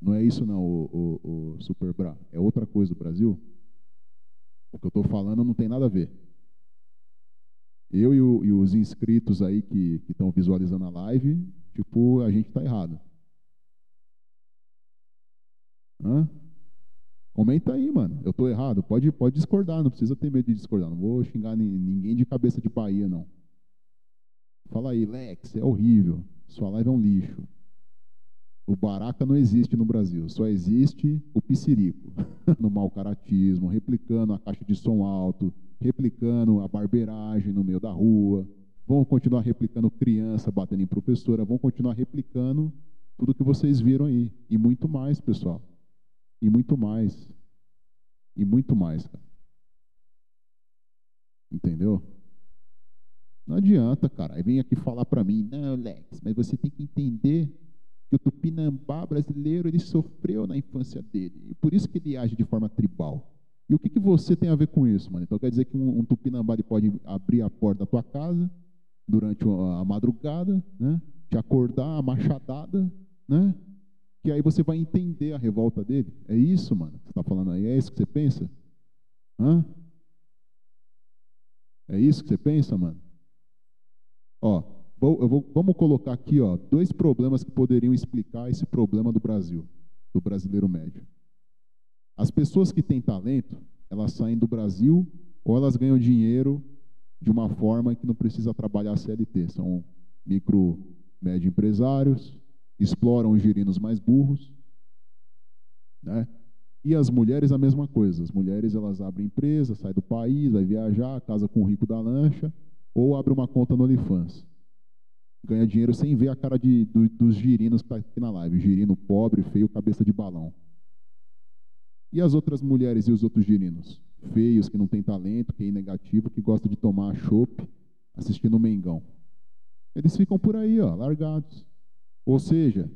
Não é isso, não, o, o, o Super Bra. É outra coisa o Brasil. O que eu estou falando não tem nada a ver. Eu e, o, e os inscritos aí que estão visualizando a live, tipo, a gente está errado. Hã? Comenta aí, mano. Eu estou errado. Pode, pode discordar, não precisa ter medo de discordar. Não vou xingar ninguém de cabeça de Bahia, não. Fala aí, Lex, é horrível. Sua live é um lixo. O baraca não existe no Brasil, só existe o piscirico, no mau caratismo, replicando a caixa de som alto, replicando a barbeiragem no meio da rua, vão continuar replicando criança batendo em professora, vão continuar replicando tudo que vocês viram aí, e muito mais, pessoal. E muito mais. E muito mais, cara. Entendeu? Não adianta, cara. Aí vem aqui falar para mim, não, Lex, mas você tem que entender que o tupinambá brasileiro ele sofreu na infância dele. E por isso que ele age de forma tribal. E o que, que você tem a ver com isso, mano? Então quer dizer que um, um tupinambá ele pode abrir a porta da tua casa durante a madrugada, né? Te acordar, a machadada, né? Que aí você vai entender a revolta dele. É isso, mano? Você está falando aí? É isso que você pensa? Hã? É isso que você pensa, mano? Ó, vou, vou, vamos colocar aqui ó, dois problemas que poderiam explicar esse problema do Brasil, do brasileiro médio. As pessoas que têm talento, elas saem do Brasil ou elas ganham dinheiro de uma forma que não precisa trabalhar CLT. São micro, médio empresários, exploram os girinos mais burros, né? E as mulheres a mesma coisa. As mulheres elas abrem empresa, saem do país, vai viajar, casa com o rico da lancha, ou abre uma conta no OnlyFans. Ganha dinheiro sem ver a cara de, do, dos girinos que está aqui na live. Girino pobre, feio, cabeça de balão. E as outras mulheres e os outros girinos? Feios, que não têm talento, que é negativo, que gosta de tomar chopp assistindo o Mengão. Eles ficam por aí, ó, largados. Ou seja,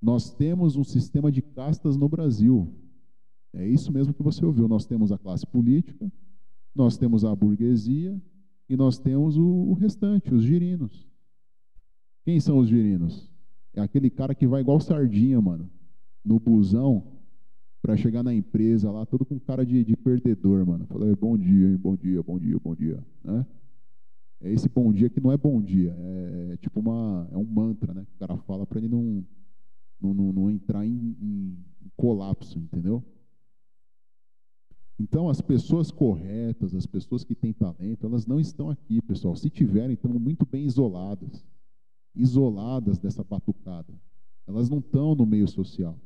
nós temos um sistema de castas no Brasil. É isso mesmo que você ouviu. Nós temos a classe política, nós temos a burguesia e nós temos o, o restante, os girinos. Quem são os girinos? É aquele cara que vai igual sardinha, mano, no busão, para chegar na empresa lá, todo com cara de, de perdedor, mano. Falei, bom dia, bom dia, bom dia, bom dia, né? É esse bom dia que não é bom dia, é, é tipo uma, é um mantra, né? Que o cara fala para ele não, não, não, não entrar em, em colapso, entendeu? Então, as pessoas corretas, as pessoas que têm talento, elas não estão aqui, pessoal. Se tiverem, estão muito bem isoladas. Isoladas dessa batucada. Elas não estão no meio social.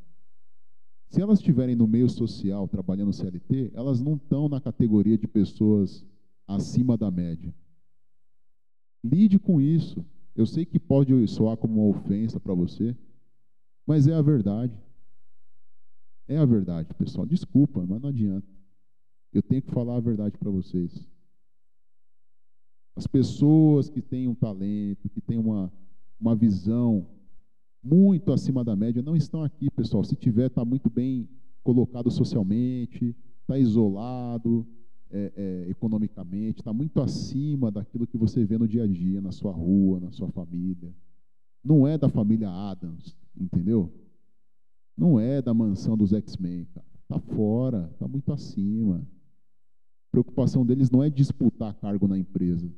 Se elas estiverem no meio social, trabalhando CLT, elas não estão na categoria de pessoas acima da média. Lide com isso. Eu sei que pode soar como uma ofensa para você, mas é a verdade. É a verdade, pessoal. Desculpa, mas não adianta. Eu tenho que falar a verdade para vocês. As pessoas que têm um talento, que têm uma, uma visão muito acima da média, não estão aqui, pessoal. Se tiver, está muito bem colocado socialmente, está isolado é, é, economicamente, está muito acima daquilo que você vê no dia a dia, na sua rua, na sua família. Não é da família Adams, entendeu? Não é da mansão dos X-Men. Está fora, está muito acima preocupação deles não é disputar cargo na empresa.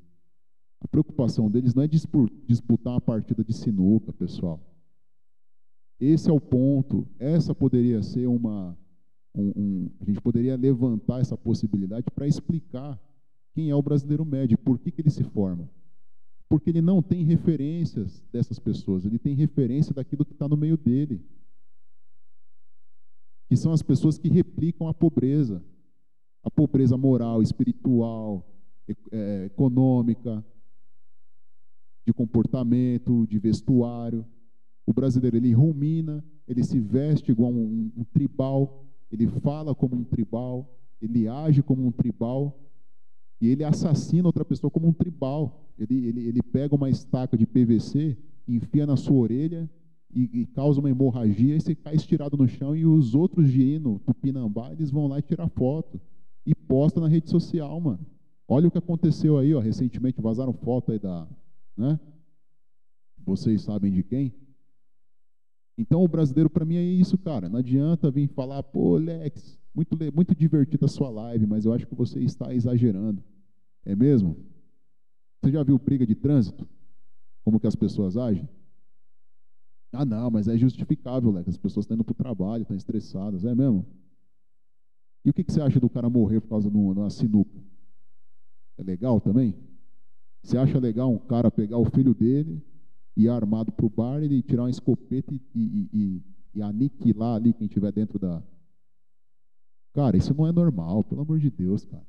A preocupação deles não é disputar uma partida de sinuca, pessoal. Esse é o ponto. Essa poderia ser uma. Um, um, a gente poderia levantar essa possibilidade para explicar quem é o brasileiro médio, por que, que ele se forma. Porque ele não tem referências dessas pessoas, ele tem referência daquilo que está no meio dele. Que são as pessoas que replicam a pobreza a pobreza moral, espiritual, é, econômica, de comportamento, de vestuário. O brasileiro ele rumina, ele se veste igual um, um, tribal, ele fala como um tribal, ele age como um tribal e ele assassina outra pessoa como um tribal. Ele, ele, ele pega uma estaca de PVC, enfia na sua orelha e, e, causa uma hemorragia e você cai estirado no chão e os outros girinos, tupinambá, eles vão lá e tirar foto posta na rede social, mano. Olha o que aconteceu aí, ó, recentemente vazaram foto aí da, né? Vocês sabem de quem? Então o brasileiro para mim é isso, cara. Não adianta vir falar, pô, Lex, muito muito divertida a sua live, mas eu acho que você está exagerando. É mesmo? Você já viu briga de trânsito? Como que as pessoas agem? Ah, não, mas é justificável, Lex. As pessoas estão indo para o trabalho, estão estressadas, é mesmo? E o que, que você acha do cara morrer por causa de uma sinuca? É legal também? Você acha legal um cara pegar o filho dele, ir armado para o bar, ele tirar uma escopeta e, e, e, e aniquilar ali quem estiver dentro da. Cara, isso não é normal, pelo amor de Deus, cara.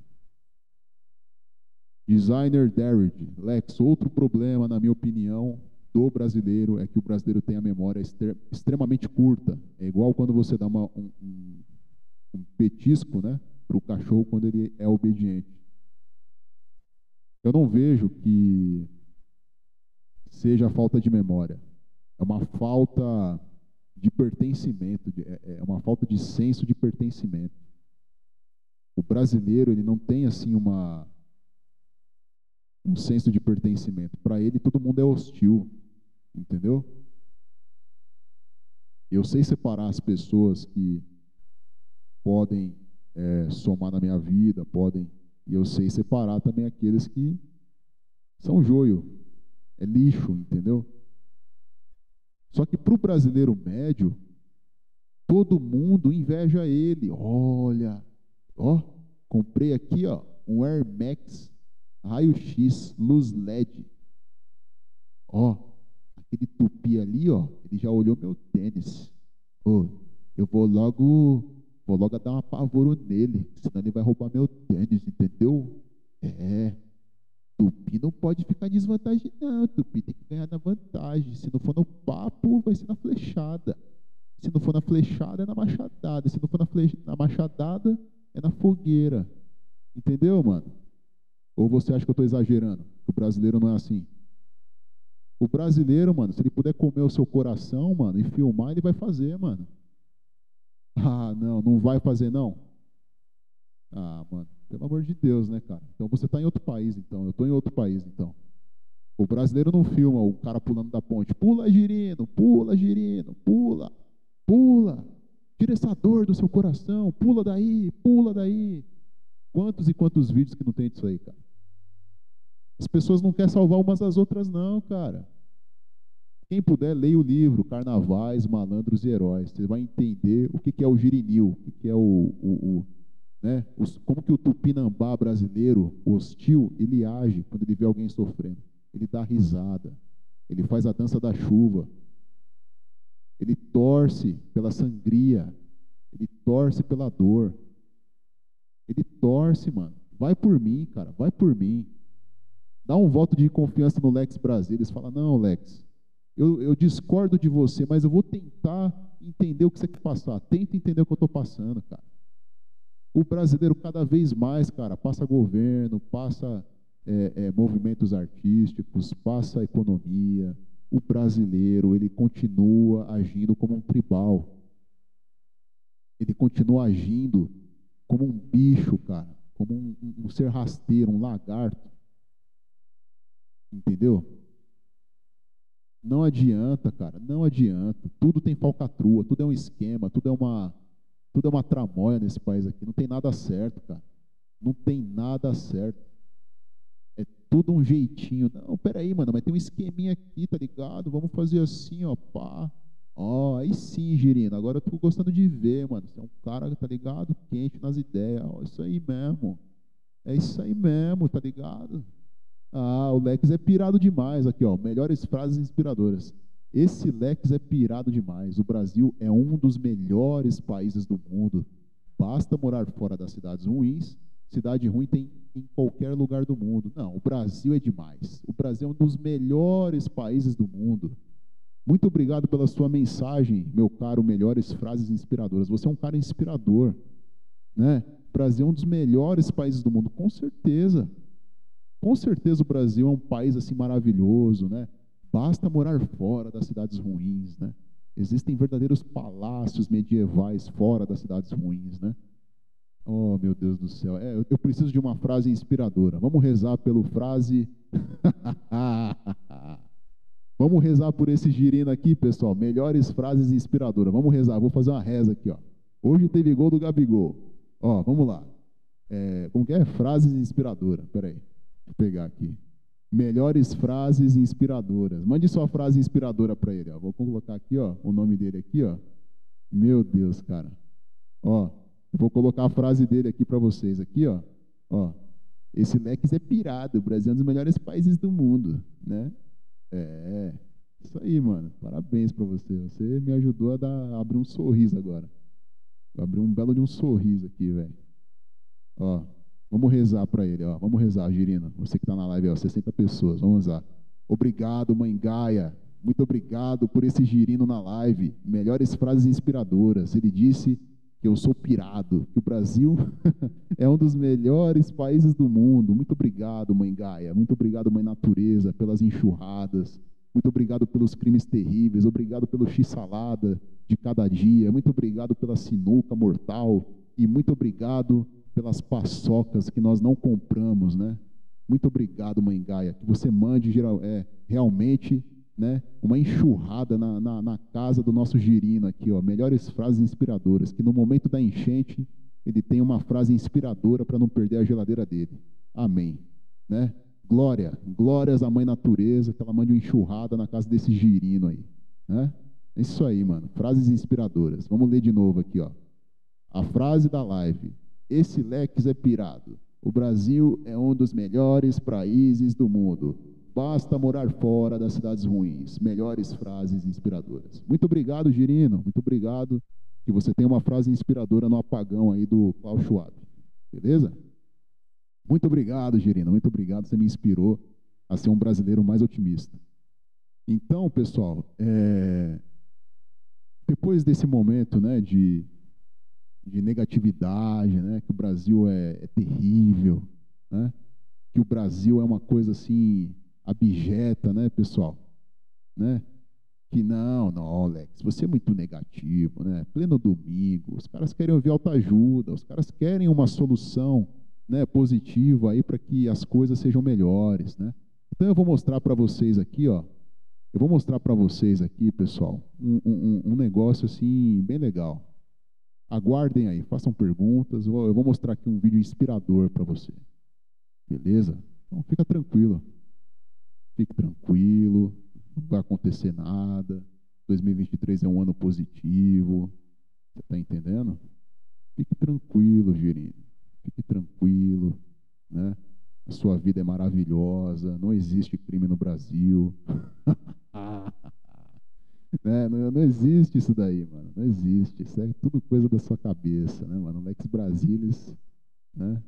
Designer Derrick, Lex, outro problema, na minha opinião, do brasileiro é que o brasileiro tem a memória extremamente curta. É igual quando você dá uma, um, um, um petisco né, para o cachorro quando ele é obediente. Eu não vejo que seja falta de memória. É uma falta de pertencimento, é, é uma falta de senso de pertencimento. O brasileiro ele não tem assim uma um senso de pertencimento. Para ele todo mundo é hostil, entendeu? Eu sei separar as pessoas que podem é, somar na minha vida, podem, e eu sei separar também aqueles que são joio, é lixo, entendeu? Só que para o brasileiro médio, todo mundo inveja ele. Olha, ó, comprei aqui, ó, um Air Max raio-x, luz LED. Ó, aquele tupi ali, ó, ele já olhou meu tênis. Ô, eu vou logo, vou logo dar um apavoro nele, senão ele vai roubar meu tênis, entendeu? É, Tupi não pode ficar em desvantagem, não. Tupi tem que ganhar na vantagem. Se não for no papo, vai ser na flechada. Se não for na flechada, é na machadada. Se não for na, flecha, na machadada, é na fogueira. Entendeu, mano? Ou você acha que eu estou exagerando? Que o brasileiro não é assim? O brasileiro, mano, se ele puder comer o seu coração, mano, e filmar, ele vai fazer, mano. Ah, não, não vai fazer, não? Ah, mano. Pelo amor de Deus, né, cara? Então você está em outro país, então. Eu estou em outro país, então. O brasileiro não filma o cara pulando da ponte. Pula, girino, pula, girino, pula, pula. Tira essa dor do seu coração, pula daí, pula daí. Quantos e quantos vídeos que não tem disso aí, cara? As pessoas não querem salvar umas às outras, não, cara. Quem puder, leia o livro Carnavais, Malandros e Heróis. Você vai entender o que é o girinil, o que é o, o, o né? Os, como que o tupinambá brasileiro, hostil, ele age quando ele vê alguém sofrendo. Ele dá risada, ele faz a dança da chuva, ele torce pela sangria, ele torce pela dor. Ele torce, mano. Vai por mim, cara, vai por mim. Dá um voto de confiança no Lex Brasil. Eles falam: não, Lex, eu, eu discordo de você, mas eu vou tentar entender o que você quer passar. Tenta entender o que eu estou passando, cara. O brasileiro cada vez mais, cara, passa governo, passa é, é, movimentos artísticos, passa economia. O brasileiro, ele continua agindo como um tribal. Ele continua agindo como um bicho, cara, como um, um, um ser rasteiro, um lagarto. Entendeu? Não adianta, cara, não adianta. Tudo tem falcatrua, tudo é um esquema, tudo é uma tudo é uma tramóia nesse país aqui. Não tem nada certo, cara. Não tem nada certo. É tudo um jeitinho. Não, peraí, mano, mas tem um esqueminha aqui, tá ligado? Vamos fazer assim, ó, pá. Ó, aí sim, Girino. Agora eu tô gostando de ver, mano. Você é um cara, tá ligado? Quente nas ideias. Ó, isso aí mesmo. É isso aí mesmo, tá ligado? Ah, o Lex é pirado demais aqui, ó. Melhores frases inspiradoras. Esse Lex é pirado demais. O Brasil é um dos melhores países do mundo. Basta morar fora das cidades ruins. Cidade ruim tem em qualquer lugar do mundo. Não, o Brasil é demais. O Brasil é um dos melhores países do mundo. Muito obrigado pela sua mensagem, meu caro. Melhores frases inspiradoras. Você é um cara inspirador, né? O Brasil é um dos melhores países do mundo, com certeza. Com certeza o Brasil é um país assim maravilhoso, né? Basta morar fora das cidades ruins, né? Existem verdadeiros palácios medievais fora das cidades ruins, né? Oh, meu Deus do céu. É, eu preciso de uma frase inspiradora. Vamos rezar pelo frase. Vamos rezar por esse girino aqui, pessoal. Melhores frases inspiradoras. Vamos rezar. Vou fazer uma reza aqui, ó. Hoje teve gol do Gabigol. Ó, vamos lá. É, como que é? Frases inspiradoras. Peraí. Vou pegar aqui. Melhores frases inspiradoras. Mande sua frase inspiradora para ele. Ó. Vou colocar aqui ó, o nome dele aqui. Ó. Meu Deus, cara. Ó, eu vou colocar a frase dele aqui para vocês. Aqui, ó. ó. Esse Lex é pirado. O Brasil é um dos melhores países do mundo. Né? É. Isso aí, mano. Parabéns para você. Você me ajudou a, dar, a abrir um sorriso agora. Abrir um belo de um sorriso aqui, velho. Ó, vamos rezar para ele, ó. Vamos rezar, Girina. Você que tá na live, ó, 60 pessoas. Vamos rezar. Obrigado, mãe Gaia. Muito obrigado por esse girino na live. Melhores frases inspiradoras. Ele disse que eu sou pirado, que o Brasil é um dos melhores países do mundo. Muito obrigado, mãe Gaia. Muito obrigado, mãe Natureza, pelas enxurradas. Muito obrigado pelos crimes terríveis. Obrigado pelo x-salada de cada dia. Muito obrigado pela sinuca mortal. E muito obrigado pelas paçocas que nós não compramos, né? Muito obrigado, mãe Gaia. Que você mande geral, é, realmente né, uma enxurrada na, na, na, casa do nosso girino aqui, ó, melhores frases inspiradoras, que no momento da enchente ele tem uma frase inspiradora para não perder a geladeira dele. Amém. Né? Glória, glórias à mãe natureza, que ela mande uma enxurrada na casa desse girino aí. Né? É isso aí, mano. Frases inspiradoras. Vamos ler de novo aqui, ó. A frase da live. Esse Lex é pirado. O Brasil é um dos melhores países do mundo. Basta morar fora das cidades ruins. Melhores frases inspiradoras. Muito obrigado, Girino. Muito obrigado. Que você tenha uma frase inspiradora no apagão aí do Klaus Schwab. Beleza? Muito obrigado, Girino. Muito obrigado. Você me inspirou a ser um brasileiro mais otimista. Então, pessoal, é... depois desse momento né, de, de negatividade, né, que o Brasil é, é terrível, né, que o Brasil é uma coisa assim abjeta, né, pessoal? Né? Que não, não, Alex, você é muito negativo, né? Pleno domingo, os caras querem ouvir autoajuda, os caras querem uma solução, né, positiva aí para que as coisas sejam melhores, né? Então eu vou mostrar para vocês aqui, ó, eu vou mostrar para vocês aqui, pessoal, um, um, um, negócio assim bem legal. Aguardem aí, façam perguntas. Eu vou mostrar aqui um vídeo inspirador para você. Beleza? Então fica tranquilo. Fique tranquilo, não vai acontecer nada. 2023 é um ano positivo. Você está entendendo? Fique tranquilo, Girino. Fique tranquilo. Né? A sua vida é maravilhosa. Não existe crime no Brasil. né? não, não, existe isso daí, mano. Não existe. Isso é tudo coisa da sua cabeça, né, mano? Lex Brasilis, né?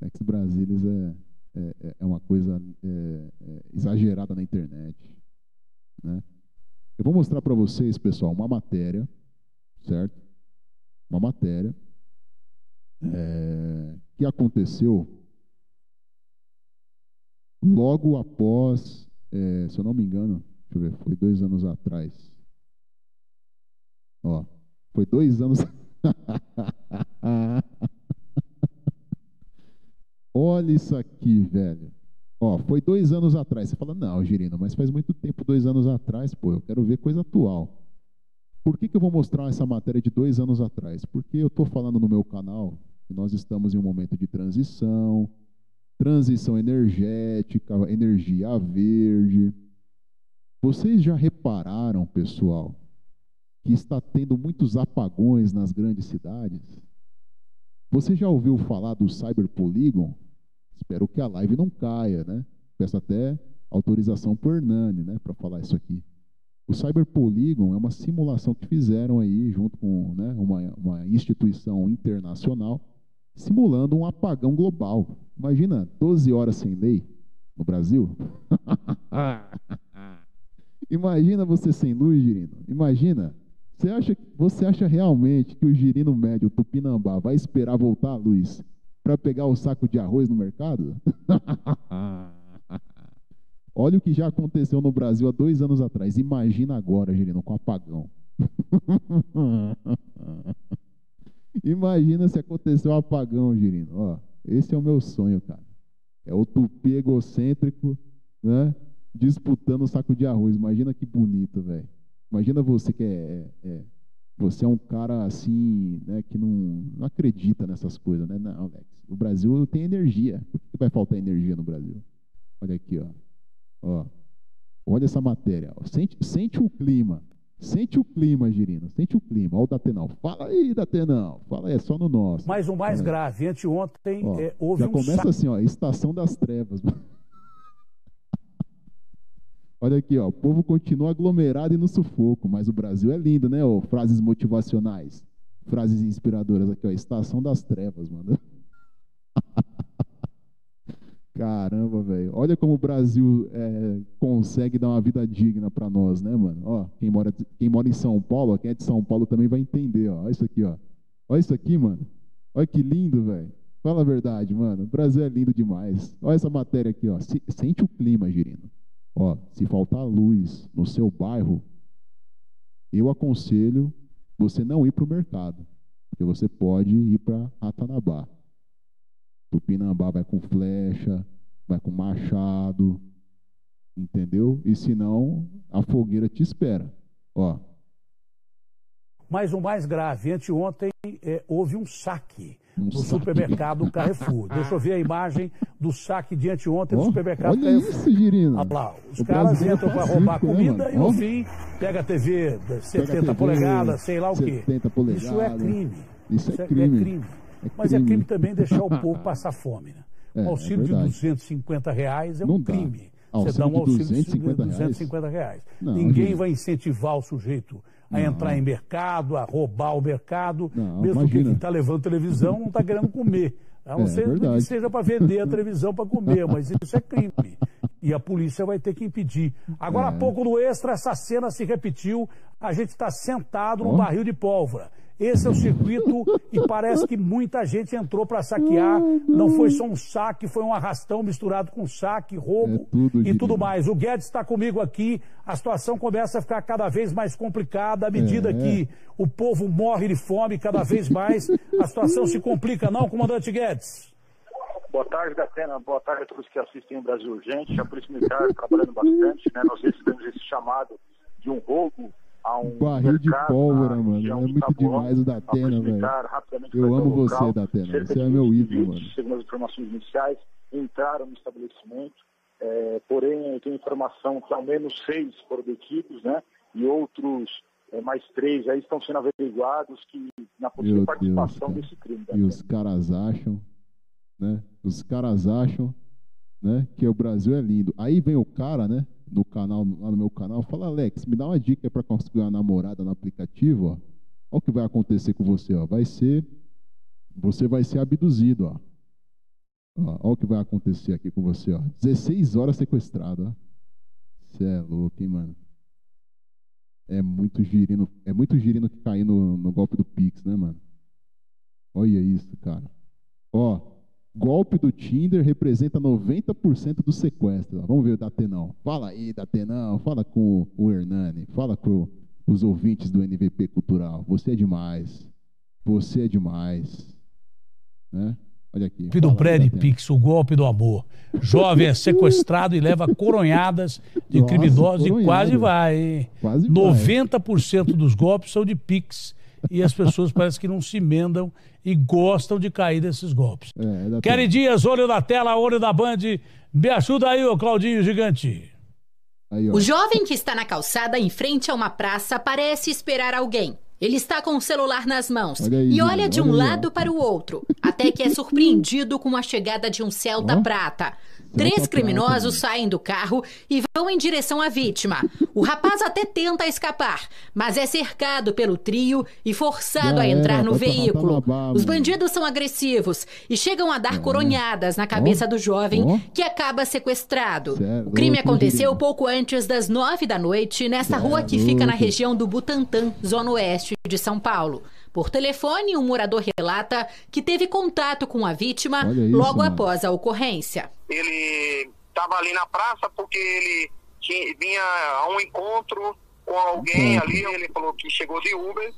Lex Brasilis é, é, é, é uma coisa é, é, exagerada na internet. Né? Eu vou mostrar para vocês, pessoal, uma matéria, certo? Uma matéria é, que aconteceu logo após, é, se eu não me engano, deixa eu ver, foi dois anos atrás. Ó, foi dois anos. Olha isso aqui, velho. Ó, foi dois anos atrás. Você fala, não, Girino, mas faz muito tempo, dois anos atrás, pô, eu quero ver coisa atual. Por que, que eu vou mostrar essa matéria de dois anos atrás? Porque eu estou falando no meu canal que nós estamos em um momento de transição, transição energética, energia verde. Vocês já repararam, pessoal, que está tendo muitos apagões nas grandes cidades? Você já ouviu falar do Cyberpolygon? Espero que a live não caia, né? Peço até autorização por Hernani, né, para falar isso aqui. O Cyber Polygon é uma simulação que fizeram aí junto com né, uma, uma instituição internacional, simulando um apagão global. Imagina 12 horas sem lei no Brasil. Imagina você sem luz, Girino. Imagina. Você acha, você acha realmente que o girino médio, Tupinambá, vai esperar voltar a luz para pegar o saco de arroz no mercado? Olha o que já aconteceu no Brasil há dois anos atrás. Imagina agora, Gerino, com apagão. Imagina se aconteceu um apagão, Girino. Ó, esse é o meu sonho, cara. É o tupi egocêntrico, né? Disputando o saco de arroz. Imagina que bonito, velho. Imagina você que é, é, é você é um cara assim, né, que não, não acredita nessas coisas, né? Não, Alex, o Brasil tem energia. Por que vai faltar energia no Brasil? Olha aqui, ó. ó. Olha essa matéria. Ó. Sente, sente o clima. Sente o clima, Girino. Sente o clima. Olha o Datenal. Fala aí, Datenal. Fala aí, é só no nosso. Mas o mais é. grave, anteontem ó, é, houve já um começa assim, ó, estação das trevas. Olha aqui, ó. O povo continua aglomerado e no sufoco, mas o Brasil é lindo, né? Ó, frases motivacionais, frases inspiradoras aqui, ó. Estação das trevas, mano. Caramba, velho. Olha como o Brasil é, consegue dar uma vida digna para nós, né, mano? Ó, quem mora, quem mora em São Paulo, quem é de São Paulo também vai entender, ó. Olha isso aqui, ó. Olha isso aqui, mano. Olha que lindo, velho. Fala a verdade, mano. O Brasil é lindo demais. Olha essa matéria aqui, ó. Se, sente o clima, Girino. Ó, se faltar luz no seu bairro, eu aconselho você não ir para o mercado, porque você pode ir para Ratanabá. Tupinambá vai com flecha, vai com machado, entendeu? E senão a fogueira te espera. Ó. Mas o mais grave, anteontem é, houve um saque no supermercado Carrefour. Deixa eu ver a imagem do saque de anteontem oh, no supermercado olha Carrefour. Isso, Girino. Olha lá, os o caras entram para roubar comida né, e no oh. fim pega a TV de 70 pega TV, polegadas, sei lá o quê. Isso é crime. Isso é, é crime. É crime. É Mas é crime também deixar o povo passar fome. Né? É, um auxílio é de 250 reais é um crime. Você dá um auxílio de 250, 250 reais. Não, Ninguém gente... vai incentivar o sujeito a não. entrar em mercado, a roubar o mercado, não, mesmo imagina. que quem está levando televisão não está querendo comer. A não é, ser que seja para vender a televisão para comer, mas isso é crime. E a polícia vai ter que impedir. Agora, é. há pouco no extra, essa cena se repetiu. A gente está sentado num barril de pólvora. Esse é o circuito e parece que muita gente entrou para saquear. Não foi só um saque, foi um arrastão misturado com saque, roubo é tudo e tudo mais. O Guedes está comigo aqui. A situação começa a ficar cada vez mais complicada à medida é. que o povo morre de fome cada vez mais. A situação se complica, não, comandante Guedes? Boa tarde, Datena. Boa tarde a todos que assistem o Brasil Urgente. A Polícia Militar trabalhando bastante. Né? Nós recebemos esse chamado de um roubo a um barril de pólvora, mano. É muito demais o Datena, velho. Eu amo você, Datena. Você é meu ídolo, mano. Segundo as informações iniciais, entraram no estabelecimento. É, porém, eu tenho informação que ao menos seis foram detidos, né? E outros, é, mais três, aí estão sendo averiguados que na possível meu participação Deus, desse crime. E os caras acham, né? Os caras acham, né? Que o Brasil é lindo. Aí vem o cara, né? No canal, lá no meu canal, fala, Alex, me dá uma dica para conseguir uma namorada no aplicativo, ó. Olha o que vai acontecer com você, ó. Vai ser, você vai ser abduzido, ó. olha o que vai acontecer aqui com você, ó. 16 horas sequestrado, ó. Você é louco, hein, mano? É muito girino, é muito girino que cair no, no golpe do Pix, né, mano? Olha isso, cara. Ó, golpe do Tinder representa 90% do sequestro. Vamos ver o Datenão. Fala aí, Datenão. Fala com o Hernani. Fala com os ouvintes do NVP Cultural. Você é demais. Você é demais. Né? Olha aqui. Golpe do Prédio Pix, o golpe do amor. Jovem é sequestrado e leva coronhadas de Nossa, criminosos coronhado. e quase vai. Hein? Quase 90% vai. dos golpes são de Pix e as pessoas parecem que não se emendam e gostam de cair desses golpes. É, Dias, olho da tela, olho da Band. Me ajuda aí, ô Claudinho Gigante. Aí, o jovem que está na calçada em frente a uma praça parece esperar alguém. Ele está com o celular nas mãos olha aí, e olha de um olha lado para o outro, até que é surpreendido com a chegada de um Celta oh. prata. Três criminosos saem do carro e vão em direção à vítima. O rapaz até tenta escapar, mas é cercado pelo trio e forçado a entrar no veículo. Os bandidos são agressivos e chegam a dar coronhadas na cabeça do jovem, que acaba sequestrado. O crime aconteceu pouco antes das nove da noite nessa rua que fica na região do Butantã, zona oeste de São Paulo. Por telefone, um morador relata que teve contato com a vítima isso, logo mano. após a ocorrência. Ele estava ali na praça porque ele tinha, vinha a um encontro com alguém ali. Ele falou que chegou de Uber.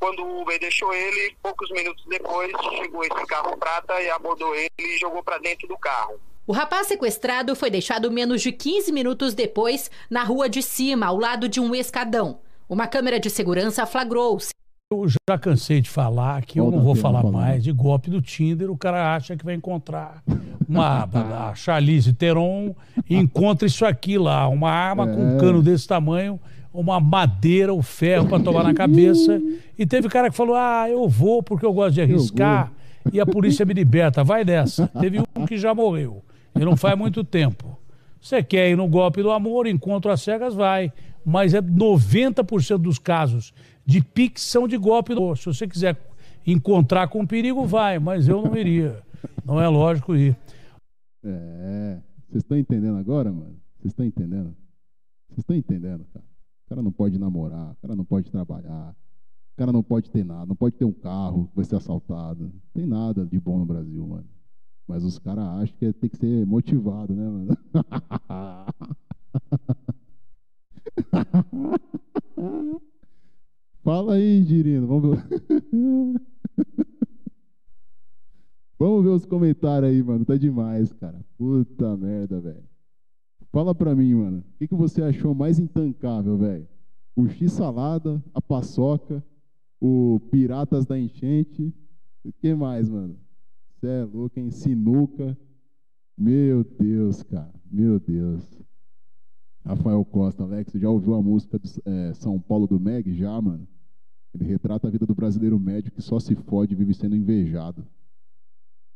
Quando o Uber deixou ele, poucos minutos depois chegou esse carro prata e abordou ele e jogou para dentro do carro. O rapaz sequestrado foi deixado menos de 15 minutos depois na rua de cima, ao lado de um escadão. Uma câmera de segurança flagrou-se. Eu já cansei de falar que eu não vou falar mais de golpe do Tinder. O cara acha que vai encontrar uma a Charlize Theron encontra isso aqui lá, uma arma é. com um cano desse tamanho, uma madeira, o um ferro para tomar na cabeça. E teve cara que falou: "Ah, eu vou porque eu gosto de arriscar e a polícia me liberta". Vai dessa. Teve um que já morreu. E não faz muito tempo. Você quer ir no golpe do amor, encontro às cegas, vai. Mas é 90% dos casos de Pix são de golpe. Se você quiser encontrar com perigo, vai, mas eu não iria. Não é lógico ir. É, vocês estão entendendo agora, mano? Vocês estão entendendo? Vocês estão entendendo, cara? O cara não pode namorar, o cara não pode trabalhar, o cara não pode ter nada, não pode ter um carro, vai ser assaltado. Não tem nada de bom no Brasil, mano. Mas os caras acham que tem que ser motivado, né, mano? Fala aí, Girino. Vamos ver. Vamos ver os comentários aí, mano. Tá demais, cara. Puta merda, velho. Fala pra mim, mano. O que, que você achou mais intancável, velho? O X-salada, a paçoca, o Piratas da Enchente. O que mais, mano? Você é louco, hein? Sinuca. Meu Deus, cara. Meu Deus. Rafael Costa, Alex, já ouviu a música de é, São Paulo do Meg? Já, mano. Ele retrata a vida do brasileiro médio que só se fode e vive sendo invejado.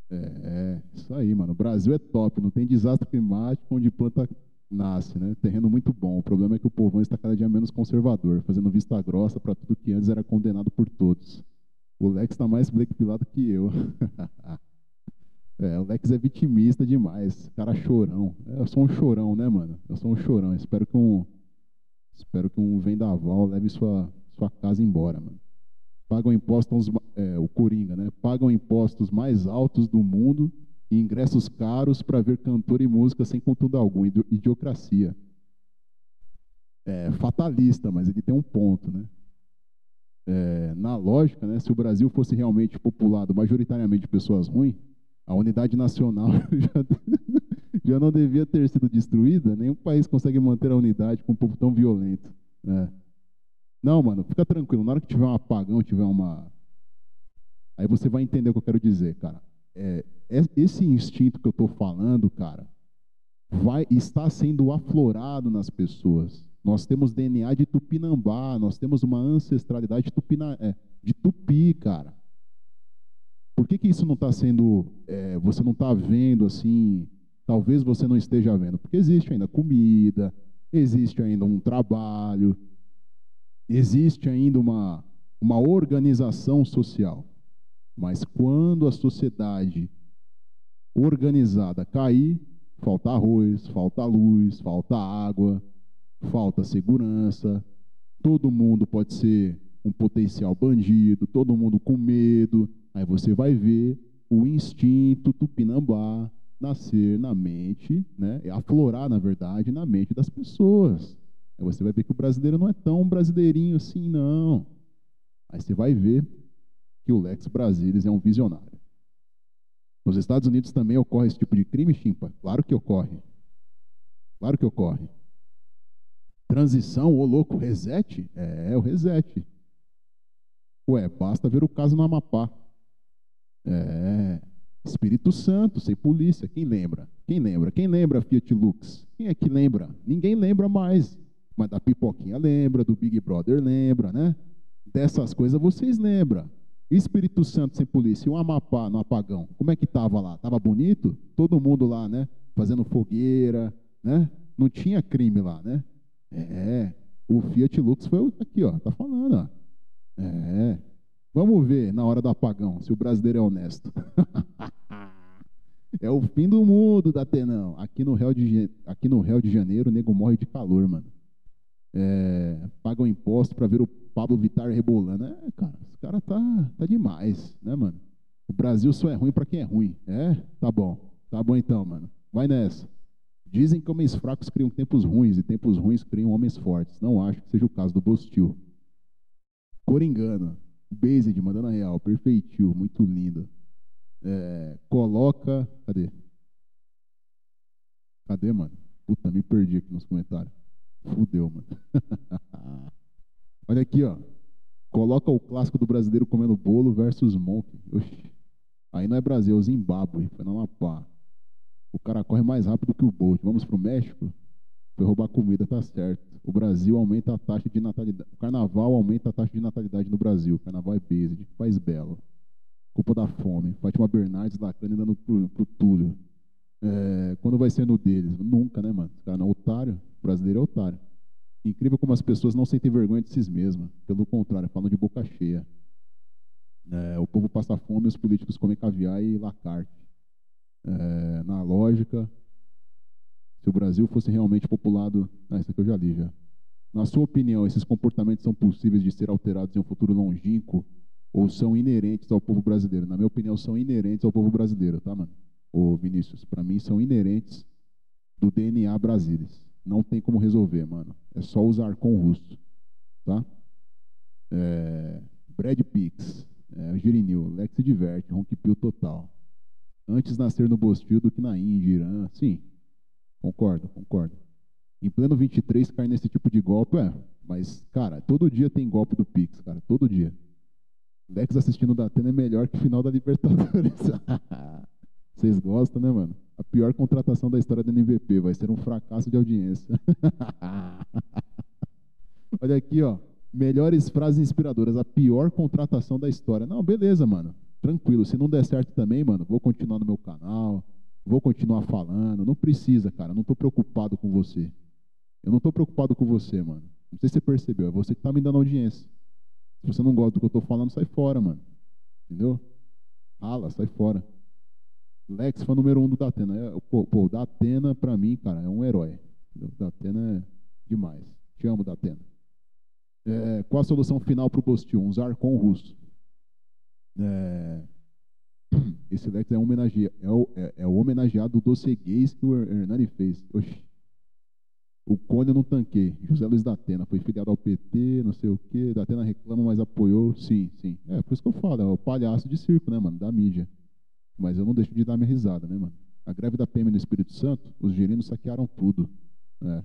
É, é, isso aí, mano. O Brasil é top, não tem desastre climático onde planta nasce, né? Terreno muito bom. O problema é que o povão está cada dia menos conservador, fazendo vista grossa para tudo que antes era condenado por todos. O Lex está mais black pilado que eu. É, o Lex é vitimista demais. Cara chorão. É, eu sou um chorão, né, mano? Eu sou um chorão. Espero que um. Espero que um vendaval leve sua, sua casa embora, mano. Pagam impostos, é, o Coringa, né? Pagam impostos mais altos do mundo e ingressos caros para ver cantor e música sem contudo algum. Idiocracia. É fatalista, mas ele tem um ponto, né? É, na lógica, né, se o Brasil fosse realmente populado majoritariamente de pessoas ruins, a unidade nacional já, já, não devia ter sido destruída. Nenhum país consegue manter a unidade com um povo tão violento. É. Não, mano, fica tranquilo. Na hora que tiver um apagão, tiver uma. Aí você vai entender o que eu quero dizer, cara. É, é esse instinto que eu estou falando, cara, vai está sendo aflorado nas pessoas. Nós temos DNA de Tupinambá, nós temos uma ancestralidade de, tupina, é, de Tupi, cara. Por que, que isso não está sendo, é, você não está vendo assim, talvez você não esteja vendo? Porque existe ainda comida, existe ainda um trabalho, existe ainda uma, uma organização social. Mas quando a sociedade organizada cair, falta arroz, falta luz, falta água, falta segurança, todo mundo pode ser um potencial bandido, todo mundo com medo, Aí você vai ver o instinto tupinambá nascer na mente, né, aflorar, na verdade, na mente das pessoas. Aí você vai ver que o brasileiro não é tão brasileirinho assim, não. Aí você vai ver que o Lex Brasilis é um visionário. Nos Estados Unidos também ocorre esse tipo de crime, Chimpa? Claro que ocorre. Claro que ocorre. Transição, ô louco, reset? É, é o reset. Ué, basta ver o caso no Amapá. É. Espírito Santo, sem polícia. Quem lembra? Quem lembra? Quem lembra Fiat Lux? Quem é que lembra? Ninguém lembra mais. Mas da pipoquinha lembra, do Big Brother lembra, né? Dessas coisas vocês lembram. Espírito Santo sem polícia, um Amapá no apagão, como é que tava lá? Tava bonito? Todo mundo lá, né? Fazendo fogueira, né? Não tinha crime lá, né? É. O Fiat Lux foi aqui, ó. Tá falando, ó. É. Vamos ver na hora do apagão se o brasileiro é honesto. é o fim do mundo, Datenão. Aqui no Rio de, aqui no Rio de Janeiro, o nego morre de calor, mano. É, pagam imposto para ver o Pablo Vittar rebolando. É, cara, esse cara tá, tá demais, né, mano? O Brasil só é ruim para quem é ruim. É? Tá bom. Tá bom então, mano. Vai nessa. Dizem que homens fracos criam tempos ruins e tempos ruins criam homens fortes. Não acho que seja o caso do Bostil. Coringano. Based, mandando a real, perfeitinho, muito lindo. É, coloca. Cadê? Cadê, mano? Puta, me perdi aqui nos comentários. Fudeu, mano. Olha aqui, ó. Coloca o clássico do brasileiro comendo bolo versus Monk. Oxi. Aí não é Brasil, é o Zimbábue. Foi na Amapá. O cara corre mais rápido que o Bolt. Vamos pro México? Foi roubar comida, tá certo. O Brasil aumenta a taxa de natalidade. O carnaval aumenta a taxa de natalidade no Brasil. O carnaval é base, país belo. Culpa da fome. Fátima Bernardes lacrando e dando pro, pro Túlio. É, quando vai ser no deles? Nunca, né, mano? Cara, não, otário. O brasileiro é otário. Incrível como as pessoas não sentem vergonha de si mesmas. Pelo contrário, falam de boca cheia. É, o povo passa fome os políticos comem caviar e lacarte. É, na lógica, se o Brasil fosse realmente populado. Ah, isso aqui eu já li já. Na sua opinião, esses comportamentos são possíveis de ser alterados em um futuro longínquo ou são inerentes ao povo brasileiro? Na minha opinião, são inerentes ao povo brasileiro, tá, mano? Ô Vinícius, para mim são inerentes do DNA brasileiro. Não tem como resolver, mano. É só usar com russo, tá? É... Brad Pix, é, Girinil, Lex se diverte, ronquipio total. Antes nascer no Bostil do que na Índia, Irã. Sim, concordo, concordo. Em pleno 23 cair nesse tipo de golpe, é. Mas, cara, todo dia tem golpe do Pix, cara, todo dia. Lex assistindo da Atena é melhor que final da Libertadores. Vocês gostam, né, mano? A pior contratação da história da NVP vai ser um fracasso de audiência. Olha aqui, ó. Melhores frases inspiradoras. A pior contratação da história. Não, beleza, mano. Tranquilo. Se não der certo também, mano, vou continuar no meu canal. Vou continuar falando. Não precisa, cara. Não tô preocupado com você. Eu não tô preocupado com você, mano. Não sei se você percebeu. É você que tá me dando audiência. Se você não gosta do que eu tô falando, sai fora, mano. Entendeu? Fala, sai fora. Lex foi o número um do Datena. É, pô, pô, o Datena, pra mim, cara, é um herói. O Datena é demais. Te amo, Datena. É, qual a solução final para o Bostil? Com o russo. É, esse Lex é, homenagea, é, o, é, é o homenageado do doceguês que o Hernani fez. Oxi. O Cone não tanquei. José Luiz da Atena foi filiado ao PT, não sei o quê. Da Atena reclama, mas apoiou. Sim, sim. É por isso que eu falo, é o palhaço de circo, né, mano? Da mídia. Mas eu não deixo de dar minha risada, né, mano? A greve da PM no Espírito Santo, os girinos saquearam tudo. É.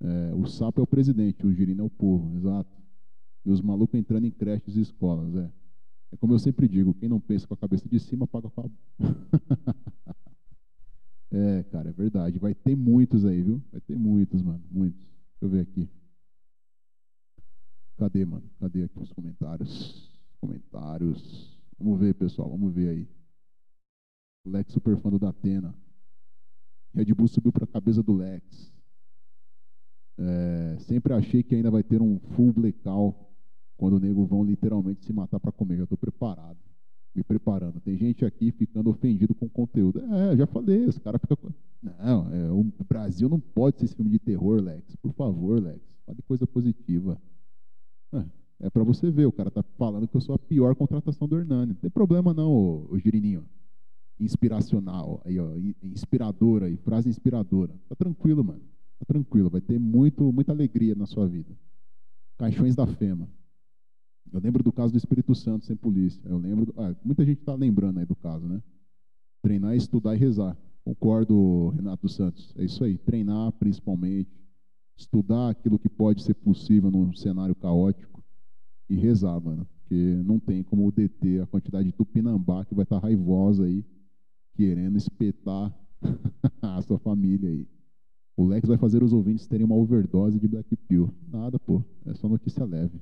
É, o sapo é o presidente, o girino é o povo, exato. E os malucos entrando em creches e escolas, é. É como eu sempre digo, quem não pensa com a cabeça de cima, paga com a... é, cara, é verdade. Vai ter muitos aí, viu? Vai ter muitos, mano, muitos. Deixa eu ver aqui. Cadê, mano? Cadê aqui os comentários? Comentários. Vamos ver, pessoal, vamos ver aí. Lex super fã do Datena. Red Bull subiu para a cabeça do Lex. É, sempre achei que ainda vai ter um full blackout quando o nego vão literalmente se matar para comer. Já estou preparado, me preparando. Tem gente aqui ficando ofendido com o conteúdo. É, já falei, os caras ficam. Não, é, o Brasil não pode ser esse filme de terror, Lex. Por favor, Lex. Fale coisa positiva. É, é para você ver, o cara tá falando que eu sou a pior contratação do Hernani. Não tem problema não, o, o Girininho. Inspiracional, aí, ó, inspiradora, aí, frase inspiradora. Tá tranquilo, mano. Tá tranquilo, vai ter muito, muita alegria na sua vida. Caixões da Fema. Eu lembro do caso do Espírito Santo sem polícia. Eu lembro. Do, ah, muita gente está lembrando aí do caso, né? Treinar, estudar e rezar. Concordo, Renato Santos. É isso aí. Treinar, principalmente. Estudar aquilo que pode ser possível num cenário caótico. E rezar, mano. Porque não tem como deter a quantidade de tupinambá que vai estar tá raivosa aí, querendo espetar a sua família aí. O Lex vai fazer os ouvintes terem uma overdose de Black Pill. Nada, pô. É só notícia leve.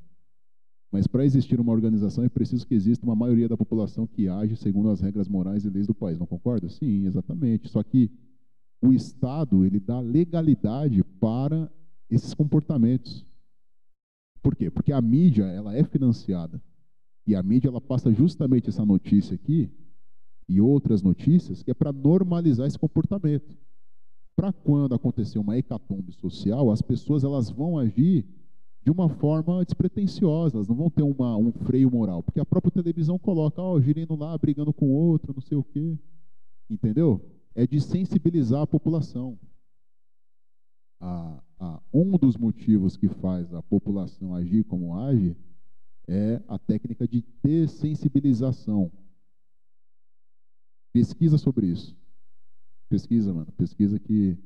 Mas para existir uma organização é preciso que exista uma maioria da população que age segundo as regras morais e leis do país. Não concorda? Sim, exatamente. Só que o Estado ele dá legalidade para esses comportamentos. Por quê? Porque a mídia ela é financiada e a mídia ela passa justamente essa notícia aqui e outras notícias que é para normalizar esse comportamento para quando acontecer uma hecatombe social, as pessoas elas vão agir de uma forma despretensiosa, elas não vão ter uma, um freio moral, porque a própria televisão coloca, ó, oh, girando lá, brigando com outro, não sei o quê. Entendeu? É de sensibilizar a população. A, a, um dos motivos que faz a população agir como age é a técnica de dessensibilização. Pesquisa sobre isso. Pesquisa, mano. Pesquisa que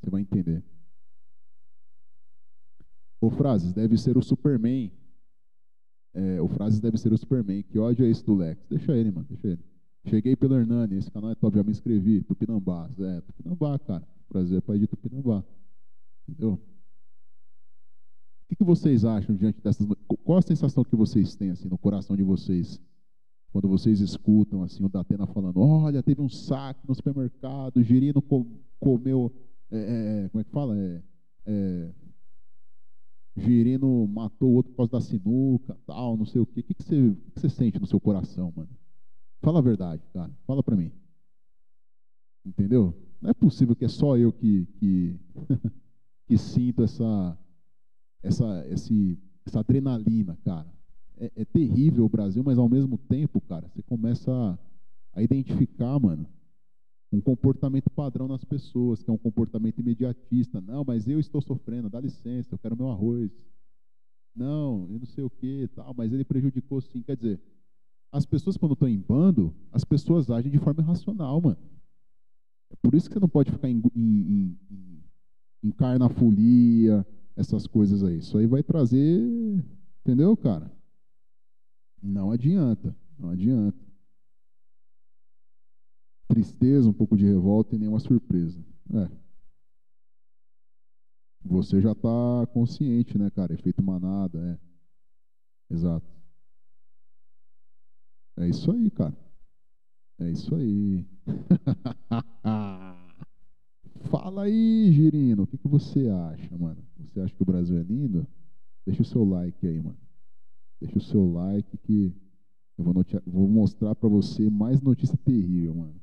você vai entender. O Frases deve ser o Superman. É, o Frases deve ser o Superman. Que ódio é esse do Lex? Deixa ele, mano. Deixa ele. Cheguei pelo Hernani. Esse canal é top. Já me inscrevi. Tupinambá. É, Tupinambá, cara. Prazer, pai de Tupinambá. Entendeu? O que, que vocês acham diante dessas. Qual a sensação que vocês têm assim no coração de vocês Quando vocês escutam assim o Datena falando, olha, teve um saque no supermercado, o Girino comeu, é, é, como é que fala? É, é, Girino matou o outro por causa da sinuca, tal, não sei o quê. O que, que, você, o que você sente no seu coração, mano? Fala a verdade, cara. Fala pra mim. Entendeu? Não é possível que é só eu que, que, que sinto essa, essa, esse, essa adrenalina, cara. É, é, terrível o Brasil, mas ao mesmo tempo, cara, você começa a, a identificar, mano, um comportamento padrão nas pessoas, que é um comportamento imediatista. Não, mas eu estou sofrendo, dá licença, eu quero meu arroz. Não, eu não sei o que, tal, mas ele prejudicou sim. Quer dizer, as pessoas quando estão em bando, as pessoas agem de forma irracional, mano. É por isso que você não pode ficar em, em, em, em carnafolia, essas coisas aí. Isso aí vai trazer, entendeu, cara? Não adianta, não adianta tristeza, um pouco de revolta e nenhuma surpresa. É. Você já está consciente, né, cara? Efeito manada, é. Exato. É isso aí, cara. É isso aí. Fala aí, Girino, o que, que você acha, mano? Você acha que o Brasil é lindo? Deixa o seu like aí, mano. Deixa o seu like que eu vou, vou mostrar para você mais notícia terrível, mano.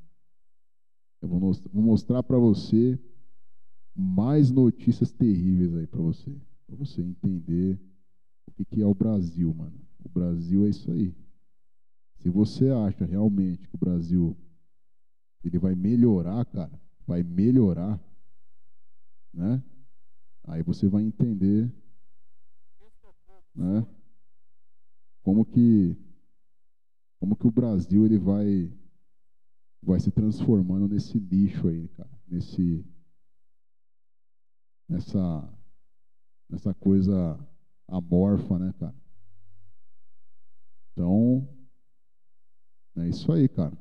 Eu vou, vou mostrar para você mais notícias terríveis aí para você. Para você entender o que, que é o Brasil, mano. O Brasil é isso aí. Se você acha realmente que o Brasil ele vai melhorar, cara, vai melhorar, né? Aí você vai entender, né? Como que como que o Brasil ele vai vai se transformando nesse lixo aí, cara, nesse nessa nessa coisa amorfa, né, cara? Então, é isso aí, cara.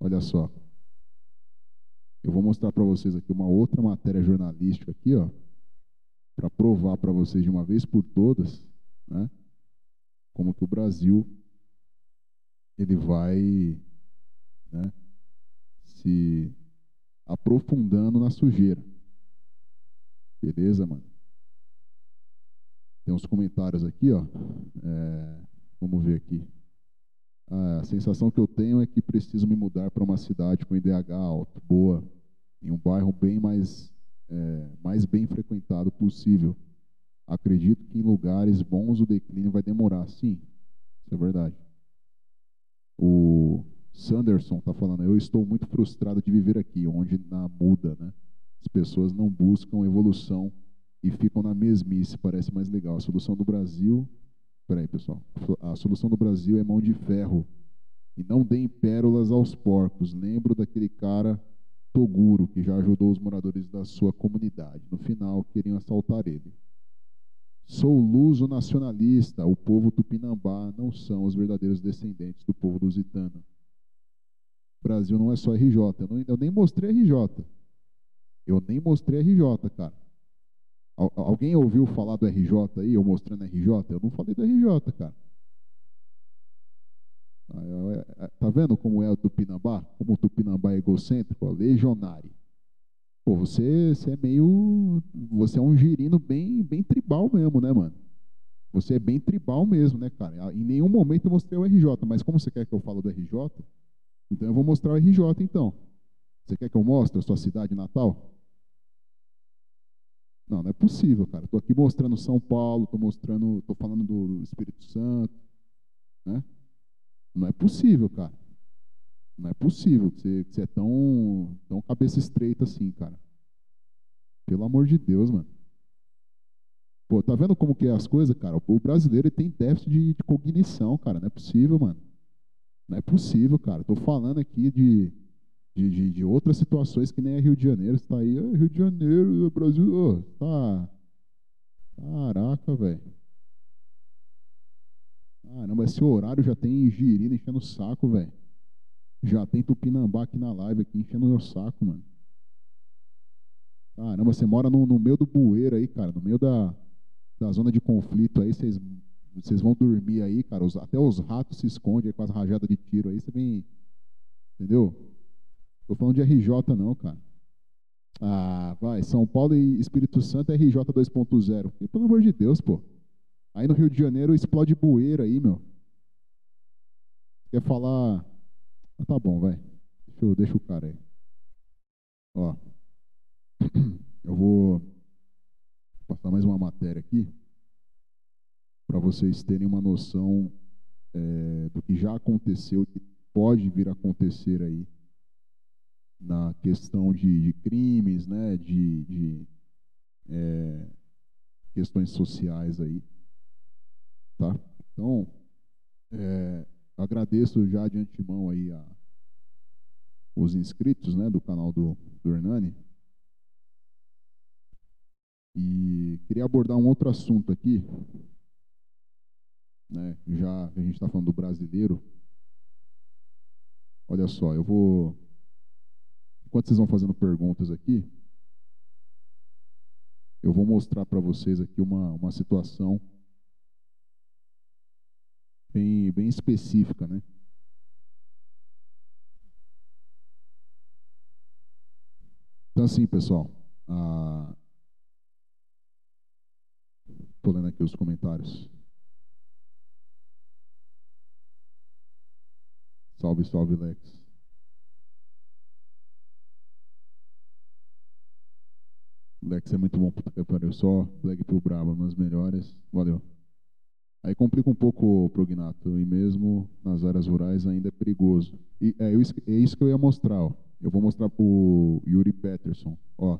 Olha só. Eu vou mostrar para vocês aqui uma outra matéria jornalística aqui, ó, para provar para vocês de uma vez por todas, né, como que o Brasil ele vai né, se aprofundando na sujeira. Beleza, mano? Tem uns comentários aqui, ó. É, vamos ver aqui. A sensação que eu tenho é que preciso me mudar para uma cidade com IDH alto, boa, em um bairro bem mais, é, mais bem frequentado possível. Acredito que em lugares bons o declínio vai demorar. Sim, isso é verdade. O Sanderson está falando, eu estou muito frustrado de viver aqui, onde na muda, né? As pessoas não buscam evolução e ficam na mesmice, parece mais legal. A solução do Brasil, peraí pessoal, a solução do Brasil é mão de ferro e não deem pérolas aos porcos. Lembro daquele cara Toguro que já ajudou os moradores da sua comunidade. No final, queriam assaltar ele. Sou luso nacionalista. O povo tupinambá não são os verdadeiros descendentes do povo lusitano. Brasil não é só RJ. Eu, não, eu nem mostrei RJ. Eu nem mostrei RJ, cara. Alguém ouviu falar do RJ aí, eu mostrando RJ? Eu não falei do RJ, cara. Ah, tá vendo como é o Tupinambá? Como o Tupinambá é egocêntrico? Legionário. Pô, você, você é meio. Você é um girino bem, bem tribal mesmo, né, mano? Você é bem tribal mesmo, né, cara? Em nenhum momento eu mostrei o RJ, mas como você quer que eu fale do RJ? Então eu vou mostrar o RJ então. Você quer que eu mostre a sua cidade natal? Não, não é possível, cara. Estou aqui mostrando São Paulo, estou mostrando, estou falando do Espírito Santo, né? Não é possível, cara. Não é possível que você, que você é tão, tão cabeça estreita assim, cara. Pelo amor de Deus, mano. Pô, tá vendo como que é as coisas, cara? O brasileiro tem déficit de, de cognição, cara. Não é possível, mano. Não é possível, cara. Estou falando aqui de, de, de, de, outras situações que nem é Rio de Janeiro. Você está aí, oh, Rio de Janeiro, Brasil. Oh, tá. Caraca, velho. Caramba, esse horário já tem girina enchendo o saco, velho. Já tem Tupinambá aqui na live, aqui enchendo o meu saco, mano. Caramba, você mora no, no meio do bueiro aí, cara, no meio da, da zona de conflito aí, vocês vocês vão dormir aí, cara, os, até os ratos se escondem com as rajadas de tiro aí, você vem. Entendeu? Tô falando de RJ, não, cara. Ah, vai, São Paulo e Espírito Santo é RJ 2.0. Pelo amor de Deus, pô. Aí no Rio de Janeiro explode bueira aí, meu. Quer falar. Ah, tá bom, vai. Deixa, eu, deixa o cara aí. Ó. Eu vou passar mais uma matéria aqui para vocês terem uma noção é, do que já aconteceu, que pode vir a acontecer aí na questão de, de crimes, né, de, de é, questões sociais aí, tá? Então, é, agradeço já de antemão aí a, os inscritos, né, do canal do, do Hernani. E queria abordar um outro assunto aqui, né, já a gente está falando do brasileiro. Olha só, eu vou. Enquanto vocês vão fazendo perguntas aqui, eu vou mostrar para vocês aqui uma, uma situação bem, bem específica, né? Então, assim, pessoal, estou lendo aqui os comentários. Salve, salve, Lex. Lex é muito bom puta pariu. Só Black Pill Brava, nas melhores. Valeu. Aí complica um pouco o prognato. E mesmo nas áreas rurais ainda é perigoso. E é, é isso que eu ia mostrar. Ó. Eu vou mostrar pro Yuri Peterson. Ó.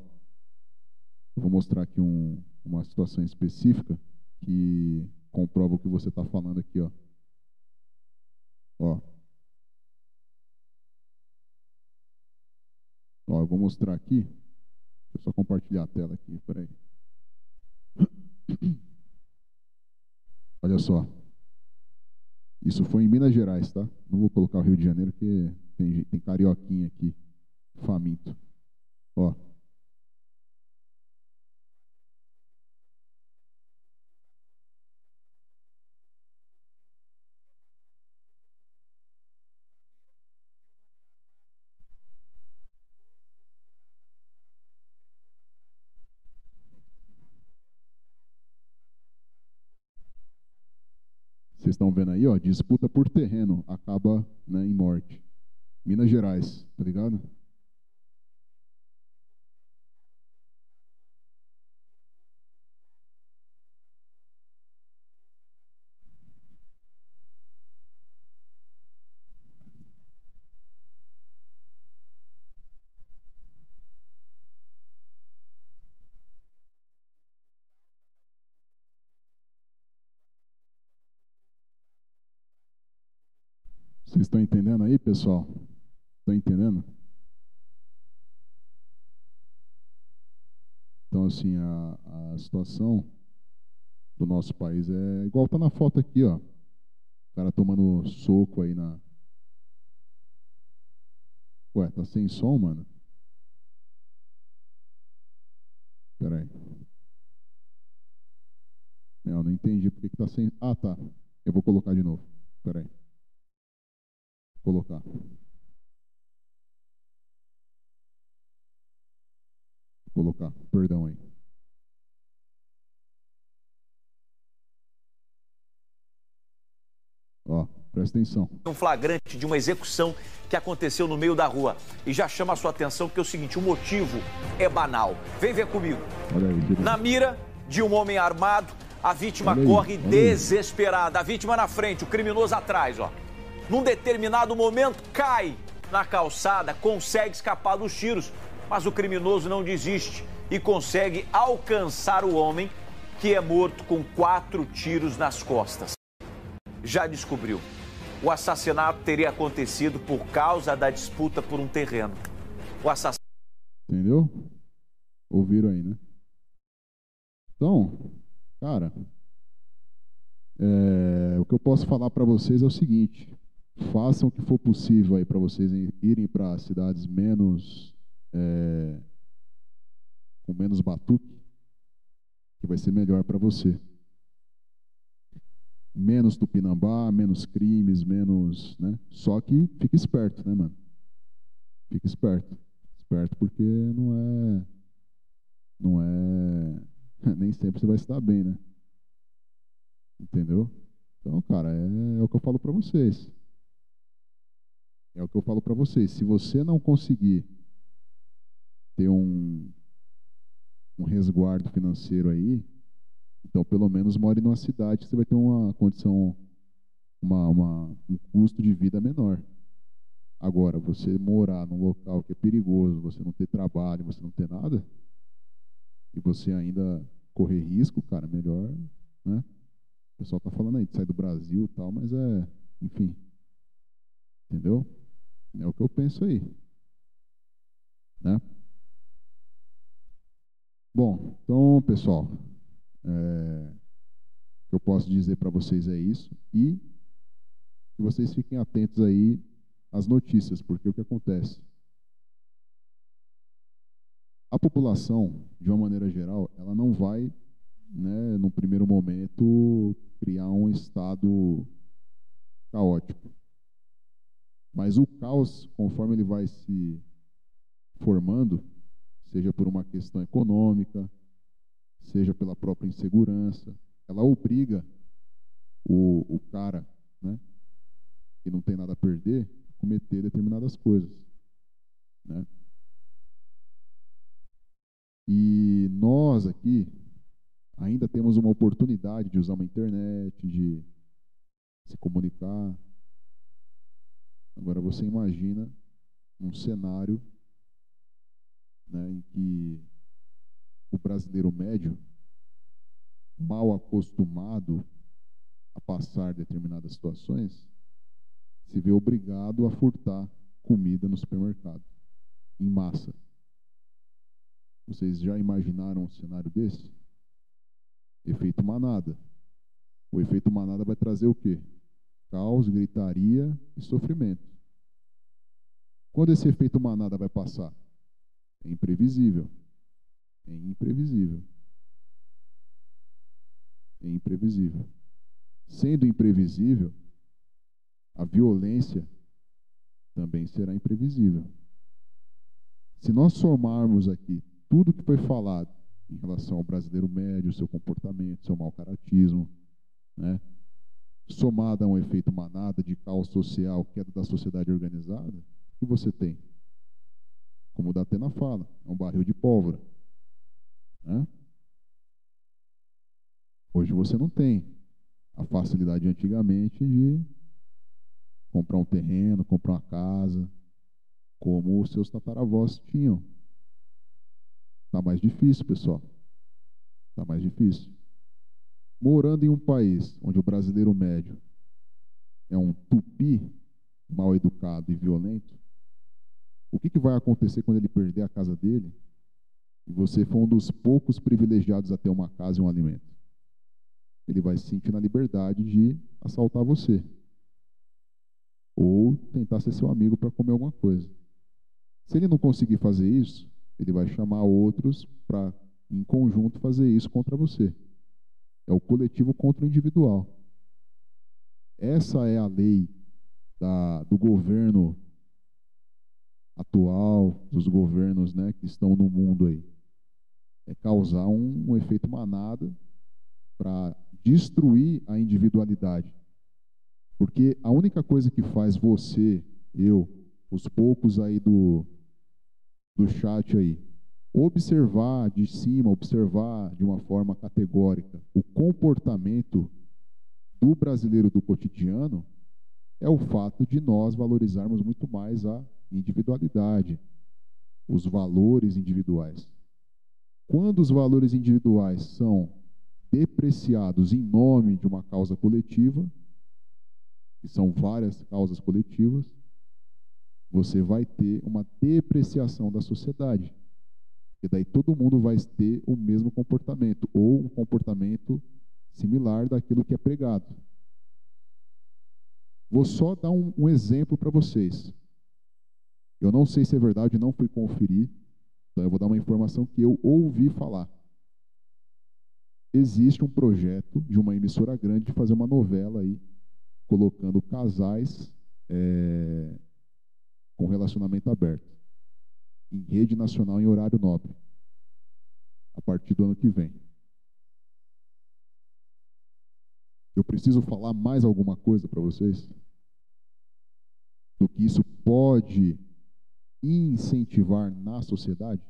Eu vou mostrar aqui um, uma situação específica que comprova o que você está falando aqui, ó. Ó. Ó, eu vou mostrar aqui. Deixa eu só compartilhar a tela aqui, peraí. Olha só. Isso foi em Minas Gerais, tá? Não vou colocar o Rio de Janeiro, porque tem, tem carioquinha aqui, faminto. Ó. Vocês estão vendo aí, ó, disputa por terreno acaba né, em morte. Minas Gerais, tá ligado? Vocês estão entendendo aí, pessoal? Estão entendendo? Então, assim, a, a situação do nosso país é igual tá na foto aqui, ó. O cara tomando soco aí na. Ué, tá sem som, mano? Pera aí. Não, não entendi porque que tá sem. Ah, tá. Eu vou colocar de novo. Pera aí colocar. Colocar, perdão aí. Ó, presta atenção. Um flagrante de uma execução que aconteceu no meio da rua. E já chama a sua atenção porque é o seguinte, o motivo é banal. Vem ver comigo. Aí, na mira de um homem armado, a vítima aí, corre desesperada. A vítima na frente, o criminoso atrás, ó num determinado momento cai na calçada, consegue escapar dos tiros, mas o criminoso não desiste e consegue alcançar o homem que é morto com quatro tiros nas costas. Já descobriu. O assassinato teria acontecido por causa da disputa por um terreno. O assassinato. Entendeu? Ouviram aí, né? Então, cara, é, o que eu posso falar para vocês é o seguinte: façam o que for possível aí para vocês irem para cidades menos é, com menos batuque, que vai ser melhor para você. menos tupinambá, menos crimes, menos, né? Só que fica esperto, né, mano? Fica esperto. Esperto porque não é não é nem sempre você vai estar bem, né? Entendeu? Então, cara, é, é o que eu falo para vocês. É o que eu falo para vocês. Se você não conseguir ter um, um resguardo financeiro aí, então pelo menos more numa cidade que você vai ter uma condição, uma, uma, um custo de vida menor. Agora, você morar num local que é perigoso, você não ter trabalho, você não ter nada, e você ainda correr risco, cara, melhor, né? O pessoal tá falando aí de sair do Brasil e tal, mas é, enfim. Entendeu? É o que eu penso aí. Né? Bom, então, pessoal, é, o que eu posso dizer para vocês é isso. E que vocês fiquem atentos aí às notícias, porque o que acontece? A população, de uma maneira geral, ela não vai, né, no primeiro momento, criar um estado caótico. Mas o caos, conforme ele vai se formando, seja por uma questão econômica, seja pela própria insegurança, ela obriga o, o cara, né, que não tem nada a perder, a cometer determinadas coisas. Né? E nós aqui ainda temos uma oportunidade de usar uma internet, de se comunicar, Agora você imagina um cenário né, em que o brasileiro médio, mal acostumado a passar determinadas situações, se vê obrigado a furtar comida no supermercado, em massa. Vocês já imaginaram um cenário desse? Efeito manada. O efeito manada vai trazer o quê? Caos, gritaria e sofrimento. Quando esse efeito manada vai passar? É imprevisível. É imprevisível. É imprevisível. Sendo imprevisível, a violência também será imprevisível. Se nós somarmos aqui tudo que foi falado em relação ao brasileiro médio, seu comportamento, seu mau caratismo, né? Somada a um efeito manada de caos social, queda da sociedade organizada, o que você tem? Como o Datena fala, é um barril de pólvora. Né? Hoje você não tem a facilidade antigamente de comprar um terreno, comprar uma casa, como os seus tataravós tinham. Está mais difícil, pessoal. Está mais difícil morando em um país onde o brasileiro médio é um tupi mal educado e violento, o que, que vai acontecer quando ele perder a casa dele e você for um dos poucos privilegiados a ter uma casa e um alimento? Ele vai se sentir na liberdade de assaltar você ou tentar ser seu amigo para comer alguma coisa. Se ele não conseguir fazer isso, ele vai chamar outros para, em conjunto, fazer isso contra você. É o coletivo contra o individual. Essa é a lei da, do governo atual, dos governos né, que estão no mundo aí. É causar um, um efeito manada para destruir a individualidade. Porque a única coisa que faz você, eu, os poucos aí do, do chat aí, observar de cima, observar de uma forma categórica o comportamento do brasileiro do cotidiano é o fato de nós valorizarmos muito mais a individualidade, os valores individuais. Quando os valores individuais são depreciados em nome de uma causa coletiva, que são várias causas coletivas, você vai ter uma depreciação da sociedade. E daí todo mundo vai ter o mesmo comportamento, ou um comportamento similar daquilo que é pregado. Vou só dar um, um exemplo para vocês. Eu não sei se é verdade, não fui conferir, então eu vou dar uma informação que eu ouvi falar. existe um projeto de uma emissora grande de fazer uma novela aí, colocando casais é, com relacionamento aberto, em rede nacional em horário nobre, a partir do ano que vem. Eu preciso falar mais alguma coisa para vocês? Do que isso pode incentivar na sociedade?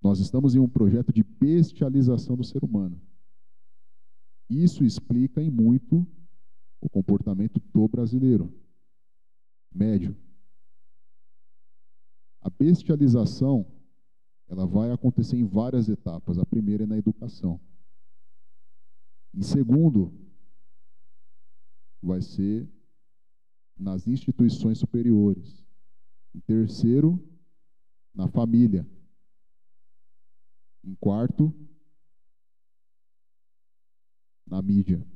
Nós estamos em um projeto de bestialização do ser humano. Isso explica em muito o comportamento do brasileiro médio. A bestialização ela vai acontecer em várias etapas. A primeira é na educação. Em segundo, vai ser nas instituições superiores. Em terceiro, na família. Em quarto, na mídia.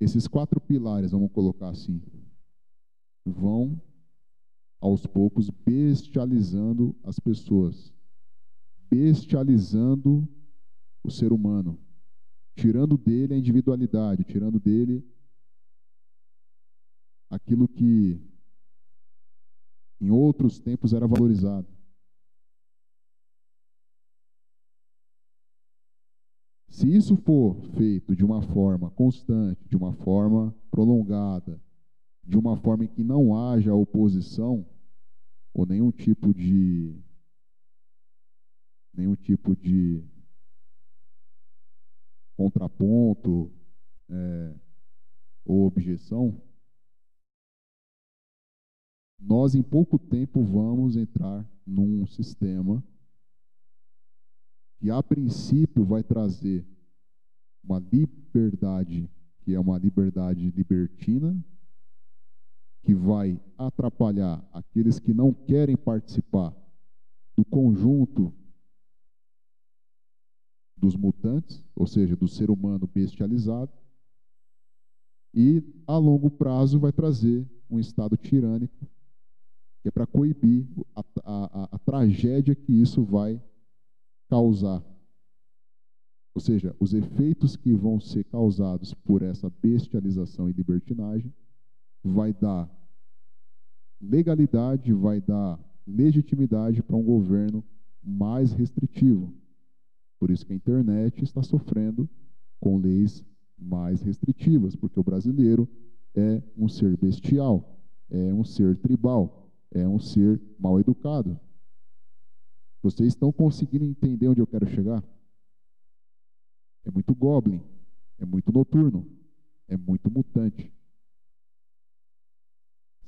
Esses quatro pilares, vamos colocar assim, vão aos poucos bestializando as pessoas, bestializando o ser humano, tirando dele a individualidade, tirando dele aquilo que em outros tempos era valorizado. Se isso for feito de uma forma constante, de uma forma prolongada, de uma forma em que não haja oposição ou nenhum tipo de nenhum tipo de contraponto é, ou objeção, nós em pouco tempo vamos entrar num sistema que a princípio vai trazer uma liberdade que é uma liberdade libertina, que vai atrapalhar aqueles que não querem participar do conjunto dos mutantes, ou seja, do ser humano bestializado, e a longo prazo vai trazer um estado tirânico que é para coibir a, a, a, tragédia que isso vai causar. Ou seja, os efeitos que vão ser causados por essa bestialização e libertinagem vai dar legalidade, vai dar legitimidade para um governo mais restritivo. Por isso que a internet está sofrendo com leis mais restritivas, porque o brasileiro é um ser bestial, é um ser tribal, é um ser mal educado. Vocês estão conseguindo entender onde eu quero chegar? É muito goblin, é muito noturno, é muito mutante.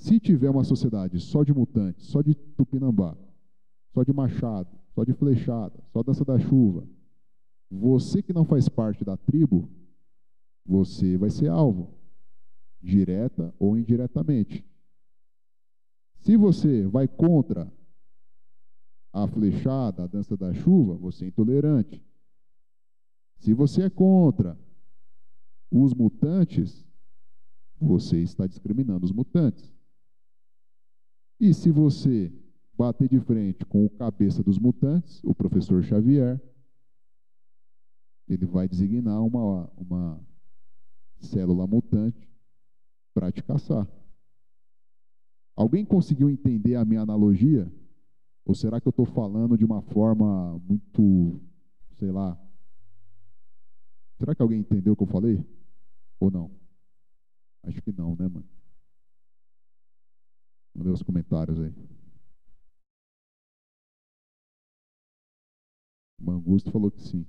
Se tiver uma sociedade só de mutantes, só de tupinambá, só de machado, só de flechada, só dança da chuva, você que não faz parte da tribo, você vai ser alvo, direta ou indiretamente. Se você vai contra a flechada, a dança da chuva, você é intolerante. Se você é contra os mutantes, você está discriminando os mutantes. E se você bater de frente com o cabeça dos mutantes, o professor Xavier, ele vai designar uma, uma célula mutante para te caçar. Alguém conseguiu entender a minha analogia? Ou será que eu estou falando de uma forma muito, sei lá? Será que alguém entendeu o que eu falei? Ou não? Acho que não, né, mano? Vamos os comentários aí. O Mangusto falou que sim.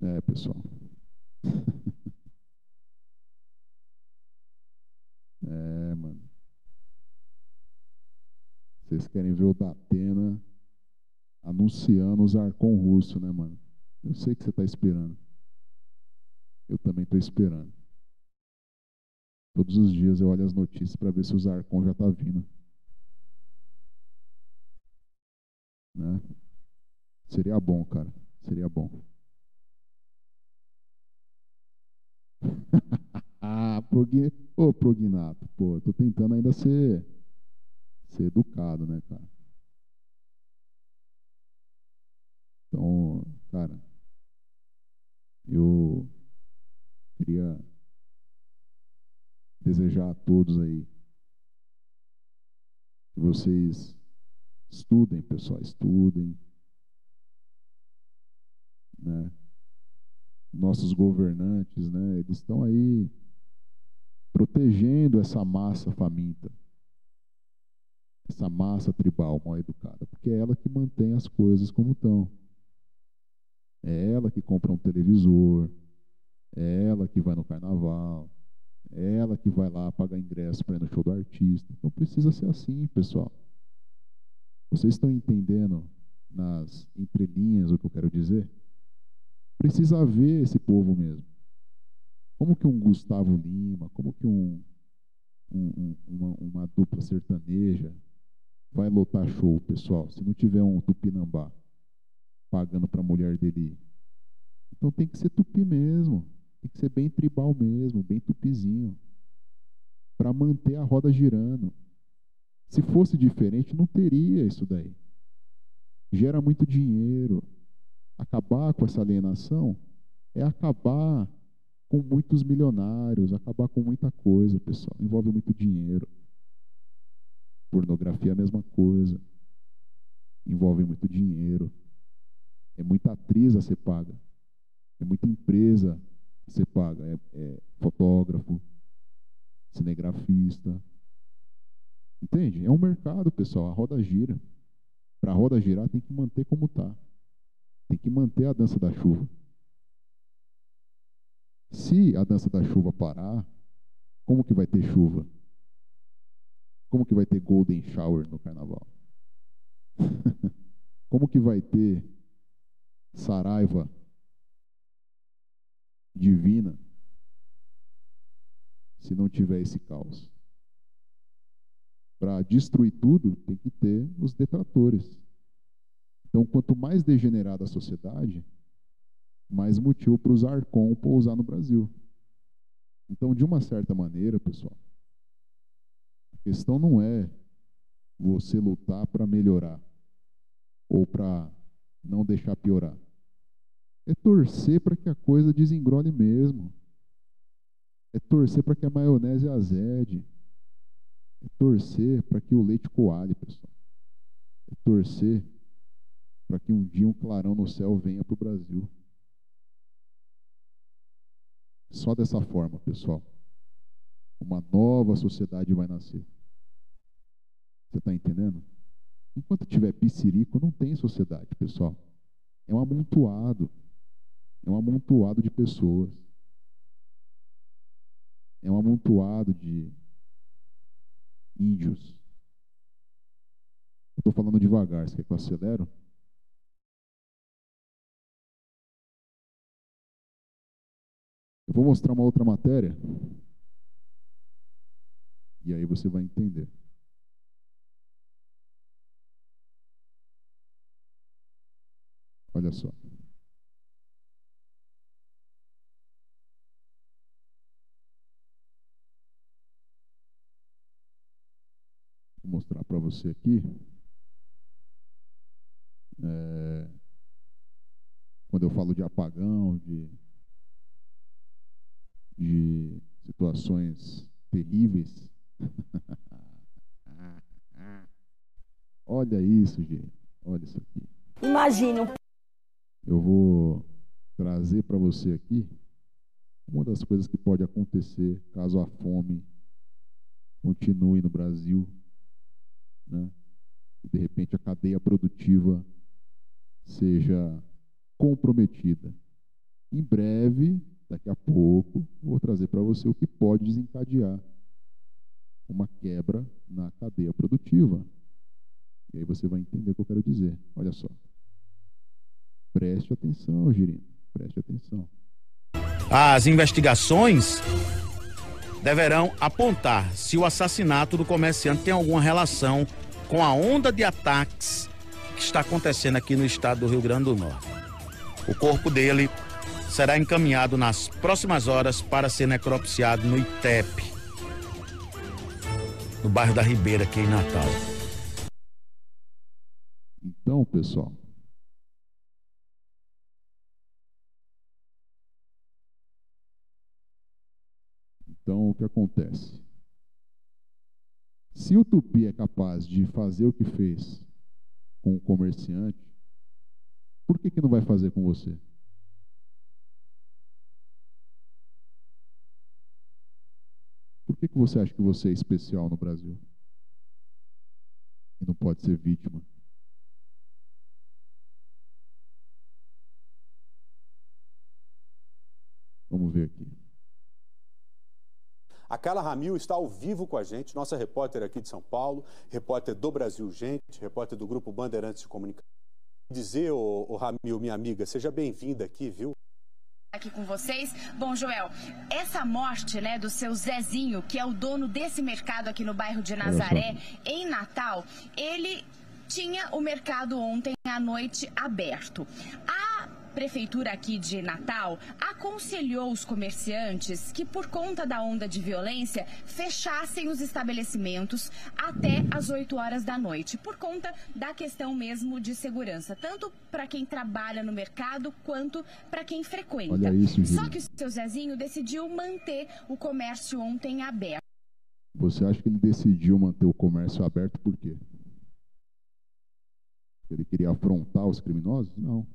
É, pessoal. É, mano. Vocês querem ver o Datena anunciando os Arcon russo, né, mano? Eu sei que você está esperando. Eu também estou esperando. Todos os dias eu olho as notícias para ver se os Arcon já tá vindo. Né? Seria bom, cara. Seria bom. ah, Progn... Ô, Prognato, pô, eu tô tentando ainda ser, ser educado, né, cara? Então, cara, eu queria desejar a todos aí que vocês estudem, pessoal, estudem, né? Nossos governantes, né? Eles estão aí protegendo essa massa faminta, essa massa tribal mal educada, porque é ela que mantém as coisas como estão. É ela que compra um televisor, ela que vai no carnaval, ela que vai lá pagar ingresso para ir no show do artista. Então precisa ser assim, pessoal. Vocês estão entendendo nas entrelinhas o que eu quero dizer? Precisa ver esse povo mesmo. Como que um Gustavo Lima, como que um, um, uma, uma dupla sertaneja vai lotar show, pessoal, se não tiver um tupinambá pagando para a mulher dele? Então tem que ser tupi mesmo. Tem que ser bem tribal mesmo, bem tupizinho. Para manter a roda girando. Se fosse diferente, não teria isso daí. Gera muito dinheiro. Acabar com essa alienação é acabar com muitos milionários, acabar com muita coisa, pessoal. Envolve muito dinheiro. Pornografia é a mesma coisa. Envolve muito dinheiro. É muita atriz a ser paga. É muita empresa ser paga. É, é fotógrafo, cinegrafista. Entende? É um mercado, pessoal. A roda gira. Para a roda girar, tem que manter como está. Tem que manter a dança da chuva. Se a dança da chuva parar, como que vai ter chuva? Como que vai ter golden shower no carnaval? como que vai ter saraiva divina se não tiver esse caos? Para destruir tudo, tem que ter os detratores. Então, quanto mais degenerada a sociedade, mais motivo para os Arcon pousar no Brasil. Então, de uma certa maneira, pessoal, a questão não é você lutar para melhorar ou para não deixar piorar. É torcer para que a coisa desengrole mesmo. É torcer para que a maionese azede. É torcer para que o leite coalhe, pessoal. É torcer para que um dia um clarão no céu venha para o Brasil. Só dessa forma, pessoal, uma nova sociedade vai nascer. Você está entendendo? Enquanto tiver piscirico, não tem sociedade, pessoal. É um amontoado. É um amontoado de pessoas. É um amontoado de índios. Estou falando devagar, você quer que eu acelero? Eu vou mostrar uma outra matéria. E aí você vai entender. Olha só. Vou mostrar para você aqui. É, quando eu falo de apagão, de de situações terríveis. Olha isso, gente. Olha isso aqui. Imagina. Eu vou trazer para você aqui uma das coisas que pode acontecer caso a fome continue no Brasil, né? E de repente a cadeia produtiva seja comprometida. Em breve, Daqui a pouco vou trazer para você o que pode desencadear uma quebra na cadeia produtiva. E aí você vai entender o que eu quero dizer. Olha só. Preste atenção, Girino. Preste atenção. As investigações deverão apontar se o assassinato do comerciante tem alguma relação com a onda de ataques que está acontecendo aqui no estado do Rio Grande do Norte. O corpo dele será encaminhado nas próximas horas para ser necropsiado no ITEP, no bairro da Ribeira, aqui em Natal. Então, pessoal, Então, o que acontece? Se o Tupi é capaz de fazer o que fez com o comerciante, por que, que não vai fazer com você? Por que, que você acha que você é especial no Brasil? E não pode ser vítima? Vamos ver aqui. A Carla Ramil está ao vivo com a gente, nossa repórter aqui de São Paulo, repórter do Brasil Gente, repórter do Grupo Bandeirantes de Comunicação. Dizer, ô, ô Ramil, minha amiga, seja bem-vinda aqui, viu? aqui com vocês. Bom, Joel, essa morte, né, do seu Zezinho, que é o dono desse mercado aqui no bairro de Nazaré, em Natal, ele tinha o mercado ontem à noite aberto. A Prefeitura aqui de Natal aconselhou os comerciantes que, por conta da onda de violência, fechassem os estabelecimentos até as 8 horas da noite, por conta da questão mesmo de segurança, tanto para quem trabalha no mercado quanto para quem frequenta. Isso, Só que o seu Zezinho decidiu manter o comércio ontem aberto. Você acha que ele decidiu manter o comércio aberto por quê? Ele queria afrontar os criminosos? Não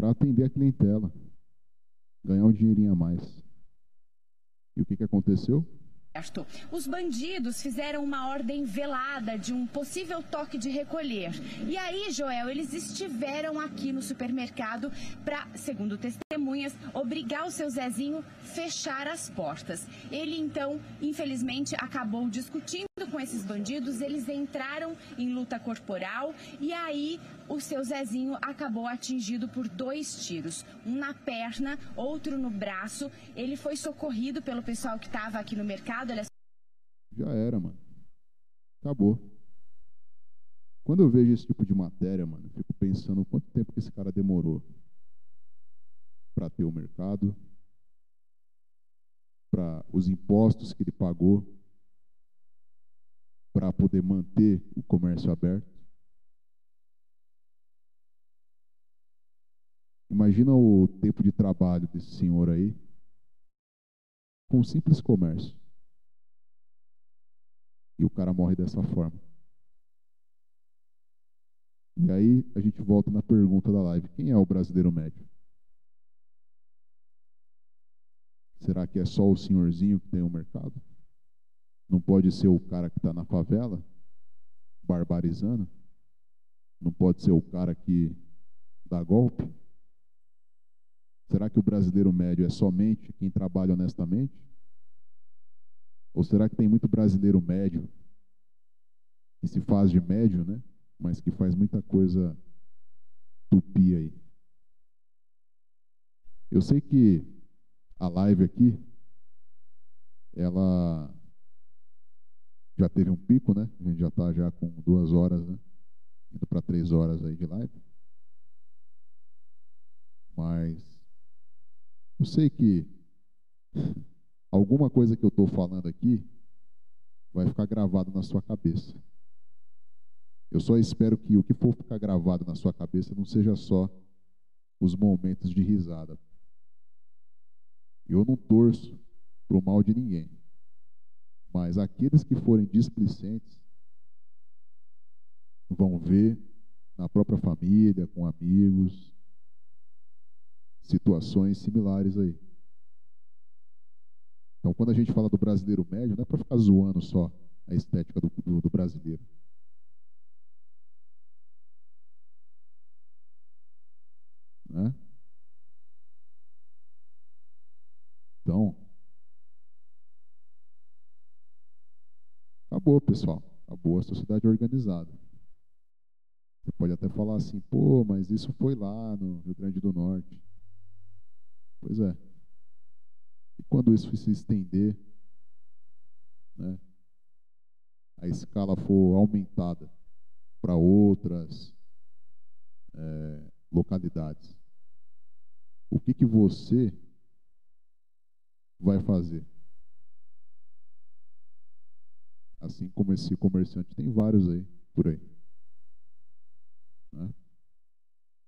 para atender a clientela, ganhar um dinheirinho a mais. E o que, que aconteceu? Os bandidos fizeram uma ordem velada de um possível toque de recolher. E aí, Joel, eles estiveram aqui no supermercado para, segundo testemunhas, obrigar o seu Zezinho fechar as portas. Ele então, infelizmente, acabou discutindo com esses bandidos, eles entraram em luta corporal e aí o seu Zezinho acabou atingido por dois tiros, um na perna, outro no braço. Ele foi socorrido pelo pessoal que estava aqui no mercado. Ele... Já era, mano. Acabou. Quando eu vejo esse tipo de matéria, mano, eu fico pensando quanto tempo que esse cara demorou para ter o mercado, para os impostos que ele pagou, para poder manter o comércio aberto. Imagina o tempo de trabalho desse senhor aí com um simples comércio. E o cara morre dessa forma. E aí a gente volta na pergunta da live: quem é o brasileiro médio? Será que é só o senhorzinho que tem o um mercado? Não pode ser o cara que está na favela, barbarizando? Não pode ser o cara que dá golpe? Será que o brasileiro médio é somente quem trabalha honestamente? Ou será que tem muito brasileiro médio que se faz de médio, né? Mas que faz muita coisa tupi aí. Eu sei que a live aqui, ela já teve um pico, né? A gente já está já com duas horas, né? Indo para três horas aí de live. Mas eu sei que alguma coisa que eu estou falando aqui vai ficar gravado na sua cabeça. Eu só espero que o que for ficar gravado na sua cabeça não seja só os momentos de risada. Eu não torço para o mal de ninguém. Mas aqueles que forem displicentes vão ver na própria família, com amigos, situações similares aí. Então, quando a gente fala do brasileiro médio, não é para ficar zoando só a estética do, do, do brasileiro. Né? Então, acabou, pessoal. Acabou a sociedade organizada. Você pode até falar assim, pô, mas isso foi lá no Rio Grande do Norte. Pois é. Quando isso se estender, né, a escala for aumentada para outras é, localidades, o que, que você vai fazer? Assim como esse comerciante, tem vários aí, por aí. Né?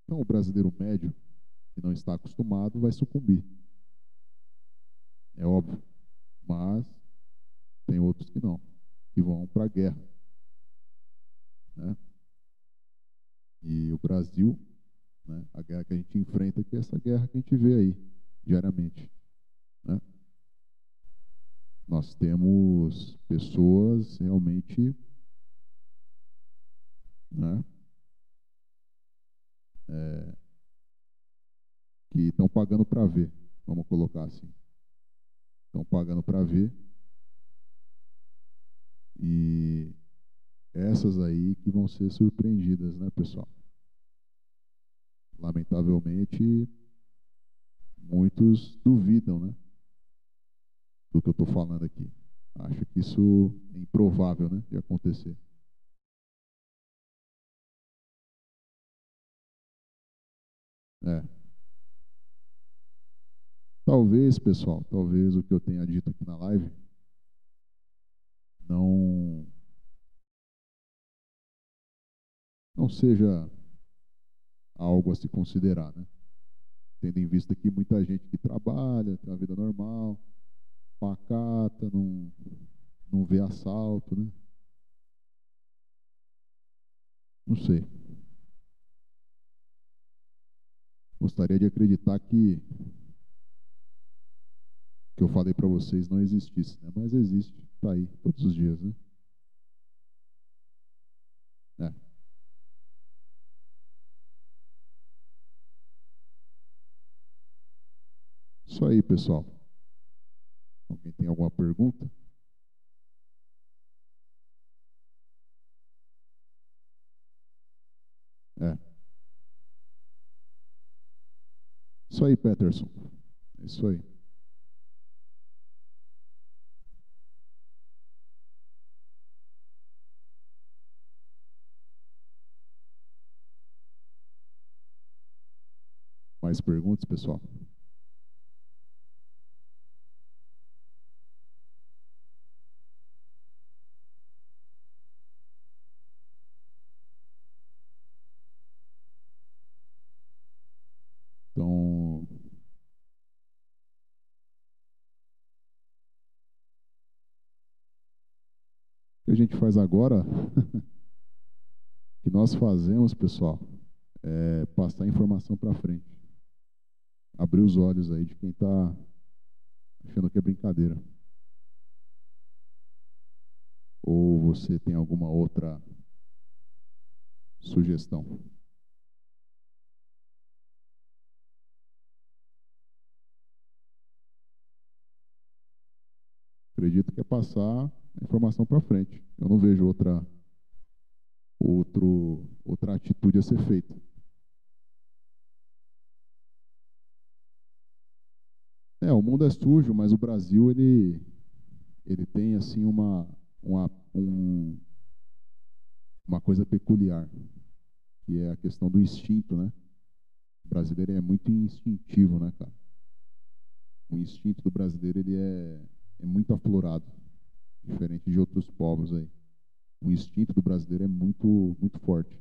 Então, o brasileiro médio, que não está acostumado, vai sucumbir. É óbvio. Mas tem outros que não, que vão para a guerra. Né? E o Brasil, né, a guerra que a gente enfrenta, que é essa guerra que a gente vê aí, diariamente. Né? Nós temos pessoas realmente né, é, que estão pagando para ver, vamos colocar assim. Estão pagando para ver. E essas aí que vão ser surpreendidas, né, pessoal? Lamentavelmente, muitos duvidam, né? Do que eu estou falando aqui. Acho que isso é improvável, né, de acontecer. É. Talvez, pessoal, talvez o que eu tenha dito aqui na live não não seja algo a se considerar, né? Tendo em vista que muita gente que trabalha, tem uma vida normal, pacata, não, não vê assalto, né? Não sei. Gostaria de acreditar que que eu falei para vocês não existisse, né? Mas existe, está aí todos os dias, né? É. Isso aí, pessoal. Alguém tem alguma pergunta? É. Isso aí, Peterson. É isso aí. Mais perguntas, pessoal? Então, o que a gente faz agora, que nós fazemos, pessoal, é passar informação para frente abrir os olhos aí de quem está achando que é brincadeira. Ou você tem alguma outra sugestão? Acredito que é passar a informação para frente. Eu não vejo outra, outro, outra atitude a ser feita. É, o mundo é sujo, mas o Brasil ele ele tem assim uma uma um, uma coisa peculiar, que é a questão do instinto, né? O brasileiro é muito instintivo, né, cara? O instinto do brasileiro ele é, é muito aflorado, diferente de outros povos aí. O instinto do brasileiro é muito muito forte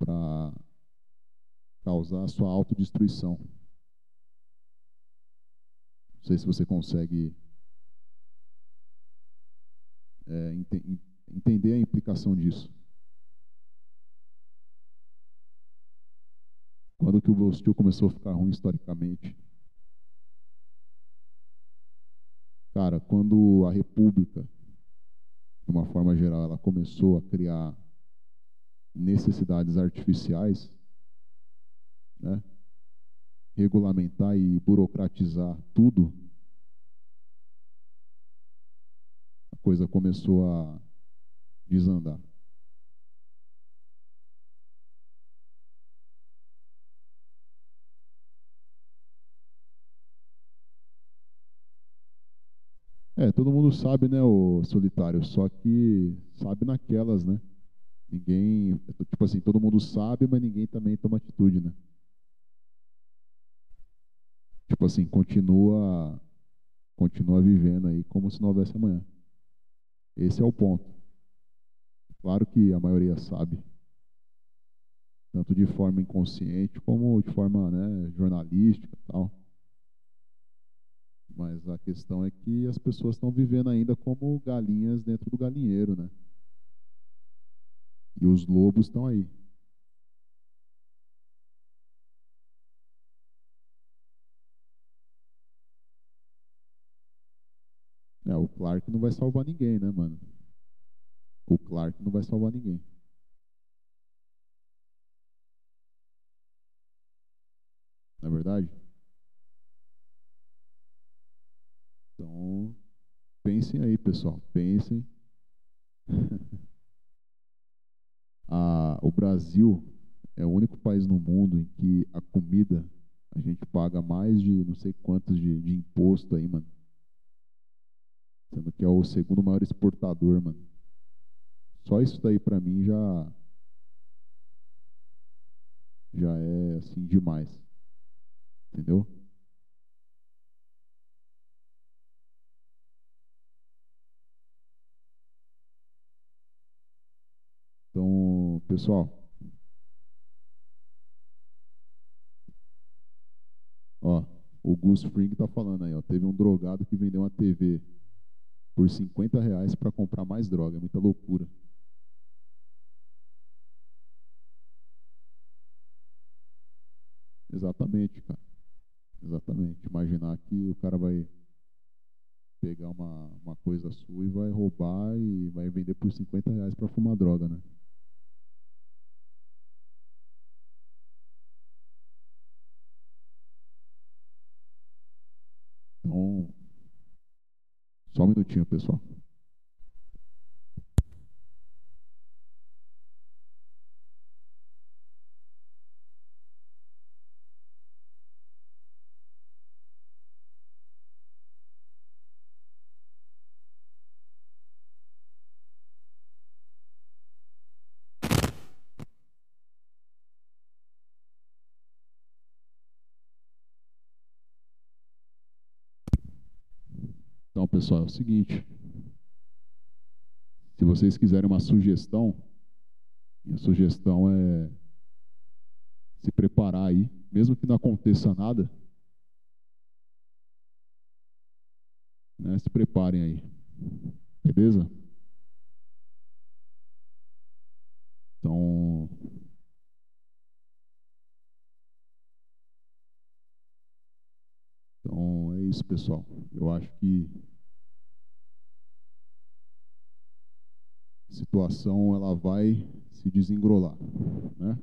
para causar a sua autodestruição. Não sei se você consegue é, ent entender a implicação disso. Quando que o Bostil começou a ficar ruim historicamente? Cara, quando a República, de uma forma geral, ela começou a criar necessidades artificiais, né? Regulamentar e burocratizar tudo, a coisa começou a desandar. É, todo mundo sabe, né, o solitário, só que sabe naquelas, né? Ninguém, tipo assim, todo mundo sabe, mas ninguém também toma atitude, né? Tipo assim, continua continua vivendo aí como se não houvesse amanhã. Esse é o ponto. Claro que a maioria sabe, tanto de forma inconsciente como de forma né, jornalística e tal. Mas a questão é que as pessoas estão vivendo ainda como galinhas dentro do galinheiro, né? E os lobos estão aí. Clark não vai salvar ninguém, né, mano? O Clark não vai salvar ninguém. Não é verdade? Então, pensem aí, pessoal. Pensem. ah, o Brasil é o único país no mundo em que a comida a gente paga mais de não sei quantos de, de imposto aí, mano. Sendo que é o segundo maior exportador, mano. Só isso daí para mim já já é assim demais. Entendeu? Então, pessoal, ó, o Gus Spring tá falando aí, ó, teve um drogado que vendeu uma TV por 50 reais para comprar mais droga. É muita loucura. Exatamente, cara. Exatamente. Imaginar que o cara vai pegar uma, uma coisa sua e vai roubar e vai vender por 50 reais para fumar droga, né? Então, só um minutinho, pessoal. Pessoal, é o seguinte. Se vocês quiserem uma sugestão, minha sugestão é se preparar aí, mesmo que não aconteça nada. Né, se preparem aí. Beleza? Então, Então é isso, pessoal. Eu acho que situação ela vai se desengrolar, né?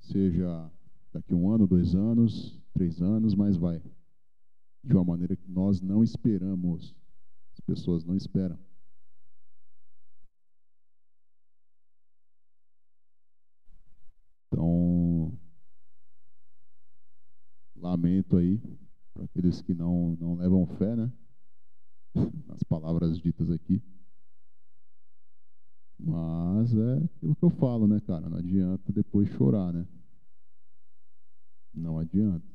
Seja daqui um ano, dois anos, três anos, mas vai de uma maneira que nós não esperamos, as pessoas não esperam. Então, lamento aí para aqueles que não não levam fé, né? Nas palavras ditas aqui. Mas é aquilo que eu falo, né, cara? Não adianta depois chorar, né? Não adianta.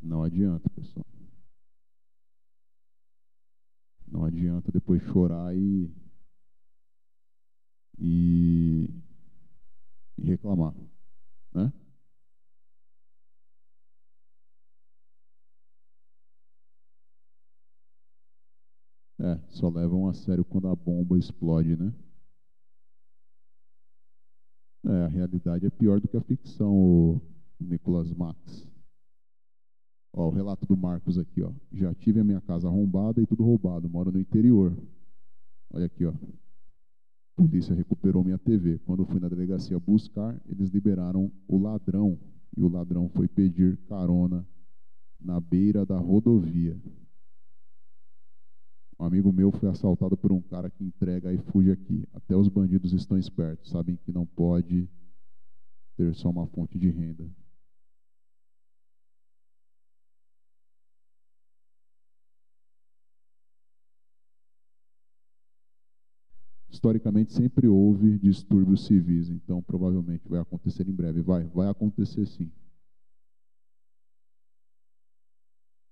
Não adianta, pessoal. Não adianta depois chorar e, e, e reclamar, né? É, só levam a sério quando a bomba explode, né? É, a realidade é pior do que a ficção, o Nicolas Max. Ó, o relato do Marcos aqui, ó. Já tive a minha casa arrombada e tudo roubado. Moro no interior. Olha aqui, ó. A polícia recuperou minha TV. Quando fui na delegacia buscar, eles liberaram o ladrão. E o ladrão foi pedir carona na beira da rodovia. Um amigo meu foi assaltado por um cara que entrega iFood aqui. Até os bandidos estão espertos, sabem que não pode ter só uma fonte de renda. historicamente sempre houve distúrbios civis, então provavelmente vai acontecer em breve. Vai, vai acontecer sim.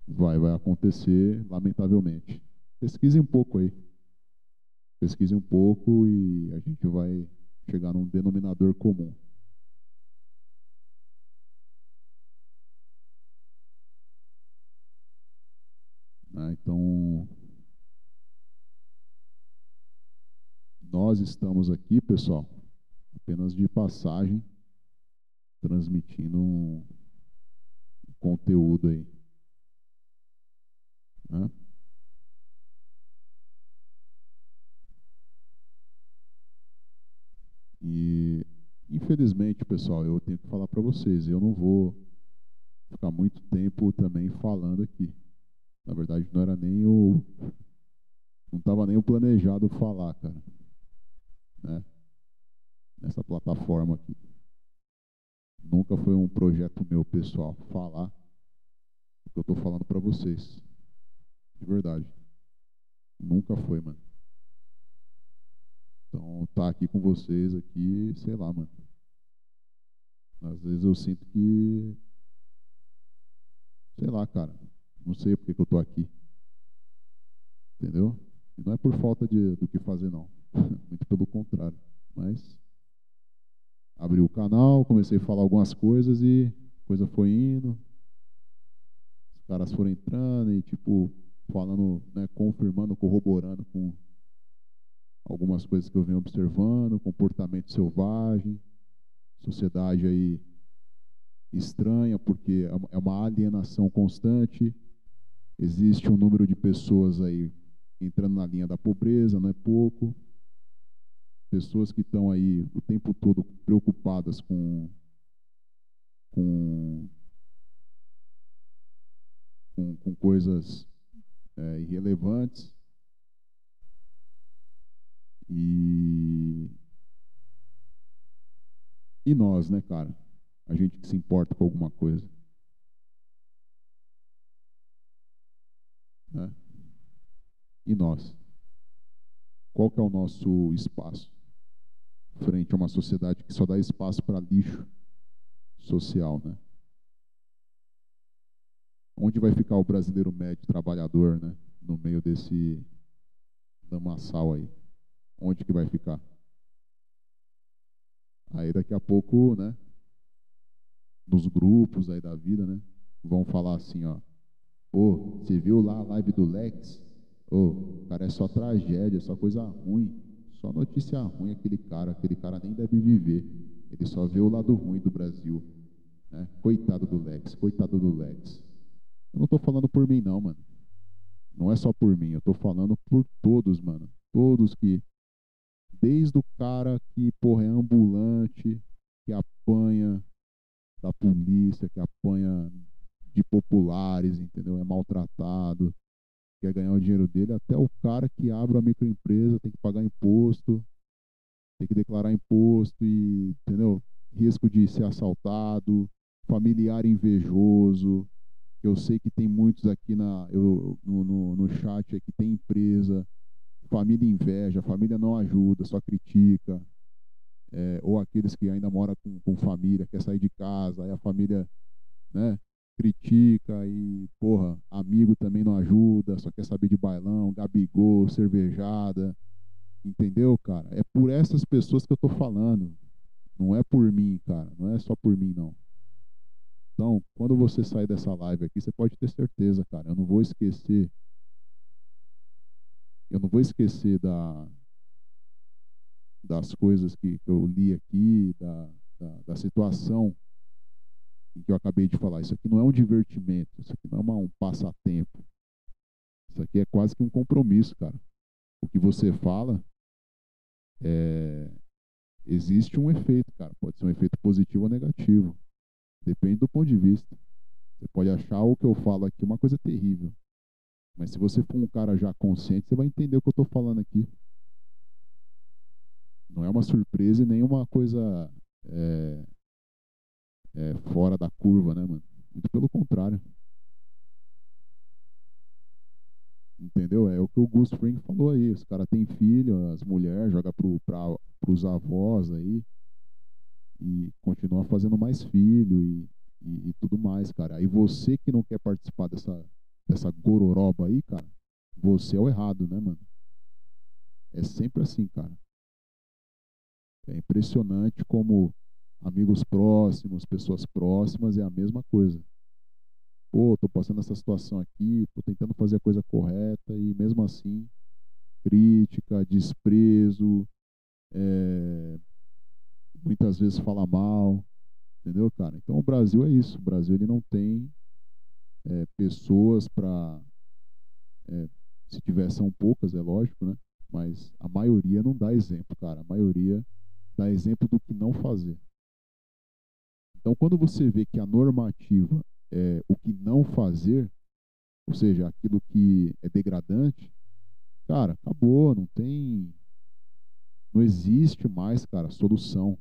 Vai, vai acontecer, lamentavelmente. Pesquise um pouco aí. Pesquise um pouco e a gente vai chegar num denominador comum. Ah, então, nós estamos aqui, pessoal, apenas de passagem, transmitindo um conteúdo aí. Né? E, infelizmente, pessoal, eu tenho que falar para vocês, eu não vou ficar muito tempo também falando aqui. Na verdade, não era nem o. Não estava nem o planejado falar, cara. Né? Nessa plataforma aqui. Nunca foi um projeto meu pessoal falar o que eu estou falando para vocês. De verdade. Nunca foi, mano. Então, tá aqui com vocês aqui, sei lá, mano. Às vezes eu sinto que. Sei lá, cara. Não sei porque que eu tô aqui. Entendeu? E não é por falta de, do que fazer, não. Muito pelo contrário. Mas abri o canal, comecei a falar algumas coisas e a coisa foi indo. Os caras foram entrando e, tipo, falando, né, confirmando, corroborando com algumas coisas que eu venho observando, comportamento selvagem, sociedade aí estranha, porque é uma alienação constante, existe um número de pessoas aí entrando na linha da pobreza, não é pouco, pessoas que estão aí o tempo todo preocupadas com, com, com, com coisas é, irrelevantes. E, e nós, né, cara? A gente que se importa com alguma coisa. Né? E nós? Qual que é o nosso espaço? Frente a uma sociedade que só dá espaço para lixo social, né? Onde vai ficar o brasileiro médio trabalhador, né? No meio desse lamaçal aí. Onde que vai ficar? Aí daqui a pouco, né? Nos grupos aí da vida, né? Vão falar assim, ó. Ô, oh, você viu lá a live do Lex? Ô, oh, cara, é só tragédia, é só coisa ruim. Só notícia ruim aquele cara. Aquele cara nem deve viver. Ele só vê o lado ruim do Brasil. Né? Coitado do Lex, coitado do Lex. Eu não estou falando por mim, não, mano. Não é só por mim, eu estou falando por todos, mano. Todos que. Desde o cara que, porra, é ambulante, que apanha da polícia, que apanha de populares, entendeu? É maltratado, quer ganhar o dinheiro dele, até o cara que abre a microempresa tem que pagar imposto, tem que declarar imposto e, entendeu? Risco de ser assaltado, familiar invejoso, eu sei que tem muitos aqui na, eu, no, no, no chat que tem empresa, família inveja, família não ajuda, só critica. É, ou aqueles que ainda moram com, com família, quer sair de casa, aí a família né, critica e, porra, amigo também não ajuda, só quer saber de bailão, gabigol, cervejada. Entendeu, cara? É por essas pessoas que eu tô falando. Não é por mim, cara. Não é só por mim, não. Então, quando você sair dessa live aqui, você pode ter certeza, cara, eu não vou esquecer. Eu não vou esquecer da, das coisas que, que eu li aqui, da, da, da, situação que eu acabei de falar. Isso aqui não é um divertimento, isso aqui não é uma, um passatempo. Isso aqui é quase que um compromisso, cara. O que você fala é, existe um efeito, cara. Pode ser um efeito positivo ou negativo. Depende do ponto de vista. Você pode achar o que eu falo aqui uma coisa terrível. Mas se você for um cara já consciente, você vai entender o que eu estou falando aqui. Não é uma surpresa e nem uma coisa é, é, fora da curva, né, mano? Muito pelo contrário. Entendeu? É, eu, que o Gus Fring falou aí. Os caras têm filho, as mulheres jogam para os avós aí. E continua fazendo mais filho e, e, e, tudo mais, cara. Aí você que não quer participar dessa, dessa gororoba aí, cara, você é o errado, né, mano? É sempre assim, cara. É impressionante como amigos próximos, pessoas próximas, é a mesma coisa. Pô, tô passando essa situação aqui, tô tentando fazer a coisa correta e mesmo assim, crítica, desprezo, é, muitas vezes fala mal, entendeu, cara? Então o Brasil é isso. O Brasil ele não tem é, pessoas para, é, se tiver são poucas, é lógico, né? Mas a maioria não dá exemplo, cara. A maioria dá exemplo do que não fazer. Então, quando você vê que a normativa é o que não fazer, ou seja, aquilo que é degradante, cara, acabou, não tem. Não existe mais, cara, solução.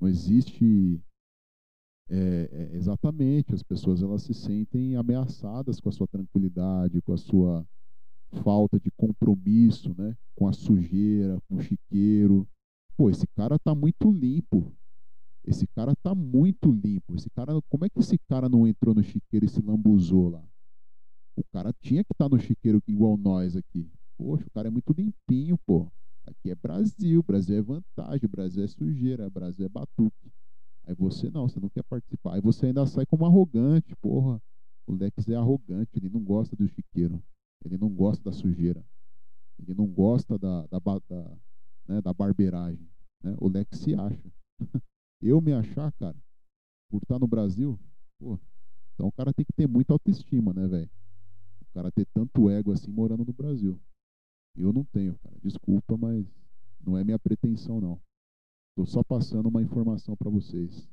Não existe. É, é, exatamente, as pessoas elas se sentem ameaçadas com a sua tranquilidade, com a sua falta de compromisso, né? Com a sujeira, com o chiqueiro. Pô, esse cara tá muito limpo. Esse cara tá muito limpo. Esse cara, como é que esse cara não entrou no chiqueiro e se lambuzou lá? O cara tinha que estar tá no chiqueiro igual nós aqui. Poxa, o cara é muito limpinho, pô. Aqui é Brasil, Brasil é vantagem, Brasil é sujeira, Brasil é batuque. Aí você não, você não quer participar. Aí você ainda sai como arrogante, porra. O Lex é arrogante, ele não gosta do chiqueiro. Ele não gosta da sujeira. Ele não gosta da, da, da, né, da barbeiragem. Né? O Lex se acha. Eu me achar, cara, por estar no Brasil, pô, então o cara tem que ter muita autoestima, né, velho? O cara ter tanto ego assim morando no Brasil. Eu não tenho, cara. Desculpa, mas não é minha pretensão, não. Estou só passando uma informação para vocês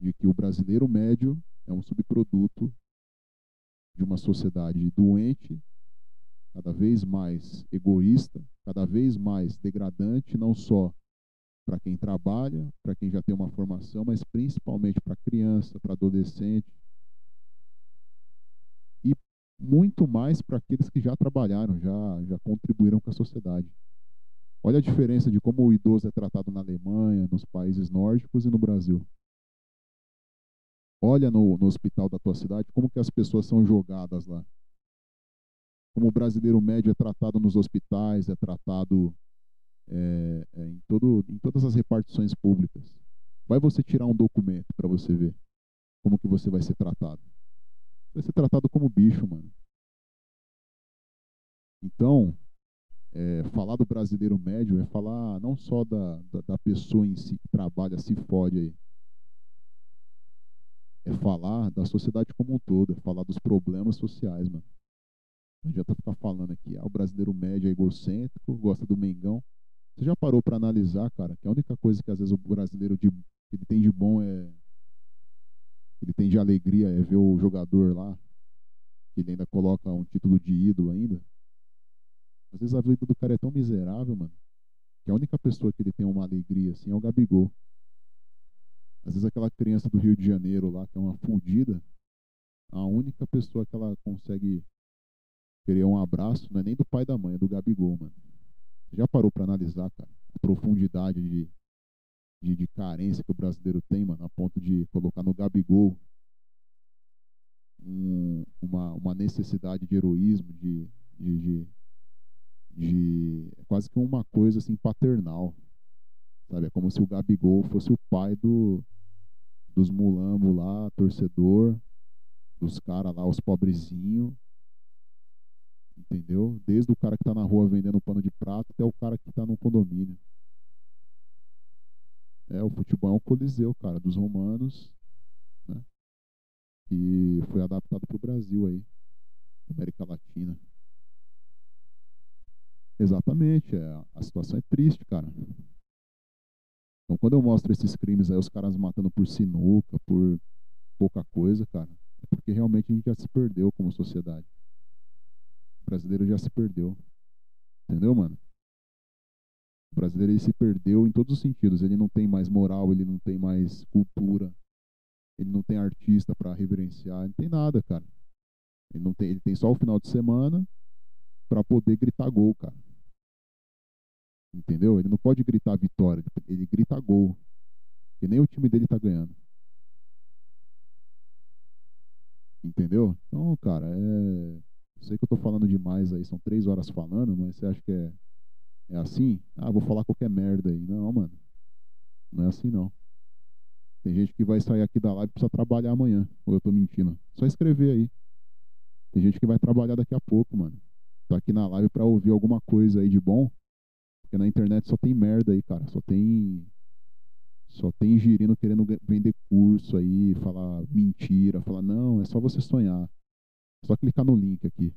de que o brasileiro médio é um subproduto de uma sociedade doente cada vez mais egoísta, cada vez mais degradante, não só para quem trabalha, para quem já tem uma formação, mas principalmente para criança, para adolescente e muito mais para aqueles que já trabalharam, já já contribuíram com a sociedade. Olha a diferença de como o idoso é tratado na Alemanha, nos países nórdicos e no Brasil. Olha no, no hospital da tua cidade como que as pessoas são jogadas lá como o brasileiro médio é tratado nos hospitais, é tratado é, é, em, todo, em todas as repartições públicas. Vai você tirar um documento para você ver como que você vai ser tratado. Vai ser tratado como bicho, mano. Então, é, falar do brasileiro médio é falar não só da, da, da, pessoa em si que trabalha, se fode aí. É falar da sociedade como um todo, é falar dos problemas sociais, mano. Não adianta ficar falando aqui, ah, o brasileiro médio é egocêntrico, gosta do Mengão. Você já parou para analisar, cara, que a única coisa que às vezes o brasileiro de, ele tem de bom é. Ele tem de alegria é ver o jogador lá, que ele ainda coloca um título de ídolo ainda. Às vezes a vida do cara é tão miserável, mano, que a única pessoa que ele tem uma alegria assim é o Gabigol. Às vezes aquela criança do Rio de Janeiro lá, que é uma fudida, a única pessoa que ela consegue querer um abraço não é nem do pai da mãe, é do Gabigol, mano. Já parou para analisar, cara, a profundidade de, de, de, carência que o brasileiro tem, mano, a ponto de colocar no Gabigol um, uma, uma necessidade de heroísmo, de, de, de, de quase que uma coisa assim paternal, sabe? É como se o Gabigol fosse o pai do, dos mulambos lá, torcedor, dos caras lá, os pobrezinhos, Entendeu? Desde o cara que está na rua vendendo pano de prato até o cara que está no condomínio. É, o futebol é um coliseu, cara, dos romanos, né? E foi adaptado para o Brasil aí, América Latina. Exatamente, é, a situação é triste, cara. Então, quando eu mostro esses crimes aí, os caras matando por sinuca, por pouca coisa, cara, é porque realmente a gente já se perdeu como sociedade brasileiro já se perdeu. Entendeu, mano? O brasileiro ele se perdeu em todos os sentidos. Ele não tem mais moral, ele não tem mais cultura, ele não tem artista para reverenciar, não tem nada, cara. Ele não tem, ele tem só o final de semana para poder gritar gol, cara. Entendeu? Ele não pode gritar vitória, ele grita gol. Que nem o time dele tá ganhando. Entendeu? Então, cara, é. Sei que eu tô falando demais aí, são três horas falando, mas você acha que é, é assim? Ah, vou falar qualquer merda aí. Não, mano. Não é assim não. Tem gente que vai sair aqui da live e precisa trabalhar amanhã. Ou eu tô mentindo. Só escrever aí. Tem gente que vai trabalhar daqui a pouco, mano. Tá aqui na live pra ouvir alguma coisa aí de bom. Porque na internet só tem merda aí, cara. Só tem só tem girino querendo vender curso aí, falar mentira, falar, não, é só você sonhar. É só clicar no link aqui.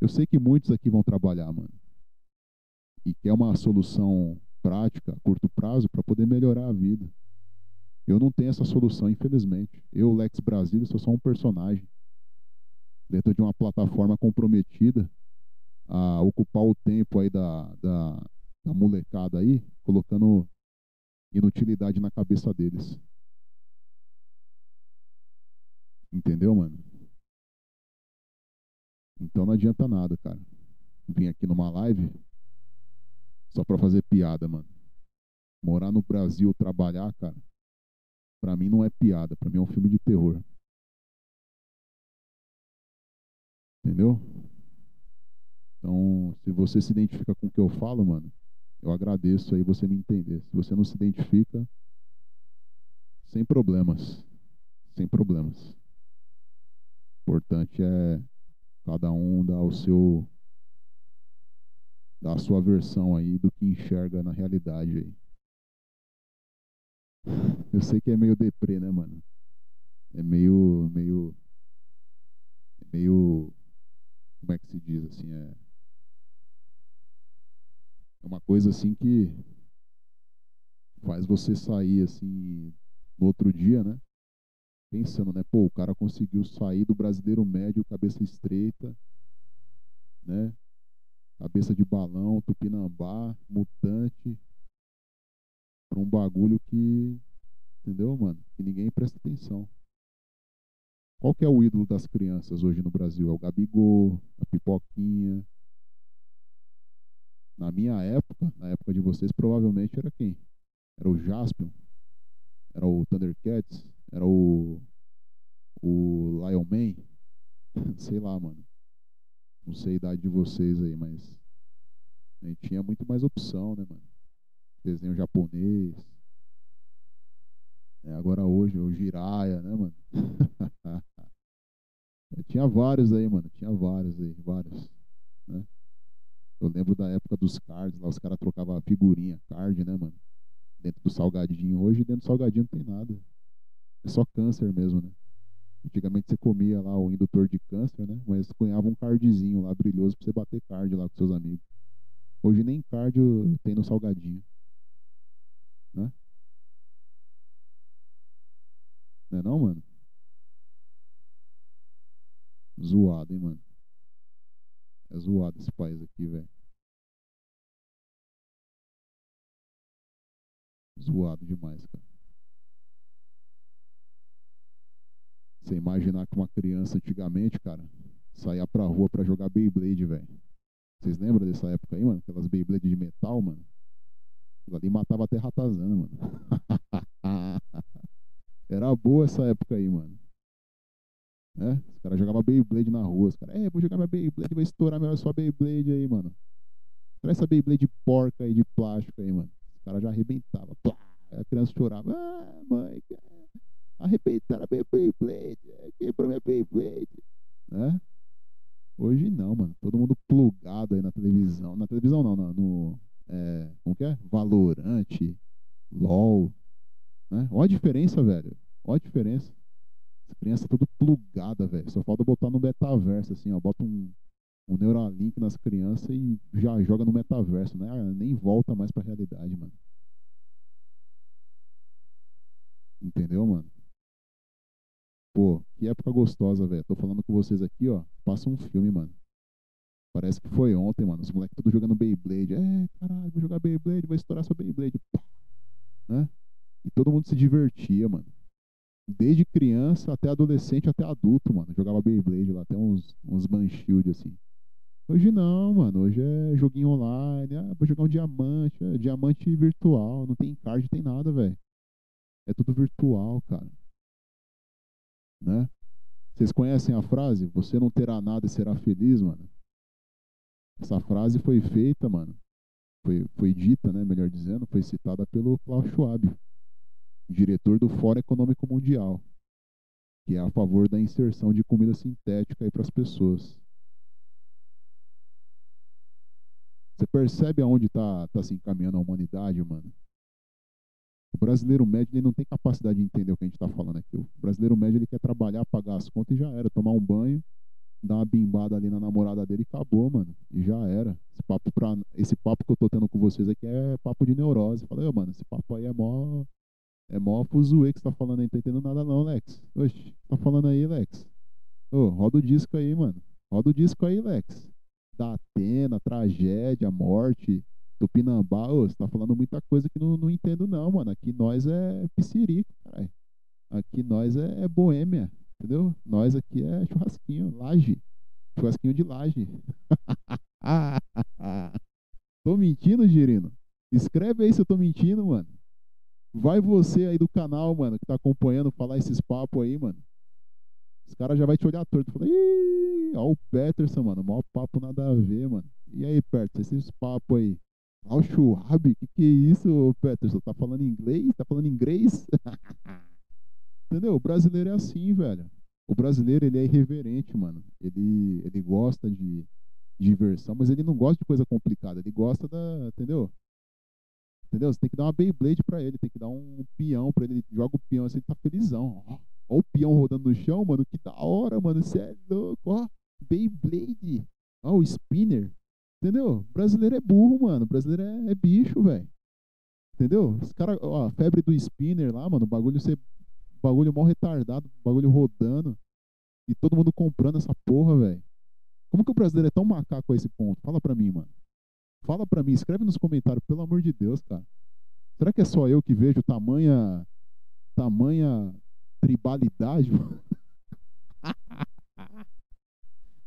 Eu sei que muitos aqui vão trabalhar, mano. E quer uma solução prática, a curto prazo, para poder melhorar a vida. Eu não tenho essa solução, infelizmente. Eu, Lex Brasília, sou só um personagem. Dentro de uma plataforma comprometida a ocupar o tempo aí da, da, da molecada aí, colocando inutilidade na cabeça deles. Entendeu, mano? Então não adianta nada, cara. Vim aqui numa live só pra fazer piada, mano. Morar no Brasil, trabalhar, cara, pra mim não é piada, pra mim é um filme de terror. Entendeu? Então, se você se identifica com o que eu falo, mano, eu agradeço aí você me entender. Se você não se identifica, sem problemas. Sem problemas. O importante é cada um dar o seu dar a sua versão aí do que enxerga na realidade aí. Eu sei que é meio deprê, né, mano? É meio meio meio como é que se diz assim, é é uma coisa assim que faz você sair assim no outro dia, né? Pensando, né? Pô, o cara conseguiu sair do brasileiro médio, cabeça estreita, né? Cabeça de balão, tupinambá, mutante, para um bagulho que, entendeu, mano? Que ninguém presta atenção. Qual que é o ídolo das crianças hoje no Brasil? É o Gabigol, a Pipoquinha, na minha época, na época de vocês, provavelmente era quem? Era o Jaspion, era o Thundercats, era o o Lion Man, sei lá, mano. Não sei a idade de vocês aí, mas a gente tinha muito mais opção, né, mano? Desenho japonês. É, agora hoje, o Jiraya, né, mano? tinha vários aí, mano. Tinha vários aí, vários. Né? Eu lembro da época dos cards, lá os caras trocavam figurinha, card, né, mano? Dentro do salgadinho. Hoje dentro do salgadinho não tem nada. É só câncer mesmo, né? Antigamente você comia lá o indutor de câncer, né? Mas cunhava um cardzinho lá brilhoso pra você bater card lá com seus amigos. Hoje nem card tem no salgadinho. Né? Não é não, mano? Zoado, hein, mano? É zoado esse país aqui, velho. Zoado demais, cara. Você imaginar que uma criança antigamente, cara, saía pra rua pra jogar Beyblade, velho. Vocês lembram dessa época aí, mano? Aquelas Beyblade de metal, mano? Aquilo ali matava até ratazana, mano. Era boa essa época aí, mano. Né? Os caras jogavam Beyblade na rua. Os caras, é, vou jogar minha Beyblade, vai estourar minha sua Beyblade aí, mano. Traz essa Beyblade porca aí de plástico aí, mano. Os caras já arrebentavam. Plá, a criança chorava. Ah, mãe, arrebentaram a Beyblade. Quebrou minha Beyblade. Né? Hoje não, mano. Todo mundo plugado aí na televisão. Na televisão não, no. no é, como que é? Valorante, LOL. Né? Olha a diferença, velho. Olha a diferença. As crianças tudo plugada, velho. Só falta botar no metaverso, assim, ó. Bota um, um Neuralink nas crianças e já joga no metaverso, né? Ah, nem volta mais pra realidade, mano. Entendeu, mano? Pô, que época gostosa, velho. Tô falando com vocês aqui, ó. Passa um filme, mano. Parece que foi ontem, mano. Os moleques tudo jogando Beyblade. É, caralho, vou jogar Beyblade, vou estourar sua Beyblade. Pá. Né? E todo mundo se divertia, mano desde criança até adolescente até adulto, mano. Jogava Beyblade lá, até uns, uns Manshield, assim. Hoje não, mano. Hoje é joguinho online. Ah, vou jogar um diamante. É diamante virtual. Não tem card, tem nada, velho. É tudo virtual, cara. Né? Vocês conhecem a frase? Você não terá nada e será feliz, mano? Essa frase foi feita, mano. Foi, foi dita, né? Melhor dizendo, foi citada pelo Klaus Schwab, diretor do Fórum Econômico Mundial, que é a favor da inserção de comida sintética para as pessoas. Você percebe aonde está tá se encaminhando a humanidade, mano? O brasileiro médio ele não tem capacidade de entender o que a gente está falando aqui. O brasileiro médio ele quer trabalhar, pagar as contas e já era, tomar um banho, dar uma bimbada ali na namorada dele e acabou, mano. E já era. Esse papo, pra, esse papo que eu tô tendo com vocês aqui é papo de neurose. Falei, mano, esse papo aí é mó. É mó fuzuê que você tá falando aí, não tô entendendo nada não, Lex. Oxi, tá falando aí, Lex? Ô, roda o disco aí, mano. Roda o disco aí, Lex. Da Atena, tragédia, morte, Tupinambá, ô, você tá falando muita coisa que não, não entendo não, mano. Aqui nós é piscirico, caralho. Aqui nós é, é boêmia, entendeu? Nós aqui é churrasquinho, laje. Churrasquinho de laje. tô mentindo, Girino? Escreve aí se eu tô mentindo, mano. Vai você aí do canal, mano, que tá acompanhando, falar esses papos aí, mano. Os caras já vai te olhar torto. Fala, ih, ó o Peterson, mano. Maior papo nada a ver, mano. E aí, Peterson, esses papos aí. Al Schwab? Que que é isso, Peterson? Tá falando inglês? Tá falando inglês? Entendeu? O brasileiro é assim, velho. O brasileiro, ele é irreverente, mano. Ele, ele gosta de diversão, mas ele não gosta de coisa complicada. Ele gosta da, entendeu? Entendeu? Você tem que dar uma Beyblade pra ele, tem que dar um peão pra ele. Joga o peão assim, ele tá felizão. Ó, ó o peão rodando no chão, mano. Que da hora, mano. Você é louco, ó. Beyblade. Ó, o spinner. Entendeu? Brasileiro é burro, mano. Brasileiro é, é bicho, velho. Entendeu? Os caras, ó, a febre do spinner lá, mano. O bagulho ser. Bagulho mó retardado, bagulho rodando. E todo mundo comprando essa porra, velho. Como que o brasileiro é tão macaco a esse ponto? Fala pra mim, mano. Fala pra mim, escreve nos comentários, pelo amor de Deus, cara. Será que é só eu que vejo tamanha. tamanha tribalidade, mano?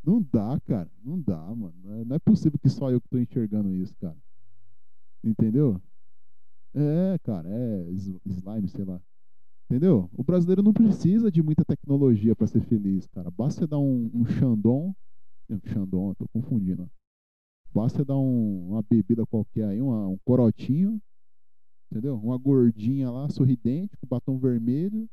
Não dá, cara. Não dá, mano. Não é possível que só eu que tô enxergando isso, cara. Entendeu? É, cara, é slime, sei lá. Entendeu? O brasileiro não precisa de muita tecnologia para ser feliz, cara. Basta você dar um, um Xandon. Xandon, tô confundindo. Basta dar um, uma bebida qualquer aí, uma, um corotinho. Entendeu? Uma gordinha lá, sorridente, com batom vermelho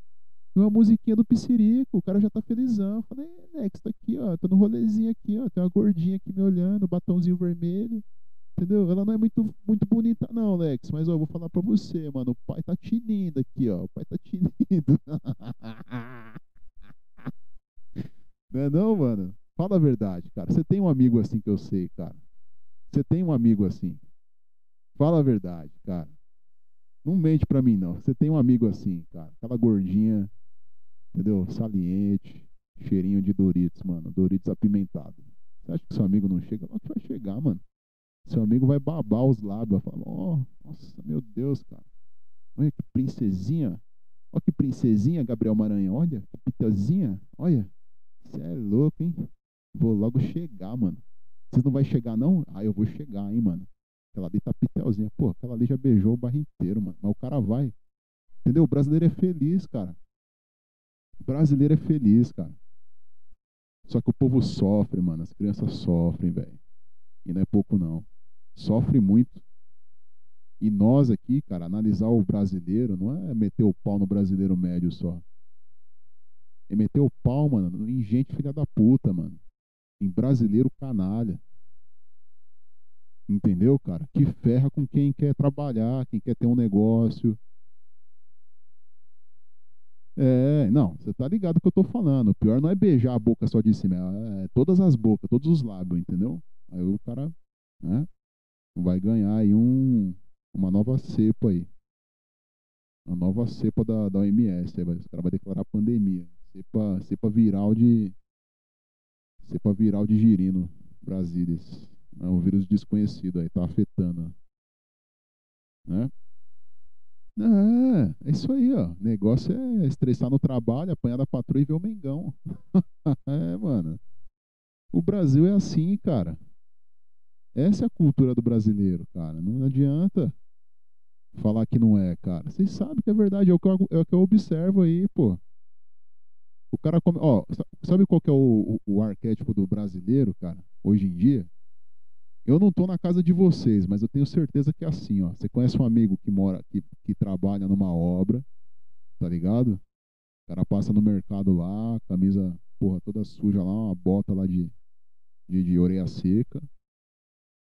e uma musiquinha do Piscirico, o cara já tá felizão. Falei, Nex, tá aqui, ó, tô no rolezinho aqui, ó, tem uma gordinha aqui me olhando, batomzinho vermelho. Entendeu? Ela não é muito, muito bonita, não, Lex. Mas ó, eu vou falar pra você, mano. O pai tá tinindo aqui, ó. O pai tá tinindo. não é não, mano? Fala a verdade, cara. Você tem um amigo assim que eu sei, cara. Você tem um amigo assim. Fala a verdade, cara. Não mente pra mim, não. Você tem um amigo assim, cara. Aquela gordinha Entendeu? Saliente, cheirinho de Doritos, mano. Doritos apimentado. Você acha que seu amigo não chega? Não que vai chegar, mano. Seu amigo vai babar os lábios, vai falar, ó, oh, nossa, meu Deus, cara. Olha que princesinha. Olha que princesinha, Gabriel Maranhão. Olha, que pitozinha. Olha. Você é louco, hein? Vou logo chegar, mano. Vocês não vai chegar, não? Ah, eu vou chegar, hein, mano. Aquela ali tá pitelzinha. Pô, aquela ali já beijou o barro inteiro, mano. Mas o cara vai. Entendeu? O brasileiro é feliz, cara brasileiro é feliz, cara. Só que o povo sofre, mano. As crianças sofrem, velho. E não é pouco, não. Sofre muito. E nós aqui, cara, analisar o brasileiro não é meter o pau no brasileiro médio só. É meter o pau, mano, em gente filha da puta, mano. Em brasileiro canalha. Entendeu, cara? Que ferra com quem quer trabalhar, quem quer ter um negócio, é, não, você tá ligado o que eu tô falando. O pior não é beijar a boca só de cima, é, todas as bocas, todos os lábios, entendeu? Aí o cara, né, vai ganhar aí um, uma nova cepa aí. Uma nova cepa da, da OMS. Aí o cara vai declarar pandemia. Cepa, cepa viral de. Cepa viral de girino, Brasília. É um vírus desconhecido aí, tá afetando. Né? É, é isso aí, ó. O negócio é estressar no trabalho, apanhar da patrulha e ver o Mengão. é, mano. O Brasil é assim, cara. Essa é a cultura do brasileiro, cara. Não adianta falar que não é, cara. Vocês sabem que é verdade, é o que eu, é o que eu observo aí, pô. O cara come. Ó, sabe qual que é o, o, o, arquétipo do brasileiro, cara, hoje em dia? Eu não tô na casa de vocês, mas eu tenho certeza que é assim, ó. Você conhece um amigo que mora, que, que trabalha numa obra, tá ligado? O cara passa no mercado lá, camisa, porra, toda suja lá, uma bota lá de, de, de orelha seca.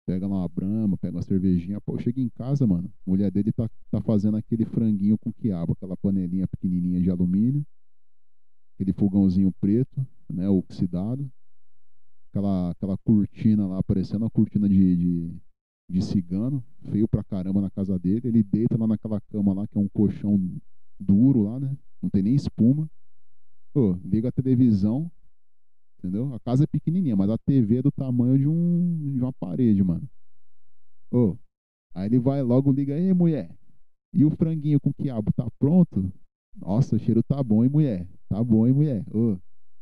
Pega lá uma brama, pega uma cervejinha. Pô, chega em casa, mano. A mulher dele tá, tá fazendo aquele franguinho com quiabo, aquela panelinha pequenininha de alumínio aquele fogãozinho preto, né, oxidado, aquela, aquela cortina lá, parecendo uma cortina de, de, de cigano, feio pra caramba na casa dele. Ele deita lá naquela cama lá, que é um colchão duro lá, né? Não tem nem espuma. Pô, liga a televisão, entendeu? A casa é pequenininha, mas a TV é do tamanho de, um, de uma parede, mano. Ô, aí ele vai logo, liga, aí mulher, e o franguinho com quiabo tá pronto? Nossa, o cheiro tá bom, hein, mulher? Tá bom, hein, mulher? Ô,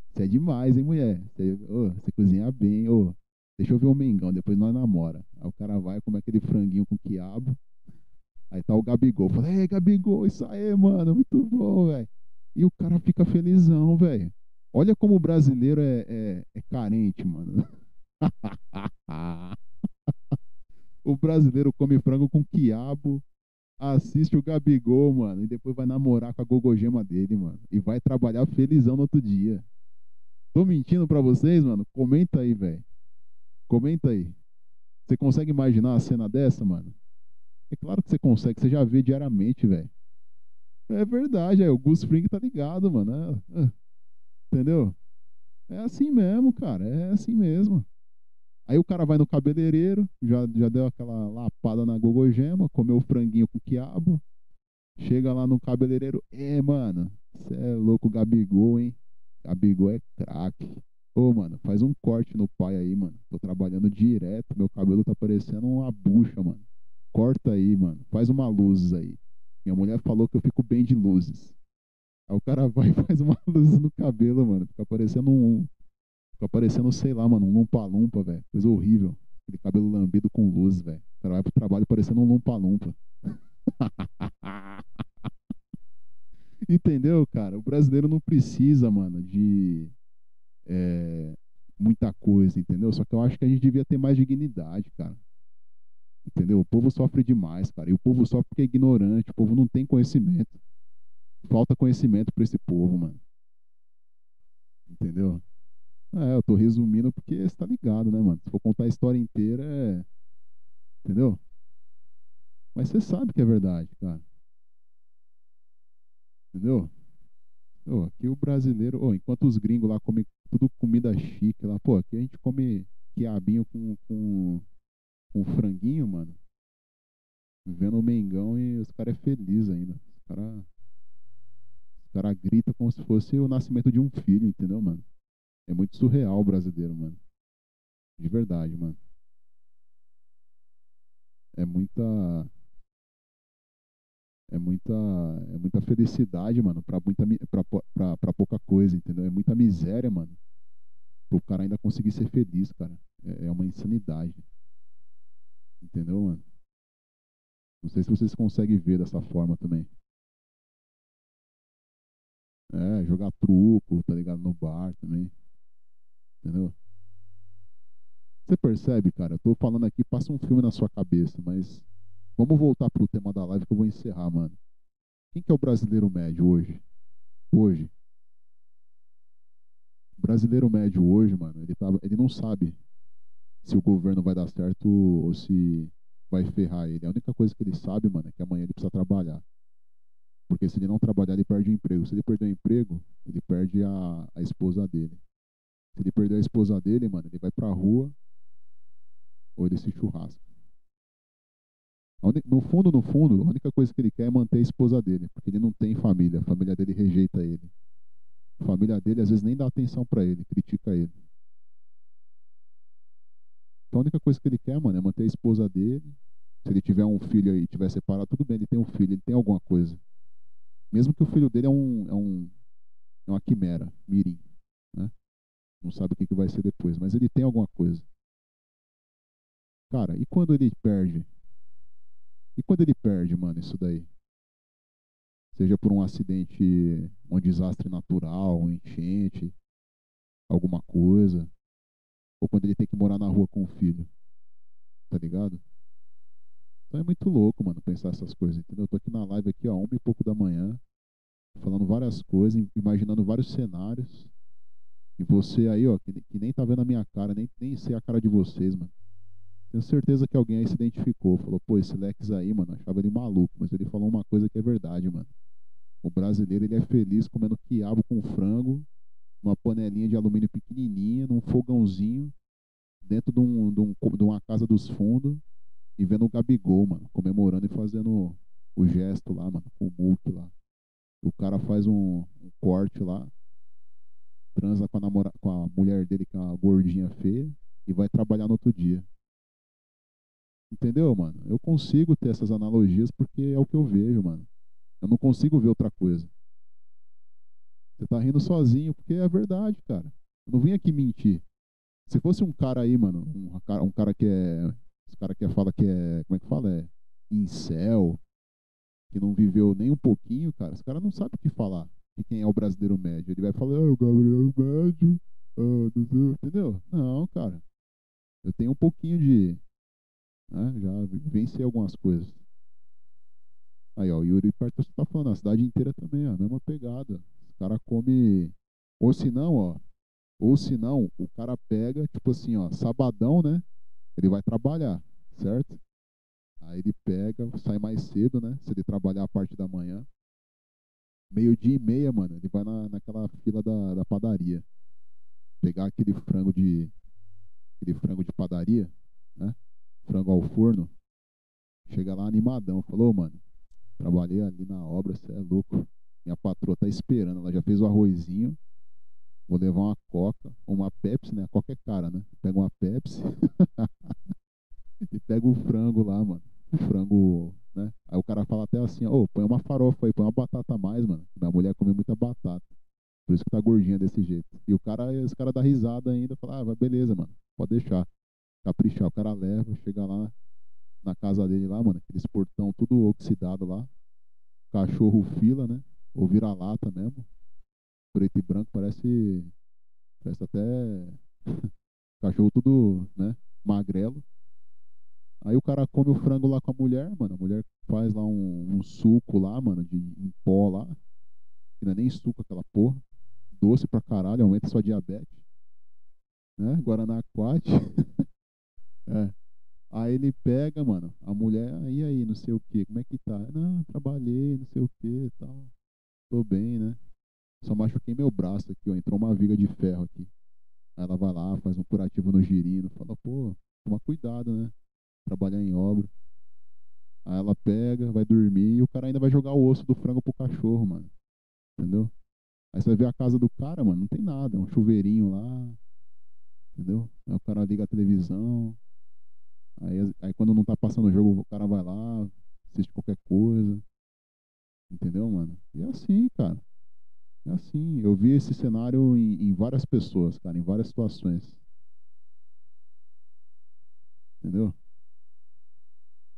você é demais, hein, mulher? Você, você cozinha bem, ô. Deixa eu ver o Mengão, depois nós namora. Aí o cara vai comer aquele franguinho com quiabo. Aí tá o Gabigol. Fala, ei, Gabigol, isso aí, mano, muito bom, velho. E o cara fica felizão, velho. Olha como o brasileiro é, é, é carente, mano. o brasileiro come frango com quiabo, assiste o Gabigol, mano, e depois vai namorar com a gogogema dele, mano. E vai trabalhar felizão no outro dia. Tô mentindo pra vocês, mano? Comenta aí, velho. Comenta aí. Você consegue imaginar a cena dessa, mano? É claro que você consegue, você já vê diariamente, velho. É verdade, é, o Gus Fring tá ligado, mano. É, é, entendeu? É assim mesmo, cara. É assim mesmo. Aí o cara vai no cabeleireiro, já, já deu aquela lapada na gogogema, comeu o franguinho com quiabo. Chega lá no cabeleireiro, é, mano, você é louco, Gabigol, hein? Gabigol é craque. Ô, mano, faz um corte no pai aí, mano. Tô trabalhando direto, meu cabelo tá parecendo uma bucha, mano. Corta aí, mano. Faz uma luzes aí. Minha mulher falou que eu fico bem de luzes. Aí o cara vai e faz uma luz no cabelo, mano. Fica parecendo um, Fica parecendo, sei lá, mano, um lumpa-lumpa, velho. Coisa horrível. Aquele cabelo lambido com luz, velho. O cara vai pro trabalho parecendo um lumpa-lumpa. Entendeu, cara? O brasileiro não precisa, mano, de é, muita coisa, entendeu? Só que eu acho que a gente devia ter mais dignidade, cara. Entendeu? O povo sofre demais, cara. E o povo sofre porque é ignorante. O povo não tem conhecimento. Falta conhecimento para esse povo, mano. Entendeu? É, eu tô resumindo porque você tá ligado, né, mano? Se for contar a história inteira, é. Entendeu? Mas você sabe que é verdade, cara. Entendeu? Aqui o brasileiro, oh, enquanto os gringos lá comem tudo comida chique lá, pô, aqui a gente come quiabinho com, com, com franguinho, mano. Vendo o Mengão e os caras é feliz ainda. Os caras os cara grita como se fosse o nascimento de um filho, entendeu, mano? É muito surreal o brasileiro, mano. De verdade, mano. É muita. É muita. É muita felicidade, mano, pra, muita, pra, pra, pra pouca coisa, entendeu? É muita miséria, mano. Pro cara ainda conseguir ser feliz, cara. É, é uma insanidade. Entendeu, mano? Não sei se vocês conseguem ver dessa forma também. É, jogar truco, tá ligado? No bar também. Entendeu? Você percebe, cara? Eu tô falando aqui, passa um filme na sua cabeça, mas vamos voltar pro tema da live que eu vou encerrar, mano. Quem que é o brasileiro médio hoje? Hoje. O brasileiro médio hoje, mano, ele, tá, ele não sabe se o governo vai dar certo ou se vai ferrar ele. A única coisa que ele sabe, mano, é que amanhã ele precisa trabalhar. Porque se ele não trabalhar, ele perde o emprego. Se ele perder o emprego, ele perde a, a esposa dele. Se ele perder a esposa dele, mano, ele vai pra rua ou ele se churrasca. No fundo, no fundo, a única coisa que ele quer é manter a esposa dele, porque ele não tem família, a família dele rejeita ele. A família dele às vezes nem dá atenção para ele, critica ele. Então a única coisa que ele quer, mano, é manter a esposa dele. Se ele tiver um filho aí, tiver separado, tudo bem, ele tem um filho, ele tem alguma coisa. Mesmo que o filho dele é um é um é uma quimera, mirim, né? Não sabe o que, que vai ser depois, mas ele tem alguma coisa. Cara, e quando ele perde? E quando ele perde, mano, isso daí? Seja por um acidente, um desastre natural, um enchente, alguma coisa. Ou quando ele tem que morar na rua com o filho. Tá ligado? Então é muito louco, mano, pensar essas coisas, entendeu? Eu tô aqui na live aqui, ó, uma e pouco da manhã, falando várias coisas, imaginando vários cenários. E você aí, ó, que, que nem tá vendo a minha cara, nem, nem sei a cara de vocês, mano. Tenho certeza que alguém aí se identificou. Falou, pô, esse Lex aí, mano, achava ele maluco. Mas ele falou uma coisa que é verdade, mano. O brasileiro, ele é feliz comendo quiabo com frango, numa panelinha de alumínio pequenininha, num fogãozinho, dentro de, um, de, um, de uma casa dos fundos, e vendo o Gabigol, mano, comemorando e fazendo o gesto lá, mano, com o Mulk lá. O cara faz um, um corte lá, transa com a, namora, com a mulher dele, que é uma gordinha feia, e vai trabalhar no outro dia. Entendeu, mano? Eu consigo ter essas analogias porque é o que eu vejo, mano. Eu não consigo ver outra coisa. Você tá rindo sozinho porque é verdade, cara. Eu não vim aqui mentir. Se fosse um cara aí, mano, um cara, um cara que é. Esse cara que fala que é. Como é que fala? É incel, que não viveu nem um pouquinho, cara, esse cara não sabe o que falar de quem é o brasileiro médio. Ele vai falar, ah, o Gabriel médio, ah, entendeu? Não, cara. Eu tenho um pouquinho de, né? Já venci algumas coisas. Aí, ó, o Yuri Partos tá falando, a cidade inteira também, a mesma pegada. Os cara come. Ou se não, ó. Ou se não, o cara pega, tipo assim, ó, sabadão, né? Ele vai trabalhar, certo? Aí ele pega, sai mais cedo, né? Se ele trabalhar a parte da manhã. Meio dia e meia, mano, ele vai na, naquela fila da, da padaria. Pegar aquele frango de. Aquele frango de padaria, né? frango ao forno, chega lá animadão, falou, mano, trabalhei ali na obra, você é louco. Minha patroa tá esperando, ela já fez o arrozinho. Vou levar uma coca, uma Pepsi, né? A coca é cara, né? Pega uma Pepsi e pega o frango lá, mano. O frango, né? Aí o cara fala até assim, ô, oh, põe uma farofa aí, põe uma batata a mais, mano. Minha mulher come muita batata. Por isso que tá gordinha desse jeito. E o cara, esse cara dá risada ainda, fala, ah, beleza, mano, pode deixar caprichar. O cara leva, chega lá na casa dele lá, mano, aqueles portão tudo oxidado lá. Cachorro fila, né? Ou vira-lata mesmo. Preto e branco, parece. Parece até. Cachorro tudo, né? Magrelo. Aí o cara come o frango lá com a mulher, mano. A mulher faz lá um, um suco lá, mano, de em pó lá. Que não é nem suco aquela porra. Doce pra caralho, aumenta sua diabetes. Né? Guaraná aquático. É. Aí ele pega, mano, a mulher, e aí, não sei o que, como é que tá? Não, trabalhei, não sei o que tal. Tô bem, né? Só machuquei meu braço aqui, ó. Entrou uma viga de ferro aqui. Aí ela vai lá, faz um curativo no girino, fala, pô, toma cuidado, né? Trabalhar em obra. Aí ela pega, vai dormir e o cara ainda vai jogar o osso do frango pro cachorro, mano. Entendeu? Aí você vai ver a casa do cara, mano, não tem nada. É um chuveirinho lá. Entendeu? Aí o cara liga a televisão, Aí, aí quando não tá passando o jogo, o cara vai lá, assiste qualquer coisa. Entendeu, mano? E é assim, cara. É assim. Eu vi esse cenário em, em várias pessoas, cara, em várias situações. Entendeu?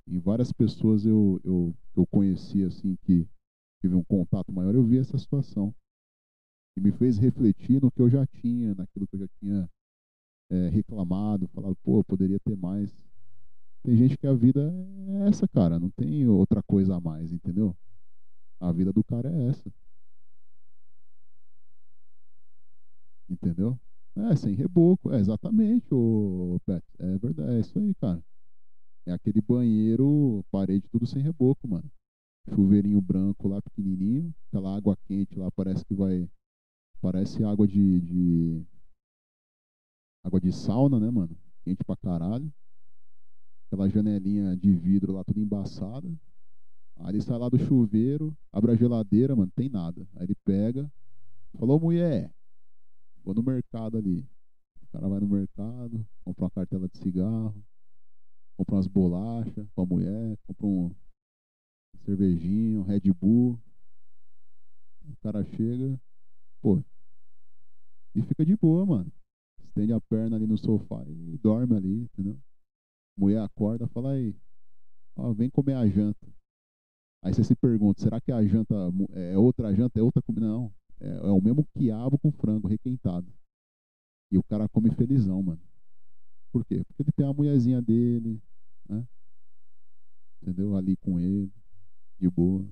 Em várias pessoas eu, eu, eu conheci, assim, que tive um contato maior, eu vi essa situação. E me fez refletir no que eu já tinha, naquilo que eu já tinha é, reclamado, falado, pô, eu poderia ter mais. Tem gente que a vida é essa, cara. Não tem outra coisa a mais, entendeu? A vida do cara é essa. Entendeu? É, sem reboco. É, exatamente, o. É verdade, é isso aí, cara. É aquele banheiro, parede tudo sem reboco, mano. Chuveirinho branco lá, pequenininho. Aquela água quente lá, parece que vai... Parece água de... de... Água de sauna, né, mano? Quente pra caralho aquela janelinha de vidro lá toda embaçada. Aí ele sai lá do chuveiro, abre a geladeira, mano, tem nada. Aí ele pega, falou, mulher, vou no mercado ali. O cara vai no mercado, compra uma cartela de cigarro, compra umas bolachas com a mulher, compra um cervejinho, um Red Bull. O cara chega, pô, e fica de boa, mano. Estende a perna ali no sofá e dorme ali, entendeu? mulher acorda fala aí, ó, vem comer a janta. Aí você se pergunta, será que a janta é outra janta, é outra comida? Não, é, é o mesmo quiabo com frango requentado. E o cara come felizão, mano. Por quê? Porque ele tem a mulherzinha dele, né? Entendeu? Ali com ele, de boa.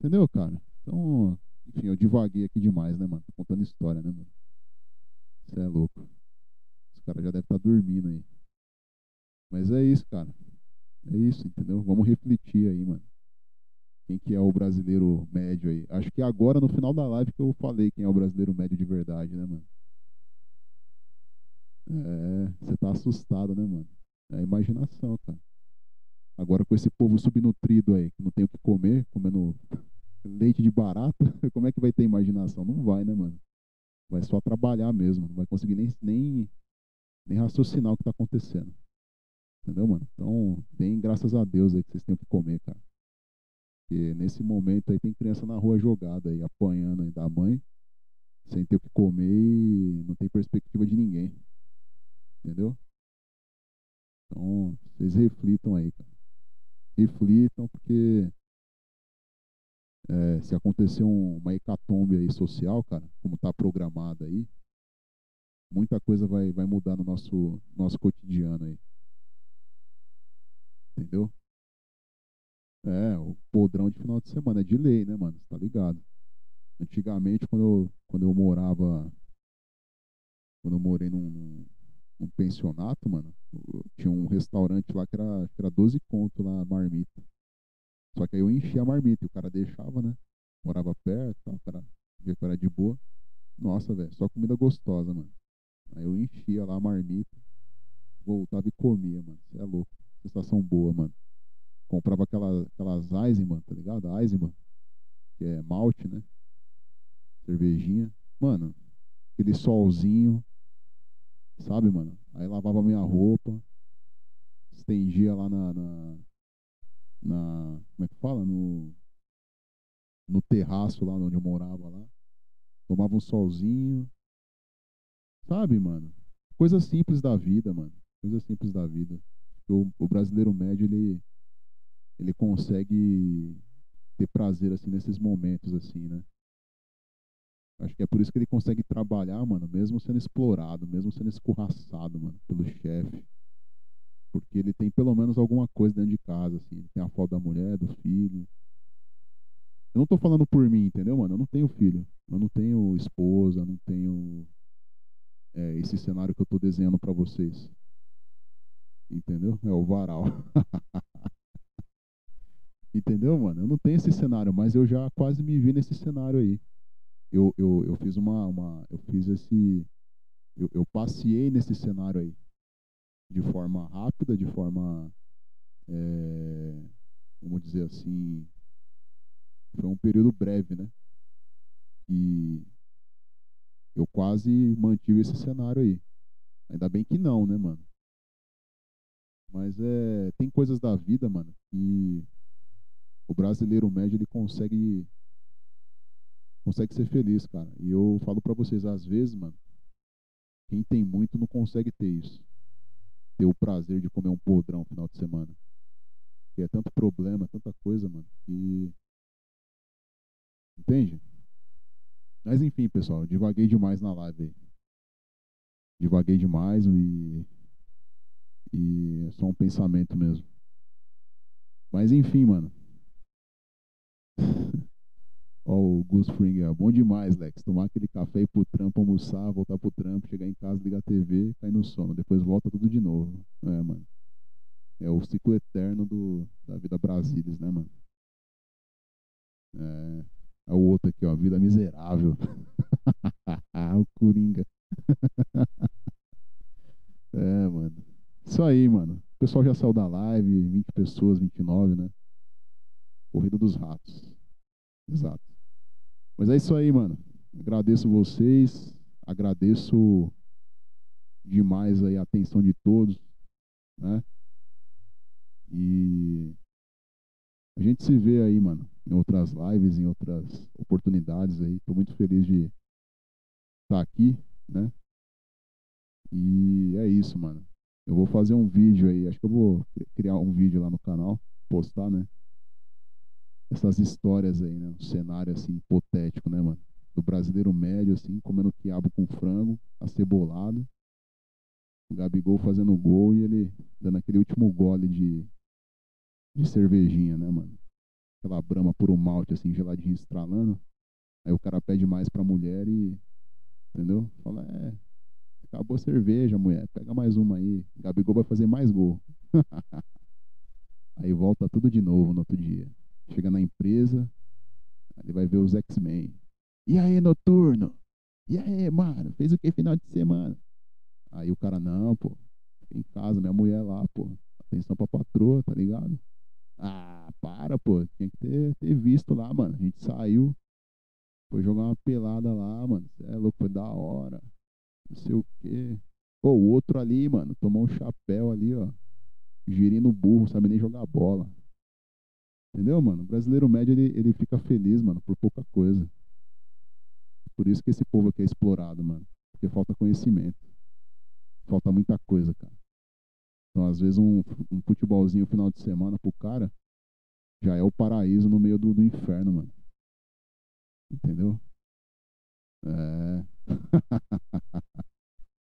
Entendeu, cara? Então, enfim, eu divaguei aqui demais, né, mano? Tô contando história, né, mano? Você é louco. Os caras já devem estar tá dormindo aí. Mas é isso, cara. É isso, entendeu? Vamos refletir aí, mano. Quem que é o brasileiro médio aí? Acho que agora, no final da live, que eu falei quem é o brasileiro médio de verdade, né, mano? É, você tá assustado, né, mano? É a imaginação, cara. Agora com esse povo subnutrido aí, que não tem o que comer, comendo leite de barata, como é que vai ter imaginação? Não vai, né, mano? Vai só trabalhar mesmo, não vai conseguir nem, nem, nem raciocinar o que tá acontecendo. Entendeu, mano? Então, deem graças a Deus aí que vocês têm o que comer, cara. Porque nesse momento aí tem criança na rua jogada aí, apanhando aí da mãe, sem ter o que comer e não tem perspectiva de ninguém. Entendeu? Então, vocês reflitam aí, cara. Reflitam, porque é, se acontecer um, uma hecatombe aí social, cara, como está programada aí, muita coisa vai, vai mudar no nosso, nosso cotidiano aí. Entendeu? É, o podrão de final de semana é de lei, né, mano? Você tá ligado? Antigamente, quando eu, quando eu morava. Quando eu morei num, num pensionato, mano, tinha um restaurante lá que era, que era 12 conto lá, marmita. Só que aí eu enchia a marmita e o cara deixava, né? Morava perto, tal, o cara via que era de boa. Nossa, velho, só comida gostosa, mano. Aí eu enchia lá a marmita, voltava e comia, mano. Você é louco. Sensação boa, mano. Comprava aquela, aquelas Eisenman, tá ligado? Eisenman, que é malte, né? Cervejinha. Mano, aquele solzinho, sabe, mano? Aí lavava minha roupa, estendia lá na, na na. Como é que fala? No, no terraço lá onde eu morava lá. Tomava um solzinho. Sabe, mano? Coisa simples da vida, mano. Coisa simples da vida. O, o brasileiro médio, ele, ele consegue ter prazer, assim, nesses momentos, assim, né? Acho que é por isso que ele consegue trabalhar, mano, mesmo sendo explorado, mesmo sendo escorraçado, mano, pelo chefe. Porque ele tem pelo menos alguma coisa dentro de casa, assim. Ele tem a foto da mulher, do filho. Eu não tô falando por mim, entendeu, mano? Eu não tenho filho. Eu não tenho esposa, não tenho é, esse cenário que eu tô desenhando para vocês. Entendeu? É o varal. entendeu, mano? Eu não tenho esse cenário, mas eu já quase me vi nesse cenário aí. Eu, eu, eu fiz uma, uma. Eu fiz esse. Eu, eu passei nesse cenário aí de forma rápida, de forma, é, vamos dizer assim, foi um período breve, né? E eu quase mantive esse cenário aí. Ainda bem que não, né, mano? Mas é, tem coisas da vida, mano, que o brasileiro médio ele consegue consegue ser feliz, cara. E eu falo para vocês, às vezes, mano, quem tem muito não consegue ter isso ter o prazer de comer um podrão no final de semana. Que é tanto problema, tanta coisa, mano. E. Entende? Mas enfim, pessoal, divaguei demais na live aí. Divaguei demais e. E é só um pensamento mesmo. Mas enfim, mano. Ó, o Gus Fring, é bom demais, Lex. Tomar aquele café, ir pro trampo, almoçar, voltar pro trampo, chegar em casa, ligar a TV, cair no sono. Depois volta tudo de novo. É, mano. É o ciclo eterno do, da vida Brasilis, né, mano? É. É o outro aqui, ó. Vida miserável. o Coringa. é, mano. Isso aí, mano. O pessoal já saiu da live, 20 pessoas, 29, né? Corrida dos ratos. Exato. Mas é isso aí, mano. Agradeço vocês. Agradeço demais aí a atenção de todos, né? E a gente se vê aí, mano, em outras lives, em outras oportunidades aí. Tô muito feliz de estar aqui, né? E é isso, mano. Eu vou fazer um vídeo aí, acho que eu vou criar um vídeo lá no canal, postar, né? Essas histórias aí, né? Um cenário assim hipotético, né, mano? Do brasileiro médio, assim, comendo quiabo com frango, acebolado. O Gabigol fazendo gol e ele dando aquele último gole de, de cervejinha, né, mano? Aquela brama por um malte, assim, geladinho estralando. Aí o cara pede mais pra mulher e. Entendeu? Fala, é, Acabou a cerveja, mulher. Pega mais uma aí. Gabigol vai fazer mais gol. aí volta tudo de novo no outro dia. Chega na empresa, ele vai ver os X-Men. E aí, noturno? E aí, mano? Fez o que final de semana? Aí o cara, não, pô. Em casa, minha mulher lá, pô. Atenção pra patroa, tá ligado? Ah, para, pô. Tinha que ter, ter visto lá, mano. A gente saiu. Foi jogar uma pelada lá, mano. É louco, foi da hora não sei o quê. Pô, o outro ali, mano, tomou um chapéu ali, ó. Girindo burro, sabe nem jogar bola. Entendeu, mano? O brasileiro médio, ele, ele fica feliz, mano, por pouca coisa. Por isso que esse povo aqui é explorado, mano. Porque falta conhecimento. Falta muita coisa, cara. Então, às vezes, um, um futebolzinho final de semana pro cara já é o paraíso no meio do, do inferno, mano. Entendeu? É.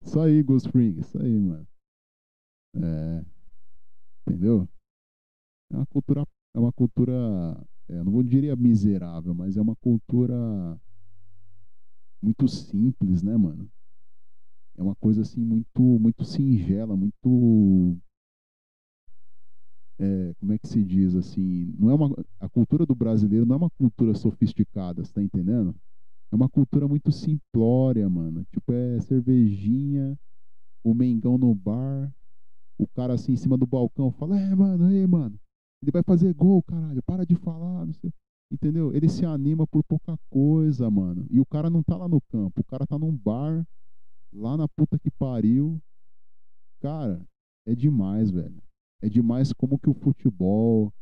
Isso aí, Ghost Spring. Isso aí, mano. É. Entendeu? É uma cultura. É uma cultura. É, não vou diria miserável, mas é uma cultura muito simples, né, mano? É uma coisa assim muito, muito singela, muito é, como é que se diz assim, não é uma a cultura do brasileiro não é uma cultura sofisticada, você tá entendendo? É uma cultura muito simplória, mano. Tipo, é cervejinha, o Mengão no bar, o cara assim em cima do balcão fala, é, mano, ei, mano, ele vai fazer gol, caralho, para de falar, não sei. Entendeu? Ele se anima por pouca coisa, mano. E o cara não tá lá no campo, o cara tá num bar, lá na puta que pariu. Cara, é demais, velho. É demais como que o futebol,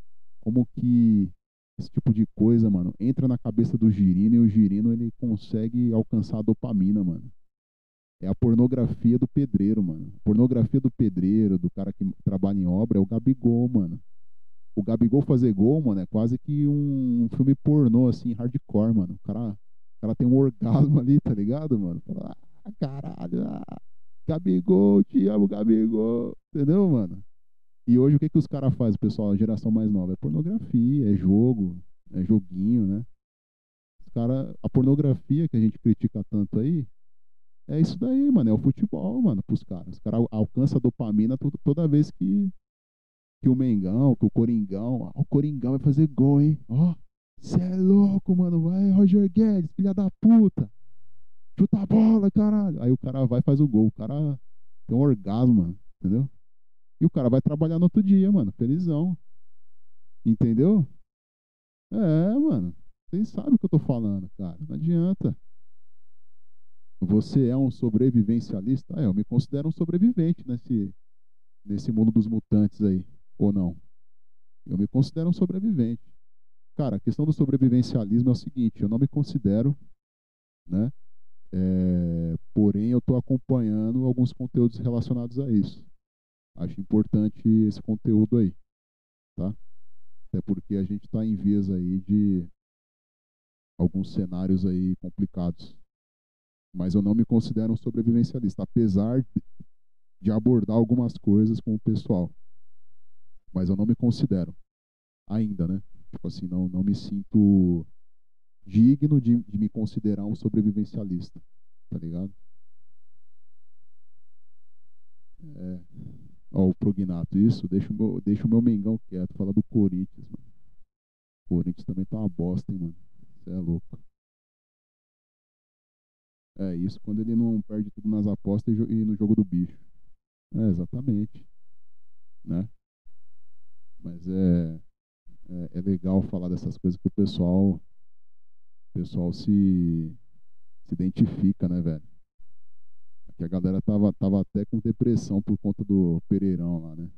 como que esse tipo de coisa, mano, entra na cabeça do girino e o girino ele consegue alcançar a dopamina, mano. É a pornografia do pedreiro, mano. Pornografia do pedreiro, do cara que trabalha em obra, é o Gabigol, mano. O Gabigol fazer gol, mano, é quase que um filme pornô, assim, hardcore, mano. O cara, o cara tem um orgasmo ali, tá ligado, mano? Fala, ah, caralho, ah, Gabigol, te amo, Gabigol. Entendeu, mano? E hoje o que, que os caras fazem, pessoal, a geração mais nova? É pornografia, é jogo, é joguinho, né? Os cara, a pornografia que a gente critica tanto aí, é isso daí, mano. É o futebol, mano, pros caras. Os caras alcançam dopamina toda, vez que, que o Mengão, que o Coringão, ó, o Coringão vai fazer gol, hein? Ó, você é louco, mano. Vai, Roger Guedes, filha da puta. Chuta a bola, caralho. Aí o cara vai e faz o gol. O cara tem um orgasmo, mano. Entendeu? E o cara vai trabalhar no outro dia, mano. Felizão. Entendeu? É, mano. Vocês sabem o que eu tô falando, cara. Não adianta. Você é um sobrevivencialista? É, eu me considero um sobrevivente nesse, nesse mundo dos mutantes aí. Ou não? Eu me considero um sobrevivente. Cara, a questão do sobrevivencialismo é o seguinte: eu não me considero, né? É, porém, eu estou acompanhando alguns conteúdos relacionados a isso. Acho importante esse conteúdo aí, tá? Até porque a gente está em vias aí de alguns cenários aí complicados. Mas eu não me considero um sobrevivencialista, apesar de abordar algumas coisas com o pessoal. Mas eu não me considero ainda, né? Tipo assim, não, não me sinto digno de, de me considerar um sobrevivencialista, tá ligado? É. Ó, o Prognato, isso, deixa o, meu, deixa o meu Mengão quieto, fala do Corinthians, mano. O Corinthians também tá uma bosta, hein, mano. Você é louco. É isso quando ele não perde tudo nas apostas e no jogo do bicho. É, exatamente. Né? Mas é, é, é legal falar dessas coisas que o pessoal, pessoal se, se identifica, né, velho? Que a galera tava, tava até com depressão por conta do Pereirão lá, né?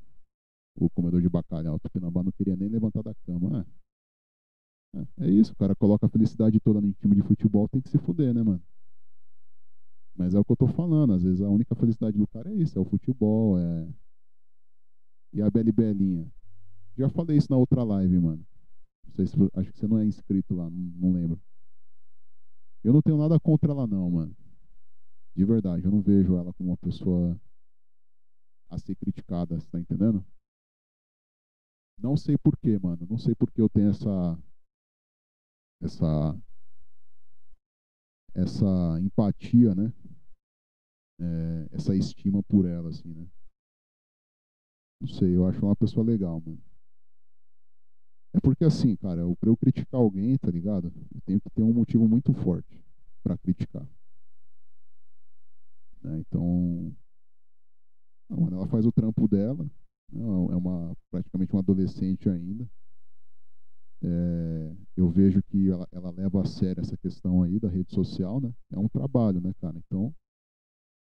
O comedor de bacalhau. O Tupinambá não queria nem levantar da cama. É, é, é isso, o cara coloca a felicidade toda no time de futebol, tem que se fuder, né, mano? Mas é o que eu tô falando, às vezes a única felicidade do cara é isso, é o futebol, é, E a Beli Belinha. Já falei isso na outra live, mano. Se, acho que você não é inscrito lá, não, não lembro. Eu não tenho nada contra ela, não, mano. De verdade, eu não vejo ela como uma pessoa a ser criticada, você tá entendendo? Não sei porquê, mano. Não sei porque eu tenho essa. Essa. Essa empatia, né? É, essa estima por ela, assim, né? Não sei, eu acho uma pessoa legal, mano. É porque assim, cara, pra eu criticar alguém, tá ligado? Eu tenho que ter um motivo muito forte para criticar. Né? Então, mano, ela faz o trampo dela, né? é uma praticamente uma adolescente ainda. É, eu vejo que ela, ela, leva a sério essa questão aí da rede social, né? É um trabalho, né, cara? Então,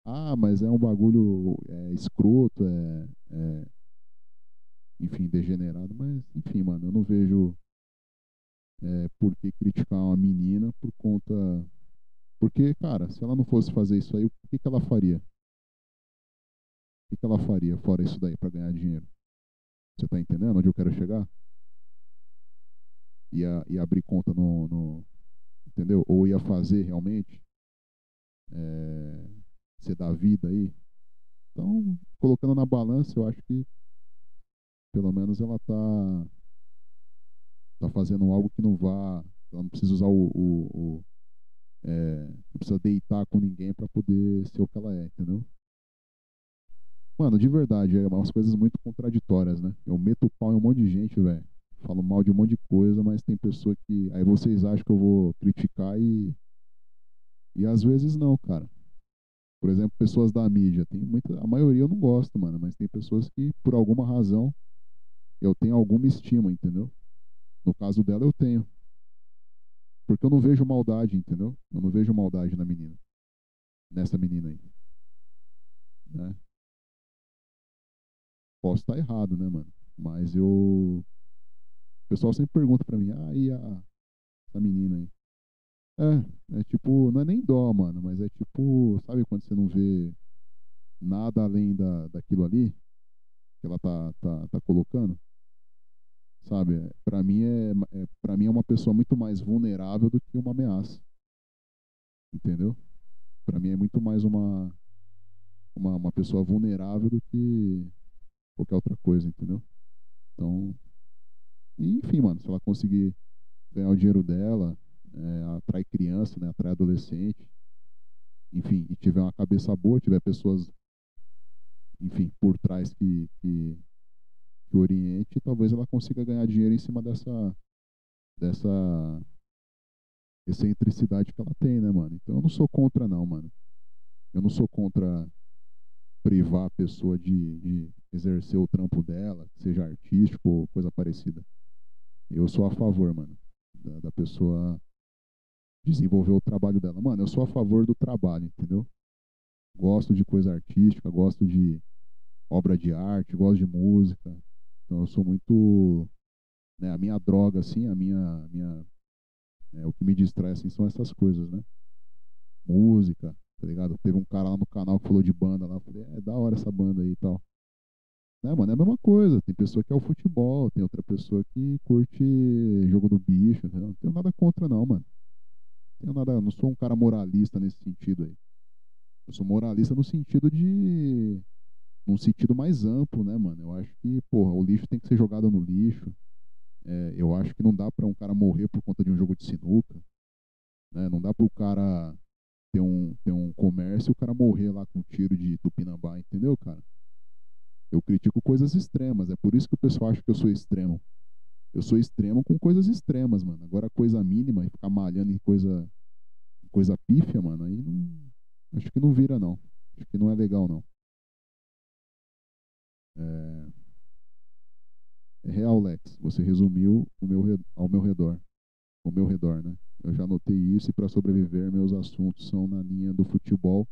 ah, mas é um bagulho é, escroto, é, é, enfim, degenerado, mas, enfim, mano, eu não vejo é, por que criticar uma menina por conta porque, cara, se ela não fosse fazer isso aí, o que, que ela faria? O que, que ela faria fora isso daí para ganhar dinheiro? Você tá entendendo onde eu quero chegar? Ia, ia abrir conta no, no Entendeu? Ou ia fazer realmente? É, ser da vida aí? Então, colocando na balança, eu acho que pelo menos ela tá tá fazendo algo que não vá ela não precisa usar o, o, o é, não precisa deitar com ninguém para poder ser o que ela é, entendeu? Mano, de verdade, é umas coisas muito contraditórias, né? Eu meto o pau em um monte de gente, velho. Falo mal de um monte de coisa, mas tem pessoa que. Aí vocês acham que eu vou criticar e. E às vezes não, cara. Por exemplo, pessoas da mídia. Tem muita... A maioria eu não gosto, mano. Mas tem pessoas que, por alguma razão, eu tenho alguma estima, entendeu? No caso dela, eu tenho. Porque eu não vejo maldade, entendeu? Eu não vejo maldade na menina. Nessa menina aí. Né? Posso estar errado, né, mano? Mas eu. O pessoal sempre pergunta pra mim, ah, e a. Essa menina aí? É, é tipo, não é nem dó, mano, mas é tipo, sabe quando você não vê nada além da, daquilo ali que ela tá, tá, tá colocando? Sabe? Para mim é, é para mim é uma pessoa muito mais vulnerável do que uma ameaça, entendeu? Para mim é muito mais uma, uma uma pessoa vulnerável do que qualquer outra coisa, entendeu? Então, enfim, mano, se ela conseguir ganhar o dinheiro dela, é, atrai criança, né, atrai adolescente, enfim, e tiver uma cabeça boa, tiver pessoas, enfim, por trás que, que que oriente, talvez ela consiga ganhar dinheiro em cima dessa dessa excentricidade que ela tem, né, mano? Então eu não sou contra não, mano. Eu não sou contra privar a pessoa de, de exercer o trampo dela, seja artístico ou coisa parecida. Eu sou a favor, mano, da, da pessoa desenvolver o trabalho dela. Mano, eu sou a favor do trabalho, entendeu? Gosto de coisa artística, gosto de obra de arte, gosto de música, então eu sou muito. Né, a minha droga, assim, a minha. minha é, o que me distrai assim, são essas coisas, né? Música, tá ligado? Teve um cara lá no canal que falou de banda lá. Eu falei, é da hora essa banda aí e tal. Né, mano, é a mesma coisa. Tem pessoa que é o futebol, tem outra pessoa que curte jogo do bicho. Entendeu? Não tenho nada contra, não, mano. Tenho nada, não sou um cara moralista nesse sentido aí. Eu sou moralista no sentido de num sentido mais amplo, né, mano? Eu acho que, porra, o lixo tem que ser jogado no lixo. É, eu acho que não dá para um cara morrer por conta de um jogo de sinuca. Né? Não dá para o cara ter um, ter um comércio e o cara morrer lá com um tiro de tupinambá, entendeu, cara? Eu critico coisas extremas. É por isso que o pessoal acha que eu sou extremo. Eu sou extremo com coisas extremas, mano. Agora, coisa mínima e ficar malhando em coisa, coisa pífia, mano, aí não. Acho que não vira, não. Acho que não é legal, não. É, é real, Lex. Você resumiu o meu, ao meu redor. Ao meu redor, né? Eu já notei isso e para sobreviver, meus assuntos são na linha do futebol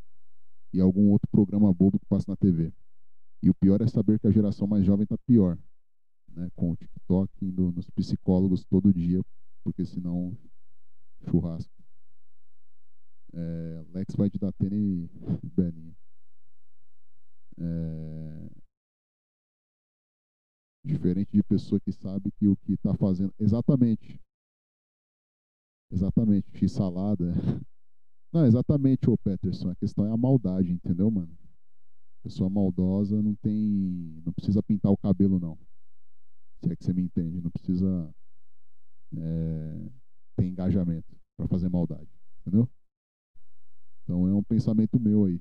e algum outro programa bobo que passa na TV. E o pior é saber que a geração mais jovem tá pior, né? Com o TikTok indo nos psicólogos todo dia, porque senão churrasco. É, Lex vai te dar tênis, Beninha. É, Diferente de pessoa que sabe que o que está fazendo. Exatamente. Exatamente. X-salada. Não, exatamente, ô Peterson. A questão é a maldade, entendeu, mano? Pessoa maldosa não tem. Não precisa pintar o cabelo, não. Se é que você me entende. Não precisa é, ter engajamento para fazer maldade. Entendeu? Então é um pensamento meu aí.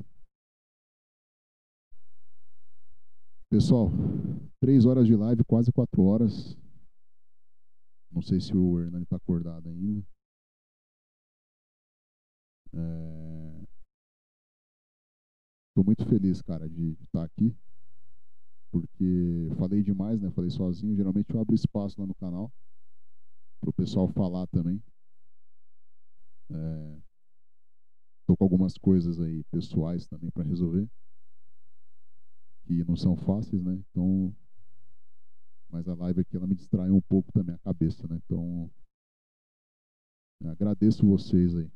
Pessoal, três horas de live, quase quatro horas. Não sei se o Hernani está acordado ainda. Estou é... muito feliz, cara, de estar tá aqui. Porque falei demais, né? Falei sozinho. Geralmente eu abro espaço lá no canal para o pessoal falar também. Estou é... com algumas coisas aí pessoais também para resolver que não são fáceis, né? Então, mas a live aqui ela me distrai um pouco também a cabeça, né? Então, agradeço vocês aí.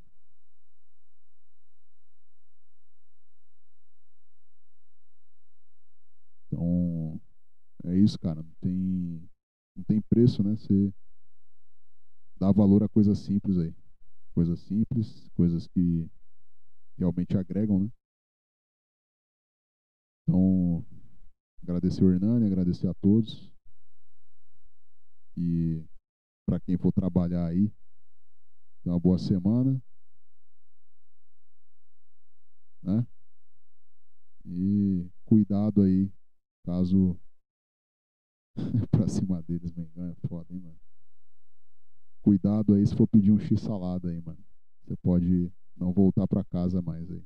Então, é isso, cara. Não tem, não tem preço, né? Você dá valor a coisas simples aí. Coisas simples, coisas que realmente agregam, né? Então, agradecer o Hernani, agradecer a todos. E para quem for trabalhar aí, uma boa semana. Né? E cuidado aí, caso pra cima deles, Mengão, é foda, hein, mano? Cuidado aí se for pedir um X salada aí, mano. Você pode não voltar para casa mais aí.